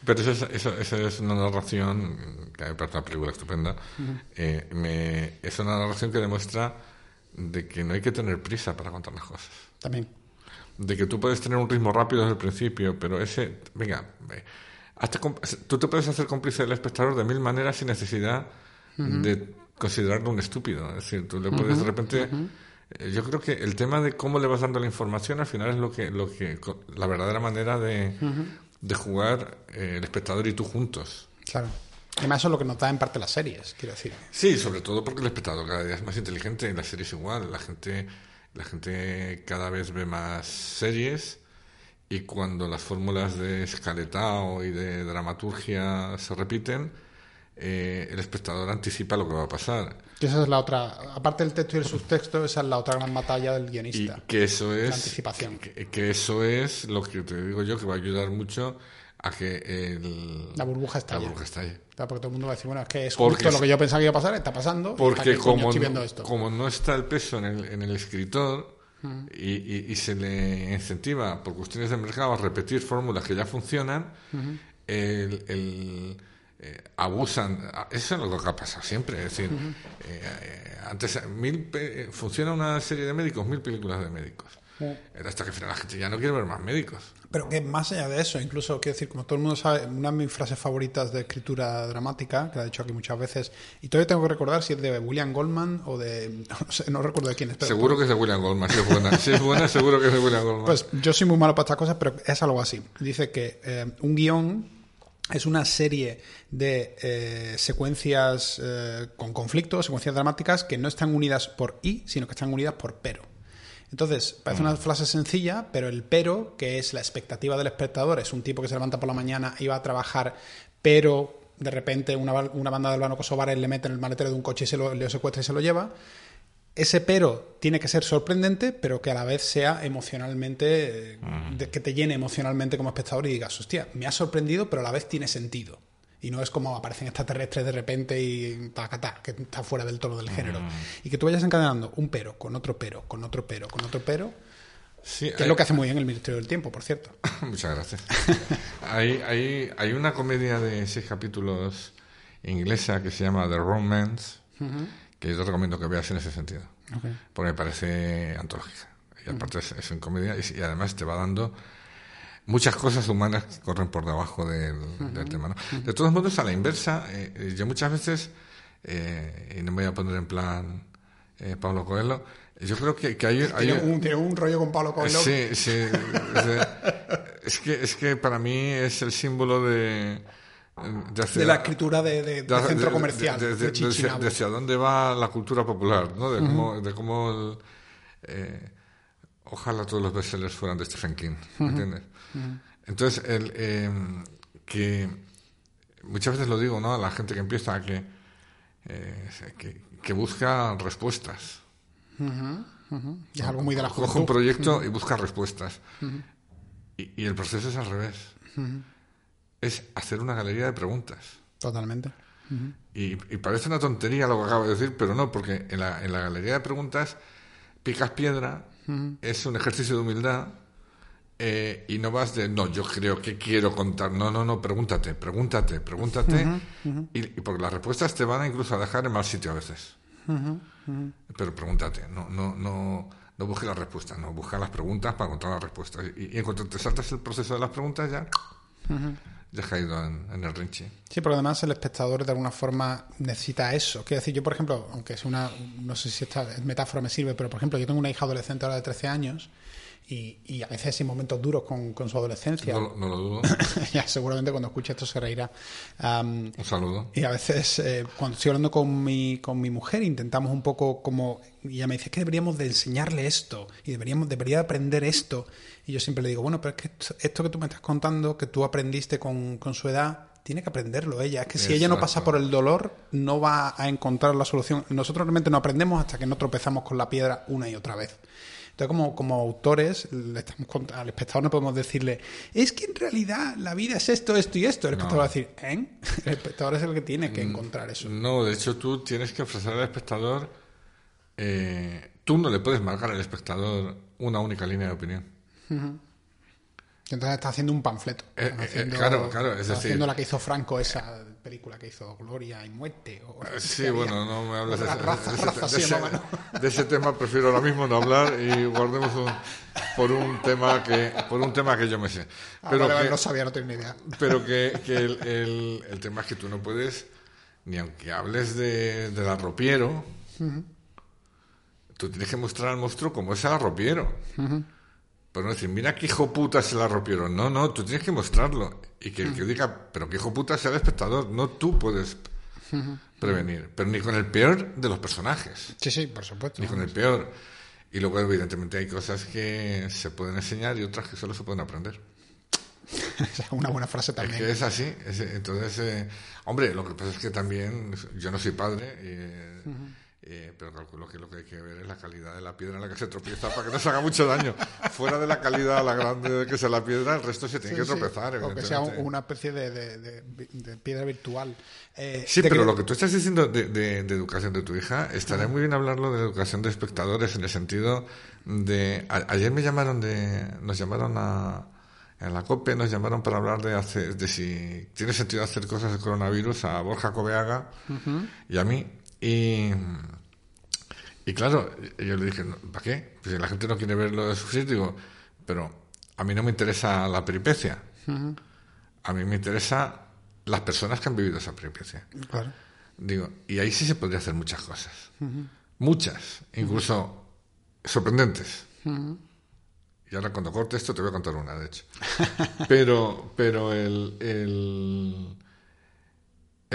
Pero eso es, eso, es, una narración, que me parece una película estupenda, eh, me, es una narración que demuestra de que no hay que tener prisa para contar las cosas. También. De que tú puedes tener un ritmo rápido desde el principio, pero ese, venga, tú te puedes hacer cómplice del espectador de mil maneras sin necesidad de considerarlo un estúpido. Es decir, tú le puedes de repente... Yo creo que el tema de cómo le vas dando la información al final es lo que, lo que la verdadera manera de, de jugar eh, el espectador y tú juntos. Claro. Además, eso es lo que nos da en parte las series, quiero decir. Sí, sobre todo porque el espectador cada día es más inteligente y la serie es igual. La gente, la gente cada vez ve más series y cuando las fórmulas de escaletao y de dramaturgia se repiten, eh, el espectador anticipa lo que va a pasar. Que esa es la otra, aparte del texto y el subtexto, esa es la otra gran batalla del guionista. Y que eso es. La anticipación. Que, eso es lo que te digo yo que va a ayudar mucho a que el, la burbuja estalle. La burbuja estalle. porque todo el mundo va a decir, bueno, es que es justo lo que yo pensaba que iba a pasar, está pasando. Porque como, no, como no está el peso en el, en el escritor y, y, se le incentiva por cuestiones de mercado a repetir fórmulas que ya funcionan, el, el eh, abusan. Eso es lo que ha pasado siempre. Es decir, eh, eh, antes mil funciona una serie de médicos, mil películas de médicos. Hasta que al final la gente ya no quiere ver más médicos. Pero que más allá de eso, incluso quiero decir, como todo el mundo sabe, una de mis frases favoritas de escritura dramática, que la he dicho aquí muchas veces, y todavía tengo que recordar si es de William Goldman o de. No, recuerdo de quién es. seguro que es de William Goldman, si es buena. si es buena, seguro que es de William Goldman. Pues yo soy muy malo para estas cosas, pero es algo así. Dice que un guion es una serie de eh, secuencias eh, con conflictos, secuencias dramáticas que no están unidas por y, sino que están unidas por pero. Entonces, parece una mm. frase sencilla, pero el pero, que es la expectativa del espectador, es un tipo que se levanta por la mañana y va a trabajar, pero de repente una, banda de albanos kosovares le mete en el maletero de un coche y se lo, le secuestra y se lo lleva ese pero tiene que ser sorprendente, pero que a la vez sea emocionalmente, mm. que te llene emocionalmente como espectador y digas, hostia, me ha sorprendido, pero a la vez tiene sentido. Y no es como aparecen extraterrestres de repente y tacatá, que está fuera del tono del género. Mm. Y que tú vayas encadenando un pero, con otro pero, con otro pero, con otro pero. que es lo que hace muy bien el Ministerio del Tiempo, por cierto. Muchas gracias. hay, hay, hay, una comedia de seis capítulos inglesa que se llama The Romance que yo te recomiendo que veas en ese sentido. Porque me parece antológica. Y aparte es, en comedia y, además te va dando muchas cosas humanas que corren por debajo del, tema. De todos modos, a la inversa, eh, eh, yo muchas veces, eh, y no me voy a poner en plan Pablo Coelho, yo creo que, hay, hay un, tiene un rollo con Pablo Coelho. Sí, sí. es, que, es que para mí es el símbolo de de la escritura de, centro comercial. De, hacia dónde va la cultura popular, ¿no? de cómo, eh, ojalá todos los bestsellers fueran de Stephen King, ¿entiendes? Entonces, el, em, que muchas veces lo digo ¿no? a la gente que empieza a que, eh, que, busca respuestas. Es algo muy de la Coge un proyecto y busca respuestas. Y, y, el proceso es al revés es hacer una galería de preguntas. Totalmente. y, parece una tontería lo que acabo de decir, pero no, porque en la, en la galería de preguntas picas piedra, es un ejercicio de humildad eh, y no vas de, no, yo creo que quiero contar, no, no, no, pregúntate, pregúntate, pregúntate, y, porque las respuestas te van a incluso a dejar en mal sitio a veces. Pero pregúntate, no, no, no, no busques las respuestas, no, busca las preguntas para encontrar las respuestas. Y, en cuanto te saltas el proceso de las preguntas, ya ya ha caído en, el rinche. Sí, pero además el espectador de alguna forma necesita eso. Quiero decir, yo, por ejemplo, aunque es una, no sé si esta metáfora me sirve, pero por ejemplo, yo tengo una hija adolescente ahora de 13 años y, a veces hay momentos duros con, su adolescencia. No, lo dudo. ya, seguramente cuando escuche esto se reirá. un saludo. Y a veces, eh, cuando estoy hablando con mi, con mi mujer, intentamos un poco como. Y ella me dice que deberíamos de enseñarle esto y deberíamos, debería aprender esto. Y yo siempre le digo, bueno, pero es que esto, que tú me estás contando, que tú aprendiste con, con su edad, tiene que aprenderlo ella. Es que si ella no pasa por el dolor, no va a encontrar la solución. Nosotros realmente no aprendemos hasta que no tropezamos con la piedra una y otra vez. Entonces, como, como autores, le estamos al espectador no podemos decirle, es que en realidad la vida es esto, esto y esto. El espectador va a decir, ¿eh? El espectador es el que tiene que mm, encontrar eso. No, de hecho tú tienes que ofrecer al espectador, eh, tú no le puedes marcar al espectador una única línea de opinión. Entonces está haciendo un panfleto. Eh, eh, claro, claro, es decir, haciendo la que hizo Franco, esa película que hizo Gloria y Muerte. Eh, sí, bueno, no me hables de, ese, de, ese, tema, prefiero ahora mismo no hablar y guardemos por un tema que por un tema que yo me sé. Ah, pero que, no sabía, no tengo ni idea. Pero que, que el, el, tema es que tú no puedes ni aunque hables de, del arropiero, tú tienes que mostrar al monstruo como es el arropiero. Pero no decir, mira qué hijo puta es el arropiero. No, no, tú tienes que mostrarlo. Y que el que diga, pero qué hijo puta sea el espectador. No tú puedes prevenir. Pero ni con el peor de los personajes. Sí, sí, por supuesto. Ni con el peor. Y luego, evidentemente, hay cosas que se pueden enseñar y otras que solo se pueden aprender. Una buena frase también. Es que es así. entonces, eh, hombre, lo que pasa es que también yo no soy padre. Eh, eh, pero calculo que lo que hay que ver es la calidad de la piedra en la que se tropieza para que no se haga mucho daño. Fuera de la calidad, la grande que sea la piedra, el resto se tiene que tropezar. O que sea una especie de, piedra virtual. Eh, sí, pero lo que tú estás diciendo de, educación de tu hija, estaría muy bien hablarlo de educación de espectadores en el sentido de. ayer me llamaron de. Nos llamaron a. En la COPE nos llamaron para hablar de, hacer, de si tiene sentido hacer cosas de coronavirus a Borja Cobeaga y a mí. Y, y claro, yo le dije, ¿para qué? Pues si la gente no quiere verlo de sufrir, digo, pero a mí no me interesa la peripecia. A mí me interesa las personas que han vivido esa peripecia. Digo, y ahí sí se podría hacer muchas cosas. Muchas, incluso sorprendentes. Y ahora cuando corte esto te voy a contar una, de hecho. pero, pero el, el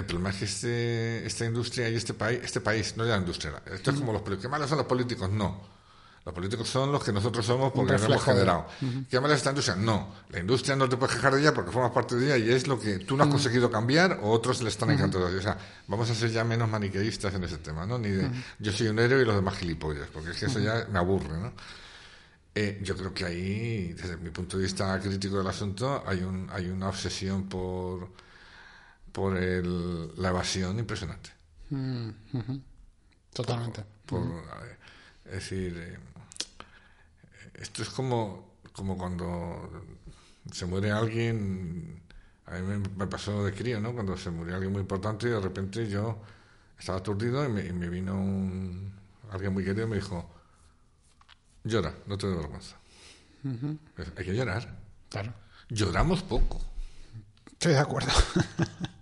el problema es que este, esta industria y este país, este país, no ya la industria, esto es como los políticos. ¿Qué malos son los políticos? No. Los políticos son los que nosotros somos porque nos hemos generado. ¿Qué mala es esta industria? No. La industria no te puede quejar de ella porque formas parte de ella y es lo que tú no has conseguido cambiar o otros le están encantando. O sea, vamos a ser ya menos maniqueístas en ese tema, ¿no? Ni de yo soy un héroe y los demás gilipollas, porque es que eso ya me aburre, ¿no? Eh, yo creo que ahí, desde mi punto de vista crítico del asunto, hay, un, hay una obsesión por por el, la evasión impresionante. Mm, Totalmente. es decir, eh, esto es como, como cuando se muere alguien, a mí me, pasó de crío, ¿no? Cuando se murió alguien muy importante y de repente yo estaba aturdido y me, vino un, alguien muy querido y me dijo, llora, no te dé vergüenza. Hay que llorar. Claro. Lloramos poco. Estoy de acuerdo.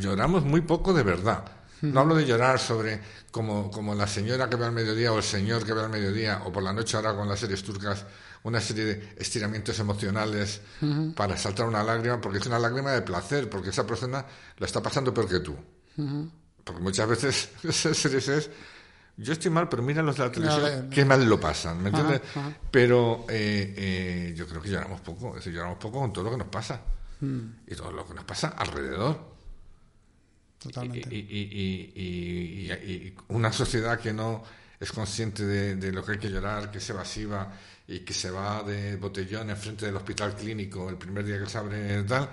lloramos muy poco de verdad. No hablo de llorar sobre como, como la señora que ve al mediodía o el señor que ve al mediodía o por la noche ahora con las series turcas una serie de estiramientos emocionales para saltar una lágrima porque es una lágrima de placer porque esa persona lo está pasando peor que tú. Porque muchas veces esas series es yo estoy mal, pero mira los de la televisión, qué mal lo pasan, ¿me entiendes? Pero eh, eh, yo creo que lloramos poco, es decir, lloramos poco con todo lo que nos pasa y todo lo que nos pasa alrededor. Totalmente. Y, una sociedad que no es consciente de, lo que hay que llorar, que es evasiva y que se va de botellón enfrente del hospital clínico el primer día que se abre tal,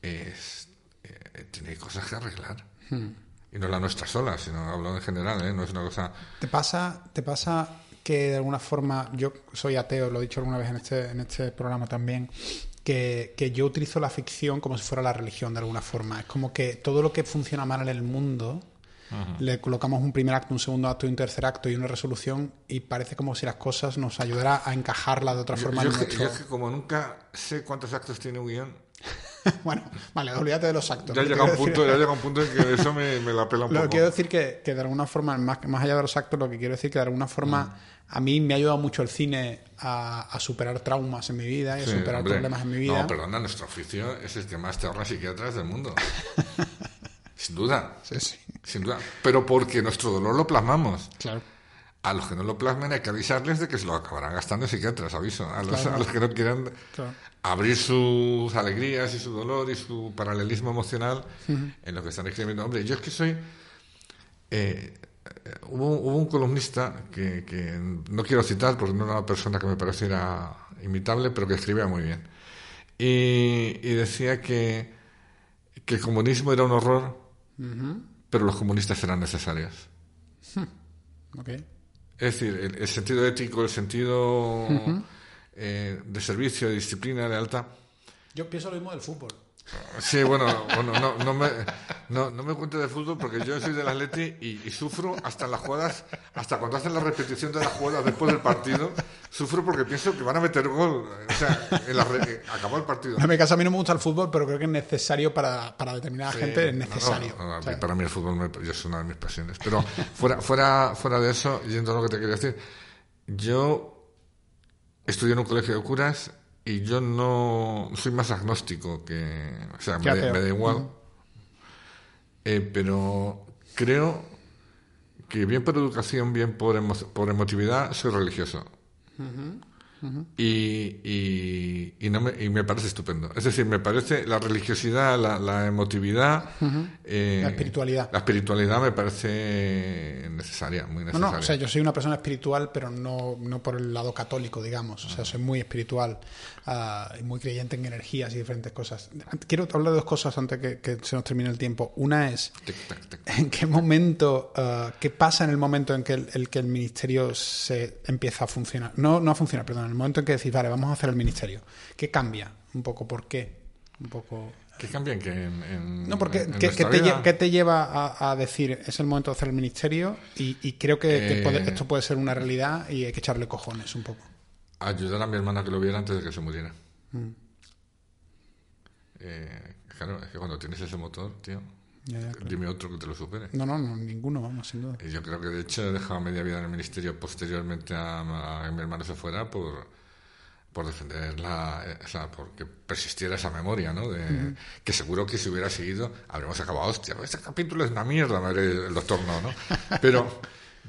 es, eh, tiene cosas que arreglar. Hmm. Y no la nuestra sola, sino hablo en general, ¿eh? no es una cosa... ¿Te pasa, ¿Te pasa que de alguna forma, yo soy ateo, lo he dicho alguna vez en este, en este programa también, que, yo utilizo la ficción como si fuera la religión de alguna forma. Es como que todo lo que funciona mal en el mundo, le colocamos un primer acto, un segundo acto y un tercer acto y una resolución y parece como si las cosas nos ayudara a encajarla de otra forma. Yo, que, como nunca sé cuántos actos tiene un guion. bueno, vale, olvídate de los actos. Ya llega, un punto, ya llega un punto en que eso me, la pela un lo poco. Que quiero decir que, que de alguna forma, más, más allá de los actos, lo que quiero decir que de alguna forma a mí me ha ayudado mucho el cine a, superar traumas en mi vida y a superar problemas en mi vida. No, perdona, nuestro oficio es el que más te ahorra psiquiatras del mundo. Sin duda. Sí, sí. Sin duda. Pero porque nuestro dolor lo plasmamos. Claro. A los que no lo plasmen hay que avisarles de que se lo acabarán gastando en psiquiatras, aviso. A los, a los que no quieran abrir sus alegrías y su dolor y su paralelismo emocional en lo que están escribiendo. Hombre, yo es que soy... Eh, hubo, un columnista que, no quiero citar porque no era una persona que me pareciera imitable, pero que escribía muy bien. Y, decía que, que, el comunismo era un horror, pero los comunistas eran necesarios. Es decir, el, sentido ético, el sentido eh, de servicio, de disciplina, de alta. Yo pienso lo mismo del fútbol. Sí, bueno, bueno no, no, me, no, no me cuentes de fútbol porque yo soy del Atleti y, y sufro hasta en las jugadas, hasta cuando hacen la repetición de las jugadas después del partido, sufro porque pienso que van a meter gol. O sea, en la re- eh, acabó el partido. En mi caso a mí no me gusta el fútbol, pero creo que es necesario para, para determinada gente, es No, no, necesario. no, a mí- O sea, para mí el fútbol me- es una de mis pasiones. Pero fuera, fuera, fuera de eso, yendo a lo que te quería decir, yo estudié en un colegio de curas y yo no soy más agnóstico que... O sea, me, me da igual. Eh, pero creo que bien por educación, bien por, emo- por emotividad, soy religioso. Y, y, y no me, y me parece estupendo. Es decir, me parece la religiosidad, la, la emotividad, eh, La espiritualidad. La espiritualidad me parece necesaria, muy No, necesaria. no, o sea, yo soy una persona espiritual, pero no, no por el lado católico, digamos. O sea, soy muy espiritual y muy creyente en energías y diferentes cosas. Quiero hablar de dos cosas antes que, que se nos termine el tiempo. Una es, Tic, tac, tic. ¿en qué momento, ah, qué pasa en el momento en que el, el que el ministerio se empieza a funcionar? No, no a funcionar, perdón, en el momento en que decís, vale, vamos a hacer el ministerio. ¿Qué cambia? Un poco, ¿por qué? Un poco... ¿Qué cambian? que en, en- No, porque en ¿qué, qué te, vida? lle- qué te lleva a, a decir es el momento de hacer el ministerio? Y, y creo que, que Eh. puede- esto puede ser una realidad y hay que echarle cojones un poco. Ayudar a mi hermana que lo viera antes de que se muriera. Mm. Eh, claro, es que cuando tienes ese motor, tío, Ya, ya, claro. dime otro que te lo supere. No, no, no, ninguno, vamos, sin duda. Y yo creo que de hecho he dejado media vida en el ministerio posteriormente a, a que mi hermano se fuera por, por defender la, eh, o sea, porque persistiera esa memoria, ¿no? De, Que seguro que si hubiera seguido habríamos acabado, hostia, este capítulo es una mierda, madre, el doctor no, ¿no? Pero,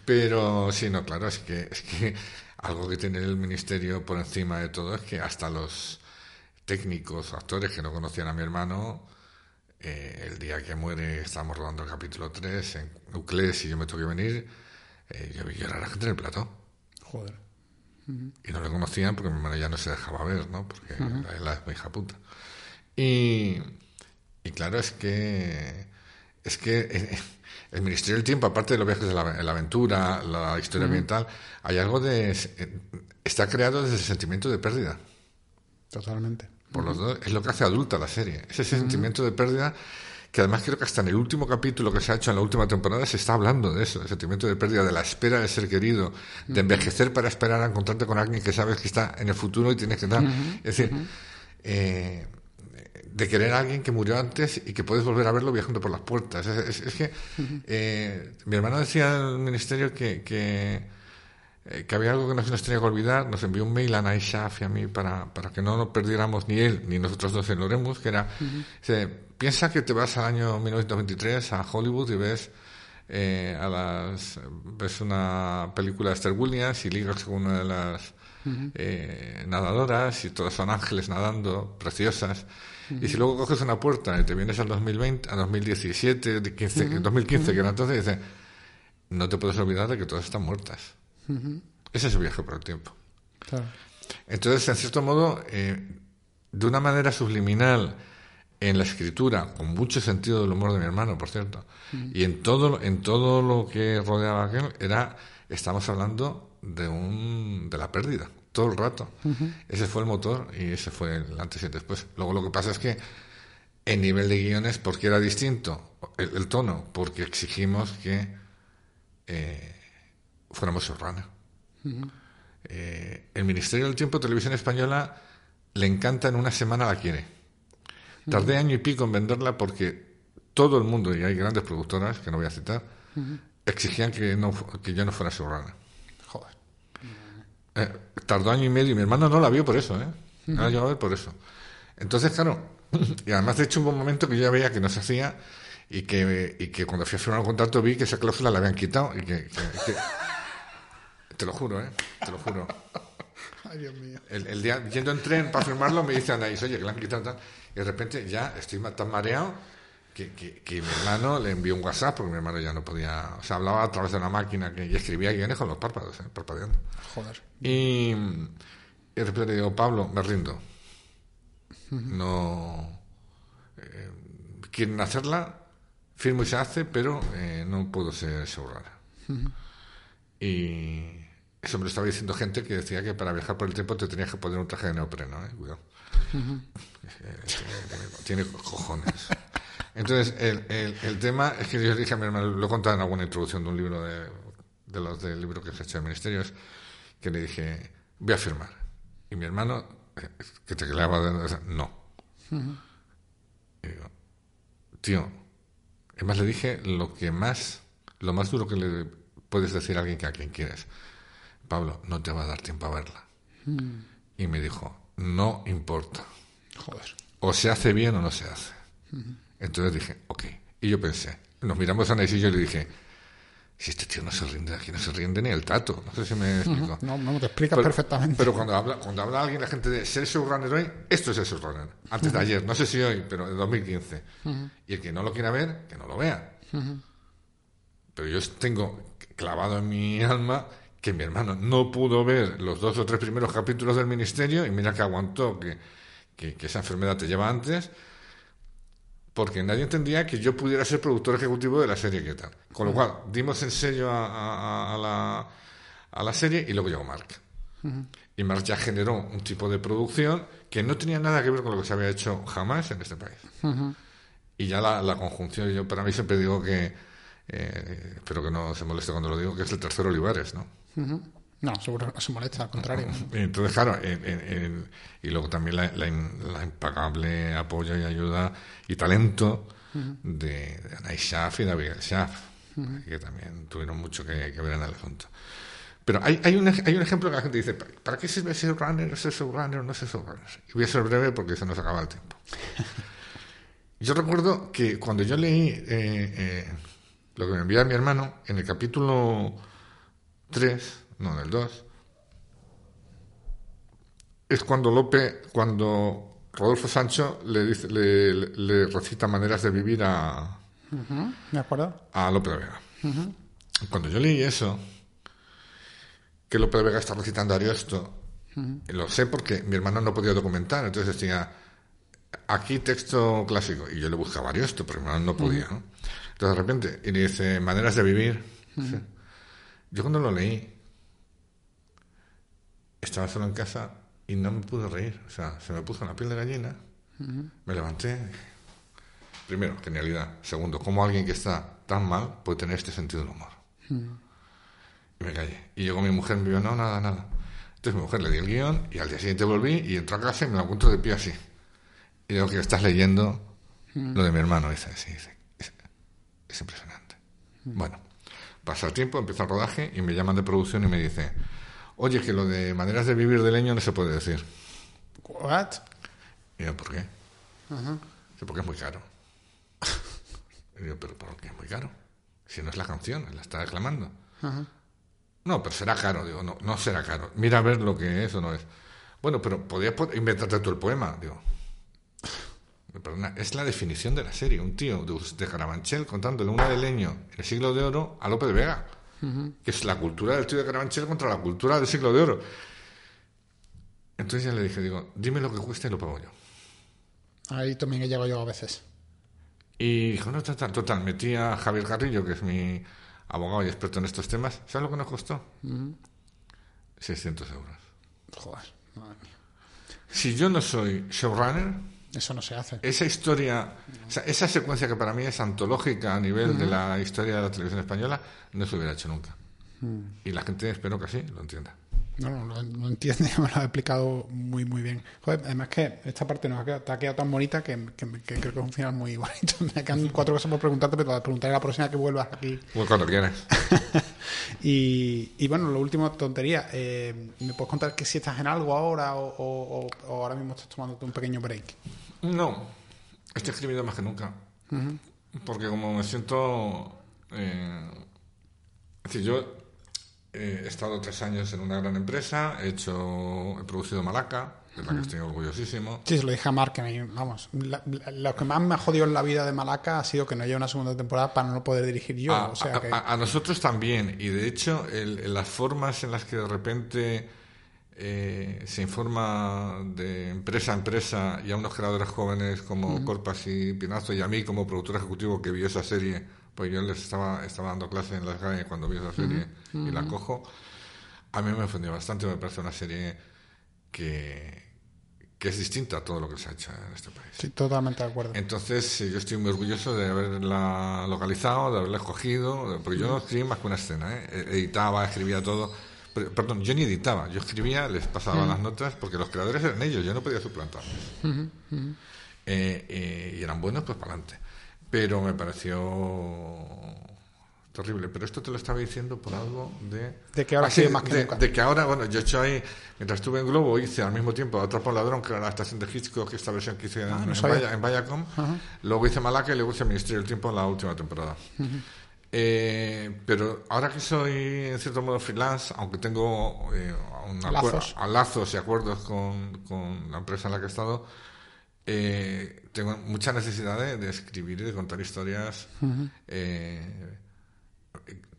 pero sí, no, claro, es que, es que algo que tiene el ministerio por encima de todo es que hasta los técnicos, actores que no conocían a mi hermano, eh, el día que muere, estábamos rodando el capítulo 3 en Euclés y yo me tuve que venir, eh, yo vi llorar a la gente en el plató. Joder. Y no le conocían porque mi hermano ya no se dejaba ver, ¿no? Porque la, la es mi hija puta. Y, y claro, es que es que eh, el Ministerio del Tiempo, aparte de los viajes de la, en la aventura, la historia ambiental, hay algo de... eh, Está creado desde el sentimiento de pérdida. Totalmente. Por los dos, es lo que hace adulta la serie. Ese sentimiento de pérdida, que además creo que hasta en el último capítulo que se ha hecho en la última temporada se está hablando de eso, el sentimiento de pérdida, de la espera de ser querido, de envejecer para esperar a encontrarte con alguien que sabes que está en el futuro y tienes que dar. Es decir, eh, de querer a alguien que murió antes y que puedes volver a verlo viajando por las puertas. Es, es- es que eh, mi hermano decía al ministerio que, que, eh, que había algo que no se nos tenía que olvidar. Nos envió un mail a Naishaf y a mí para, para que no nos perdiéramos ni él ni nosotros dos en Loremus, que era, piensa que te vas al año 1923 a Hollywood y ves eh, a las ves una película de Esther Williams y ligas con una de las eh, nadadoras y todas son ángeles nadando, preciosas. Y si luego coges una puerta y te vienes al 2020, a 2017, de 15, 2015, que era entonces, dice, no te puedes olvidar de que todas están muertas. Ese es el viaje por el tiempo. Claro. Entonces, en cierto modo, eh, de una manera subliminal en la escritura, con mucho sentido del humor de mi hermano, por cierto, y en todo, en todo lo que rodeaba aquel, era, estamos hablando de un, de la pérdida, todo el rato. Ese fue el motor y ese fue el antes y el después. Luego lo que pasa es que en nivel de guiones, porque era distinto el, el tono, porque exigimos que eh, fuéramos Serrana. Eh, el Ministerio del Tiempo Televisión Española le encanta en una semana la quiere. Tardé año y pico en venderla porque todo el mundo, y hay grandes productoras que no voy a citar, exigían que, no, que yo no fuera Serrana. Eh, tardó año y medio y mi hermano no la vio por eso, ¿eh? No la llegó a ver por eso. Entonces, claro, y además de hecho hubo un momento que yo ya veía que no se hacía y que, y que cuando fui a firmar un contrato vi que esa cláusula la habían quitado y que... que- que- te lo juro, ¿eh? Te lo juro. Ay, Dios mío. El, el día, yendo en tren para firmarlo, me dice Anaís, oye, que la han quitado tal. Y de repente ya estoy tan mareado que, que, que mi hermano le envió un WhatsApp porque mi hermano ya no podía. O sea, hablaba a través de una máquina que, y escribía guiones con los párpados, ¿eh? parpadeando. Joder. Y, y de repente le digo, Pablo, me rindo. No. eh, quieren hacerla, firmo y se hace, pero eh, no puedo ser showrunner. Y eso me lo estaba diciendo gente que decía que para viajar por el tiempo te tenías que poner un traje de neopreno, ¿eh? Cuidado. Eh, tiene, tiene cojones. Entonces, el, el, el, tema es que yo dije a mi hermano, lo he contado en alguna introducción de un libro de, de los del libro que se ha hecho de ministerios, que le dije, voy a firmar. Y mi hermano, eh, que te quedaba de no. y digo, tío, además le dije lo que más, lo más duro que le puedes decir a alguien que a quien quieres. Pablo, no te va a dar tiempo a verla. Y me dijo, no importa. Joder. O se hace bien o no se hace. Entonces dije, ok. Y yo pensé, nos miramos a Nes y yo le dije, si este tío no se rinde aquí, no se rinde ni el tato. No sé si me explico. No, no, te explicas perfectamente. Pero cuando habla, cuando habla alguien, la gente de ser showrunner hoy, esto es el showrunner. Antes de ayer, no sé si hoy, pero de 2015. Y el que no lo quiera ver, que no lo vea. Pero yo tengo clavado en mi alma que mi hermano no pudo ver los dos o tres primeros capítulos del ministerio y mira que aguantó que, que, que esa enfermedad te lleva antes porque nadie entendía que yo pudiera ser productor ejecutivo de la serie que tal. Con lo cual, dimos el sello a, la, a la, serie y luego llegó Mark. Y Mark ya generó un tipo de producción que no tenía nada que ver con lo que se había hecho jamás en este país. Y ya la, la, conjunción, yo para mí siempre digo que, eh, espero que no se moleste cuando lo digo, que es el tercer Olivares, ¿no? No, seguro no se molesta, al contrario. Entonces, claro, y luego también la, la, impagable apoyo y ayuda y talento de, de Anay Schaff y Abigail Schaff, que también tuvieron mucho que, ver en el asunto. Pero hay, hay, un, hay un ejemplo que la gente dice, ¿para qué sirve ser runner, ser runner, no ser runner? Y voy a ser breve porque se nos acaba el tiempo. Yo recuerdo que cuando yo leí eh, eh, lo que me enviaba mi hermano, en el capítulo 3, no en el 2, es cuando Lope, cuando Rodolfo Sancho le, dice, le, recita maneras de vivir a, ¿De acuerdo? a Lope de Vega. Cuando yo leí eso, que Lope de Vega está recitando a Ariosto, lo sé porque mi hermano no podía documentar, entonces decía, aquí texto clásico, y yo le buscaba Ariosto, pero mi hermano no podía. Entonces de repente, y le dice, maneras de vivir. Yo cuando lo leí, estaba solo en casa y no me pude reír. O sea, se me puso la piel de gallina, me levanté. Primero, genialidad. Segundo, cómo alguien que está tan mal puede tener este sentido del humor. Y me callé. Y llegó mi mujer y me dijo, no, nada, nada. Entonces mi mujer le di el guion y al día siguiente volví y entró a casa y me la encuentro de pie así. Y digo, que estás leyendo lo de mi hermano. dice, sí, es, es impresionante. Bueno, pasa el tiempo, empieza el rodaje y me llaman de producción y me dice, Oye, que lo de maneras de vivir de leño no se puede decir. ¿What? Y yo, ¿por qué? porque es muy caro. y yo, ¿pero por qué es muy caro? Si no es la canción, la está declamando. No, pero será caro. Digo, no, no será caro. Mira a ver lo que es o no es. Bueno, pero podías inventarte tú el poema. Digo, perdona, es la definición de la serie. Un tío de, de Carabanchel contándole una de leño en el siglo de oro a Lope de Vega que es la cultura del tío de Carabanchel contra la cultura del siglo de oro. Entonces ya le dije, digo, dime lo que cuesta y lo pago yo. Ahí también he llegado yo a veces. Y dijo, no, total, total. Metí a Javier Carrillo, que es mi abogado y experto en estos temas. ¿Sabes lo que nos costó? 600 euros. Joder, madre mía. Si yo no soy showrunner, eso no se hace. Esa historia, esa secuencia que para mí es antológica a nivel de la historia de la televisión española, no se hubiera hecho nunca. Mm. Y la gente espero que así lo entienda. No, no, lo, entiende, me lo ha explicado muy, muy bien. Joder, además que esta parte nos ha quedado, te ha quedado tan bonita que, creo que es un final muy bonito. Me quedan cuatro cosas por preguntarte, pero te preguntaré la próxima que vuelvas aquí. Pues cuando quieras. y, y, bueno, lo último, tontería. Eh, ¿Me puedes contar que si estás en algo ahora o, ahora mismo estás tomándote un pequeño break? No, estoy escribiendo más que nunca. Porque como me siento... Eh, es decir, yo he estado tres años en una gran empresa, he hecho, he producido Malaca, de la que estoy orgullosísimo. Sí, se lo dije a Mark, que vamos, lo que más me ha jodido en la vida de Malaca ha sido que no haya una segunda temporada para no poder dirigir yo. A, a, nosotros también, y de hecho, las formas en las que de repente eh, se informa de empresa a empresa y a unos creadores jóvenes como Corpas y Pinazo y a mí como productor ejecutivo que vio esa serie pues yo les estaba, estaba dando clase en las GAE cuando vi esa serie y la cojo, a mí me ofendió bastante, me parece una serie que, que es distinta a todo lo que se ha hecho en este país. Sí, totalmente de acuerdo. Entonces, yo estoy muy orgulloso de haberla localizado, de haberla escogido, porque yo no escribí más que una escena, ¿eh? editaba, escribía todo. Perdón, yo ni editaba, yo escribía, les pasaba las notas, porque los creadores eran ellos, yo no podía suplantarlos. Eh, eh, y eran buenos, pues para adelante. Pero me pareció terrible. Pero esto te lo estaba diciendo por algo de... De que ahora Ah, sí, sí, más que de, nunca. de que ahora, bueno, yo he hecho ahí, mientras estuve en Globo, hice al mismo tiempo Atrapa un ladrón, que era la estación de Hitchcock, esta versión que hice en, Ah, no en. Vaya- en Viacom. Luego hice Malaca y luego hice Ministerio del Tiempo en la última temporada. Eh, pero ahora que soy en cierto modo freelance, aunque tengo eh, Lazos. a lazos y acuerdos con, con la empresa en la que he estado, eh, tengo mucha necesidad de, de escribir y de contar historias, eh,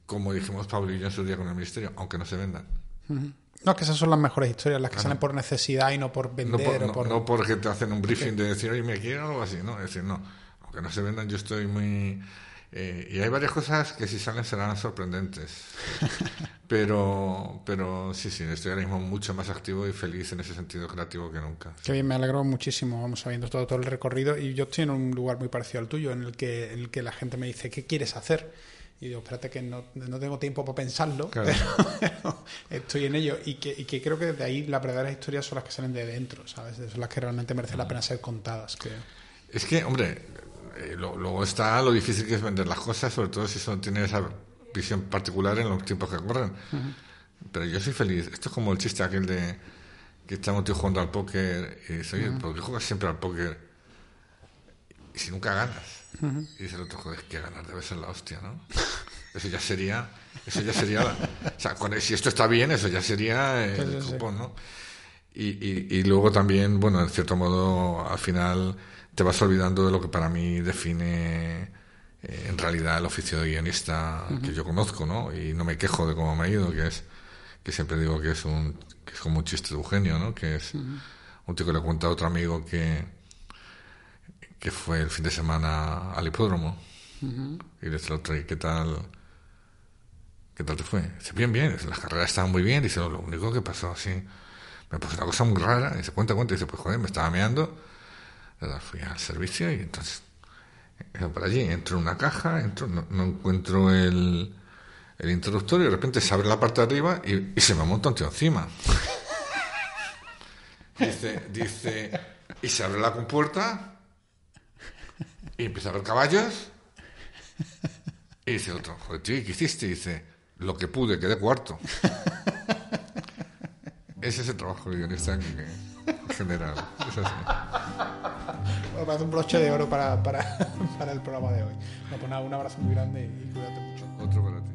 como dijimos Pablo y yo en su día con el Ministerio, aunque no se vendan. No, que esas son las mejores historias, las que salen por necesidad y no por No, vender por- o no- por... no porque te hacen un briefing de decir, oye, me quiero algo así, ¿no? Es decir, no, aunque no se vendan, yo estoy muy... eh, y hay varias cosas que si salen serán sorprendentes. pero, pero sí, sí, estoy ahora mismo mucho más activo y feliz en ese sentido creativo que nunca. Qué bien, me alegro muchísimo, vamos sabiendo todo, todo el recorrido y yo estoy en un lugar muy parecido al tuyo, en el que, en el que la gente me dice, ¿qué quieres hacer? Y digo, espérate que no, no tengo tiempo para pensarlo, Claro. pero, pero estoy en ello y que, y que creo que desde ahí las verdaderas historias son las que salen de dentro, ¿sabes? Son las que realmente merecen la pena ser contadas, creo. Es que, hombre, eh, lo- luego está lo difícil que es vender las cosas, sobre todo si eso tiene esa visión particular en los tiempos que corren. Pero yo soy feliz. Esto es como el chiste aquel de que un tío jugando al póker y dice, oye, ¿por qué juegas siempre al póker? Y si nunca ganas. Y dice el otro, joder, que ganar debe ser la hostia, ¿no? Eso ya sería, eso ya sería, la- o sea, con- si esto está bien, eso ya sería el sí. cupón, ¿no? Y, y, y luego también, bueno, en cierto modo, al final te vas olvidando de lo que para mí define eh, en realidad el oficio de guionista que yo conozco, ¿no? Y no me quejo de cómo me ha ido, que es que siempre digo que es un que es como un chiste de Eugenio, ¿no? Que es un tío que le cuenta a otro amigo que que fue el fin de semana al hipódromo y le dice el otro, ¿y qué tal? ¿Qué tal te fue? Dice, bien, bien, las carreras estaban muy bien. Dice, lo único que pasó así, me pasó una cosa muy rara. Dice, cuenta, cuenta. Dice, pues joder, me estaba meando. Fui al servicio y entonces, eh, por allí, entro en una caja, entro, no, no encuentro el, el interruptor y de repente se abre la parte de arriba y, se me monta un tío encima. dice, dice, y se abre la compuerta y empieza a ver caballos. Y dice otro, joder, tío, ¿y ¿qué hiciste? Dice, lo que pude, quedé cuarto. Ese es el trabajo de guionista en general. Es así. Me parece un broche de oro para, para, para el programa de hoy. Bueno, pues nada, un abrazo muy grande y cuídate mucho. Otro para ti.